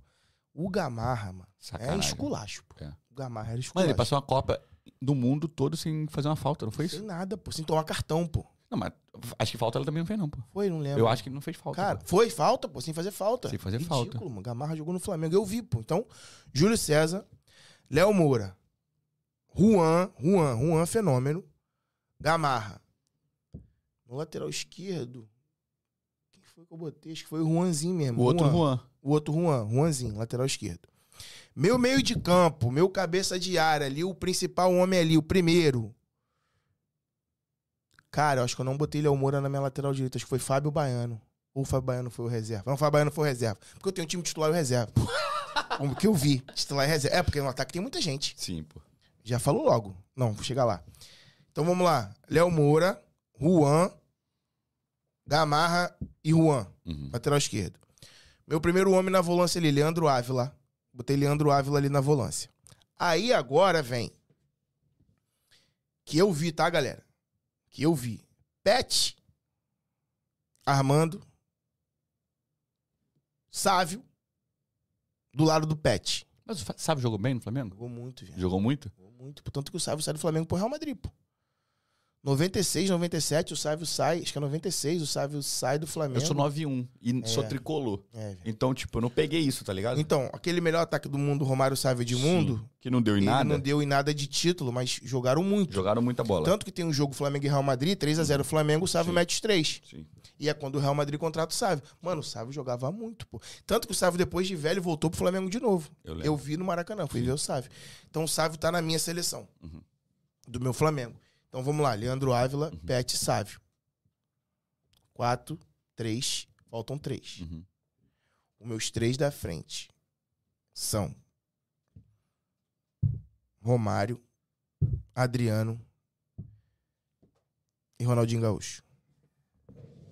o Gamarra, mano, é Sacanagem. esculacho, pô. É. O Gamarra era esculacho. Mano, ele passou uma Copa do mundo todo sem fazer uma falta, não foi Sem isso? nada, pô. Sem tomar cartão, pô. Não, mas acho que falta ela também não fez, não, pô. Foi, não lembro. Eu acho que ele não fez falta. Cara, pô. foi falta, pô. Sem fazer falta. Sem fazer Ridículo, falta. mano. Gamarra jogou no Flamengo. Eu vi, pô. Então, Júlio César, Léo Moura, Juan, Juan, Juan, fenômeno. Gamarra. No lateral esquerdo. Foi que eu botei? Acho que foi o Juanzinho mesmo. O outro Juan. O outro Juan, Juanzinho, lateral esquerdo. Meu meio de campo, meu cabeça de área ali, o principal homem ali, o primeiro. Cara, eu acho que eu não botei Léo Moura na minha lateral direita. Acho que foi Fábio Baiano. Ou o Fábio Baiano foi o reserva. Não, o Fábio Baiano foi o reserva. Porque eu tenho um time titular e o reserva. Como que eu vi. Titular e reserva. É, porque no ataque tem muita gente. Sim, pô. Já falou logo. Não, vou chegar lá. Então vamos lá. Léo Moura, Juan, Gamarra e Juan. Uhum. Lateral esquerdo. Meu primeiro homem na volância ali, Leandro Ávila. Botei Leandro Ávila ali na volância. Aí agora vem. Que eu vi, tá, galera? Que eu vi. Pet. Armando. Sávio. Do lado do Pet. Mas o Sávio jogou bem no Flamengo? Jogou muito, viado. Jogou muito? Jogou muito. Portanto que o Sávio sai do Flamengo pro Real Madrid, pô. 96, 97, o Sávio sai. Acho que é 96, o Sávio sai do Flamengo. Eu sou 9-1 e É. sou tricolor. É. Então, tipo, eu não peguei isso, tá ligado? Então, aquele melhor ataque do mundo, Romário Sávio de Sim, mundo, Que não deu em nada. não deu em nada de título, mas jogaram muito. Jogaram muita bola. Tanto que tem um jogo Flamengo e Real Madrid, 3x0 Flamengo, o Sávio Sim. mete os três. Sim. E é quando o Real Madrid contrata o Sávio. Mano, o Sávio jogava muito, pô. Tanto que o Sávio, depois de velho, voltou pro Flamengo de novo. Eu lembro. Eu vi no Maracanã, fui ver o Sávio. Então o Sávio tá na minha seleção. Uhum. Do meu Flamengo. Então vamos lá. Leandro Ávila, Uhum. Pet, Sávio. Quatro, três, faltam três. Uhum. Os meus três da frente são Romário, Adriano e Ronaldinho Gaúcho.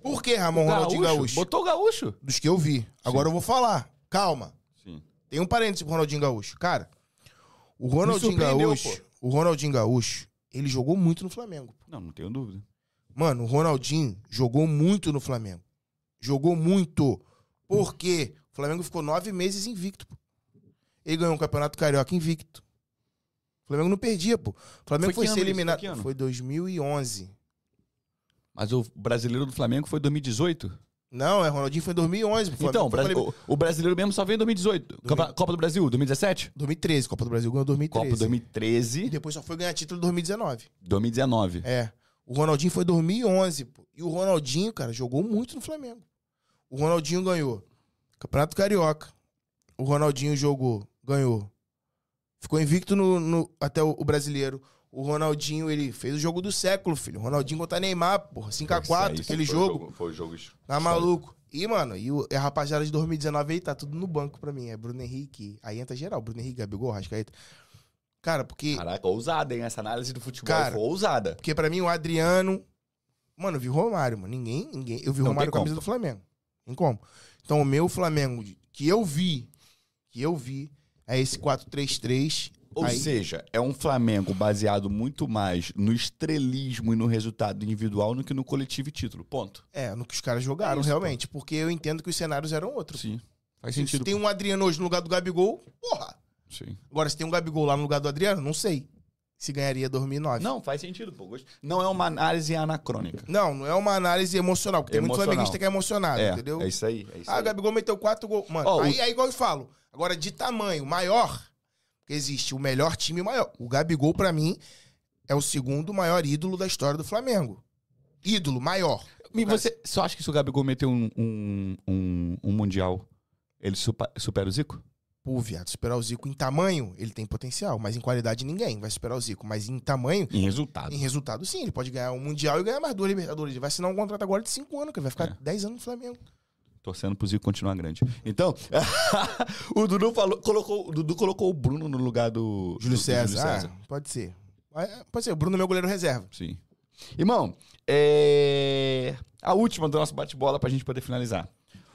Por que Ramon Ronaldinho Gaúcho? Botou o gaúcho. Dos que eu vi. Agora eu vou falar. Calma. Sim. Tem um parênteses pro Ronaldinho Gaúcho. Cara, o Ronaldinho Gaúcho, o Ronaldinho Gaúcho, ele jogou muito no Flamengo. Não, não tenho dúvida. Mano, o Ronaldinho jogou muito no Flamengo. Jogou muito. Por quê? O Flamengo ficou nove meses invicto. Pô. Ele ganhou um campeonato carioca invicto. O Flamengo não perdia, pô. O Flamengo Foi foi, ser eliminado. Foi? Foi 2011. Mas o brasileiro do Flamengo foi 2018? Não, é Ronaldinho foi em 2011. pô. Então, o, Flamengo foi Bra- eliminado- o- o brasileiro mesmo só veio em 2018. Copa, Copa do Brasil, 2017? 2013. Copa do Brasil ganhou 2013. Copa E 2013, depois só foi ganhar título em 2019. 2019. É. O Ronaldinho foi 2011, pô. E o Ronaldinho, cara, jogou muito no Flamengo. O Ronaldinho ganhou Campeonato Carioca. O Ronaldinho jogou, ganhou. Ficou invicto no, no- até o, o brasileiro. O Ronaldinho, ele fez o jogo do século, filho. O Ronaldinho contra Neymar, porra. 5x4, Isso aí, aquele foi o jogo. Foi o jogo. Tá maluco. E, mano, e, o, e a rapaziada de 2019 aí tá tudo no banco pra mim. É Bruno Henrique. Aí entra geral. Bruno Henrique, Gabigol, Rascaeta. Cara, porque... Caraca, ousada, hein? Essa análise do futebol Cara, foi ousada. Porque pra mim o Adriano. Mano, eu vi o Romário, mano. Ninguém. ninguém eu vi o Romário com a camisa do Flamengo. Tem como. Então o meu Flamengo, que eu vi, que eu vi, é esse 4-3-3. Ou Aí- seja, é um Flamengo baseado muito mais no estrelismo e no resultado individual do que no coletivo e título. Ponto. É, no que os caras jogaram, É isso, realmente. Porque eu entendo que os cenários eram outros. Sim. Faz Se sentido. tem um Adriano hoje no lugar do Gabigol, porra. Sim. Agora, se tem um Gabigol lá no lugar do Adriano, não sei. Se ganharia 2009. Não, faz sentido, pô. Não é uma análise anacrônica. Não, não é uma análise emocional. Porque tem muito Emocional. flamenguista que é emocionado, é, entendeu? é isso aí. É isso Ah, aí. o Gabigol meteu quatro gols. Mano, Ó, o- aí é igual eu falo. Agora, de tamanho maior, existe o melhor time maior. O Gabigol, pra mim, é o segundo maior ídolo da história do Flamengo. Ídolo maior. E você só acha que se o Gabigol meter um, um, um, um Mundial, ele supa- supera o Zico? Pô, viado, superar o Zico em tamanho, ele tem potencial. Mas em qualidade, ninguém vai superar o Zico. Mas em tamanho, Em resultado. em resultado, sim. Ele pode ganhar um Mundial e ganhar mais duas Libertadores. Ele vai assinar um contrato agora de cinco anos, que ele vai ficar É. 10 anos no Flamengo. Torcendo pro Zico continuar grande. Então, o Dudu falou, colocou, o Dudu colocou o Bruno no lugar do Júlio do- do César. Ah, pode ser. Pode ser. O Bruno é meu goleiro reserva. Sim. Irmão, é... a última do nosso bate-bola pra gente poder finalizar.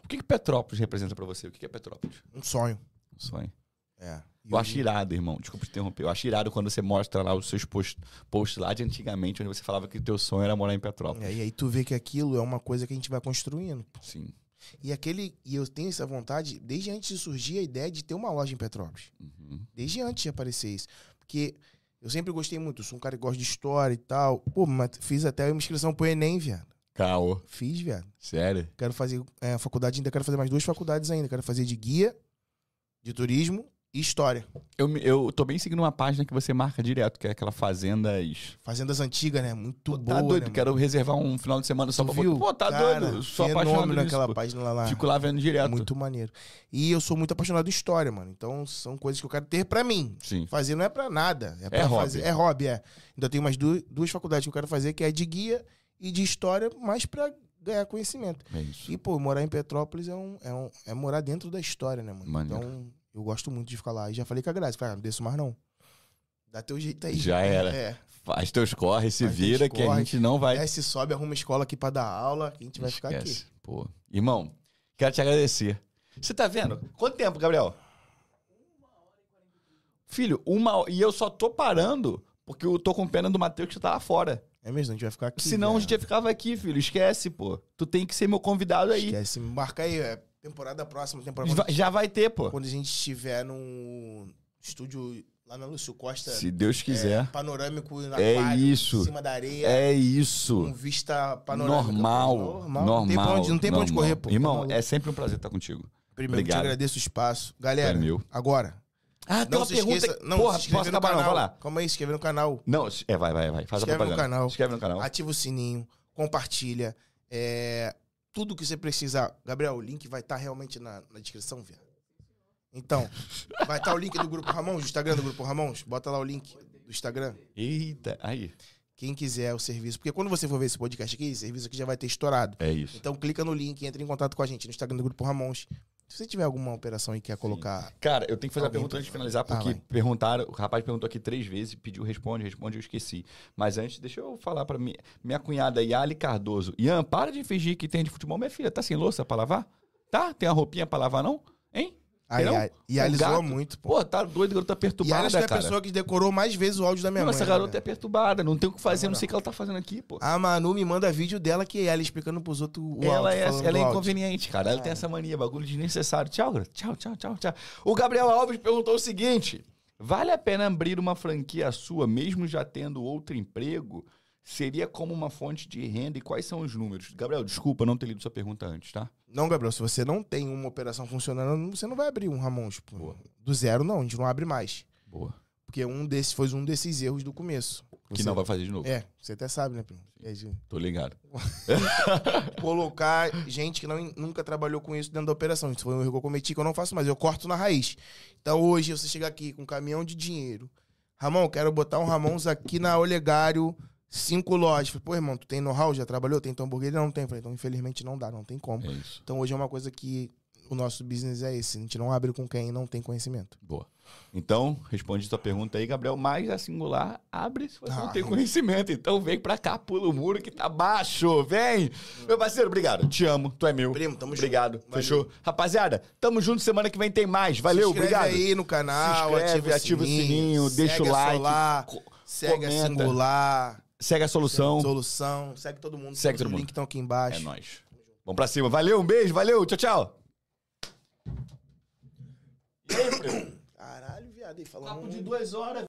O que, que Petrópolis representa pra você? O que, que é Petrópolis? Um sonho. Um sonho. É. Eu acho irado, irmão. Desculpa te interromper. Eu acho irado quando você mostra lá os seus posts posts lá de antigamente, onde você falava que o teu sonho era morar em Petrópolis. É, e aí tu vê que aquilo é uma coisa que a gente vai construindo. Sim. E aquele. E eu tenho essa vontade, desde antes de surgir a ideia de ter uma loja em Petrópolis. Uhum. Desde antes de aparecer isso. Porque eu sempre gostei muito, eu sou um cara que gosta de história e tal. Pô, mas fiz até uma inscrição pro Enem, viado. Caô. Fiz, viado. Sério? Quero fazer é, faculdade, ainda quero fazer mais duas faculdades ainda. Quero fazer de guia, de turismo e história. Eu, eu tô bem seguindo uma página que você marca direto, que é aquela Fazendas. Fazendas antigas, né? Muito Pô, boa. tá doido, né, quero reservar um final de semana só Tu pra viu? Pô, tá Cara, doido. Sou fenômeno apaixonado naquela página lá. Fico lá vendo direto. Muito maneiro. E eu sou muito apaixonado em história, mano. Então são coisas que eu quero ter pra mim. Sim. Fazer não é pra nada. É, pra hobby. fazer. É hobby, é. Então eu tenho mais duas, duas faculdades que eu quero fazer, que é de guia e de história, mais pra ganhar conhecimento. É isso. E, pô, morar em Petrópolis é, um, é, um, é morar dentro da história, né, mano? Maneiro. Então, eu gosto muito de ficar lá. E já falei com a Grazi, falei, ah, não desço mais não. Dá teu jeito aí. Já era. É. Faz teus corre, se Faz vira, que a gente não vai. Desce, sobe, arruma escola aqui pra dar aula, que a gente vai ficar aqui. Esquece. Pô. Irmão, quero te agradecer. Você tá vendo? Quanto tempo, Gabriel? Filho, uma hora. E eu só tô parando porque eu tô com pena do Matheus que tá lá fora. É mesmo, a gente vai ficar aqui. Senão a velho. gente já ficava aqui, filho. Esquece, pô. Tu tem que ser meu convidado aí. Esquece, marca aí, é temporada próxima, temporada Va- Já vai ter, pô. quando a gente estiver num estúdio lá na Lúcio Costa, Se Deus quiser. panorâmico na É isso. em cima da areia, É com isso. vista panorâmica. Normal. Normal. Normal. Não tem pra onde, não tem pra onde normal. correr, pô. Irmão, Tá maluco. é sempre um prazer estar contigo. Primeiro, obrigado. te agradeço o espaço. Galera, É meu. agora, Ah, tem não uma se pergunta. esqueça... Não, Porra, se posso no acabar não? canal. Vai lá. Calma aí, se inscreve no canal. Não, é, vai, vai, vai. Faz a Inscreve no propaganda. canal. Inscreve no canal. Ativa o sininho, compartilha. é, tudo que você precisar. Gabriel, o link vai estar realmente na, na descrição, viado. Então, vai estar o link do Grupo Ramons, do Instagram do Grupo Ramons. Bota lá o link do Instagram. Eita, aí. Quem quiser o serviço. Porque quando você for ver esse podcast aqui, esse serviço aqui já vai ter estourado. É isso. Então clica no link, entra em contato com a gente no Instagram do Grupo Ramons. Se você tiver alguma operação aí que quer colocar. Cara, eu tenho que fazer a pergunta antes de finalizar, Ah, porque vai. perguntaram, o rapaz perguntou aqui três vezes, pediu responde, responde, eu esqueci. Mas antes, deixa eu falar pra minha, minha cunhada Yali Cardoso. Ian, para de fingir que tem de futebol. Minha filha, tá sem louça pra lavar? Tá? Tem a roupinha pra lavar, não? Hein? Aí, Não? aí, e É um a zoa muito, pô. Pô, tá doido, garota E a perturbada, Alice é a cara. pessoa que decorou mais vezes o áudio da minha não, mãe. essa né, garota é velho? perturbada, não tem o que fazer, não sei o que ela tá fazendo aqui, pô. A Manu me manda vídeo dela que é ela explicando pros outros o Ela áudio, é, ela é inconveniente, cara. Ela tem essa mania, bagulho desnecessário. Tchau, garota. tchau, tchau, tchau, tchau. O Gabriel Alves perguntou o seguinte: vale a pena abrir uma franquia sua, mesmo já tendo outro emprego? Seria como uma fonte de renda e quais são os números? Gabriel, desculpa não ter lido sua pergunta antes, tá? Não, Gabriel, se você não tem uma operação funcionando, você não vai abrir um Ramon. Tipo, do zero, não, a gente não abre mais. Boa. Porque um desses foi um desses erros do começo. Que Você- não vai fazer de novo. É, você até sabe, né, primo? É de Tô ligado. colocar gente que não, nunca trabalhou com isso dentro da operação. Isso foi um erro que eu cometi que eu não faço mais. Eu corto na raiz. Então hoje você chega aqui com um caminhão de dinheiro. Ramon, quero botar um Ramons aqui na Olegário, cinco lojas. Falei, pô, irmão, tu tem know-how? Já trabalhou? Tem tua hamburgueria? Não tem. Falei, então infelizmente não dá, não tem como. É. Então hoje é uma coisa que o nosso business é esse. A gente não abre com quem não tem conhecimento. Boa. Então, responde sua pergunta aí, Gabriel. Mas a singular abre se você não Ah. tem conhecimento. Então vem pra cá, pula o muro que tá baixo. Vem! Meu parceiro, obrigado. Te amo, tu é meu. Primo, tamo junto. Obrigado. Fechou? Rapaziada, tamo junto. Semana que vem tem mais. Valeu, Se inscreve obrigado. aí no canal, Se inscreve, ativa, ativa o o sininho, sininho, deixa o a like, Solar, co- segue a comenta. Singular, Segue a solução. Solução, segue todo mundo. Segue todo os mundo. links estão aqui embaixo. É nóis. Vamos pra cima. Valeu, um beijo, valeu. Tchau, tchau. E aí? Caralho, viado, aí falando. Papo de duas horas.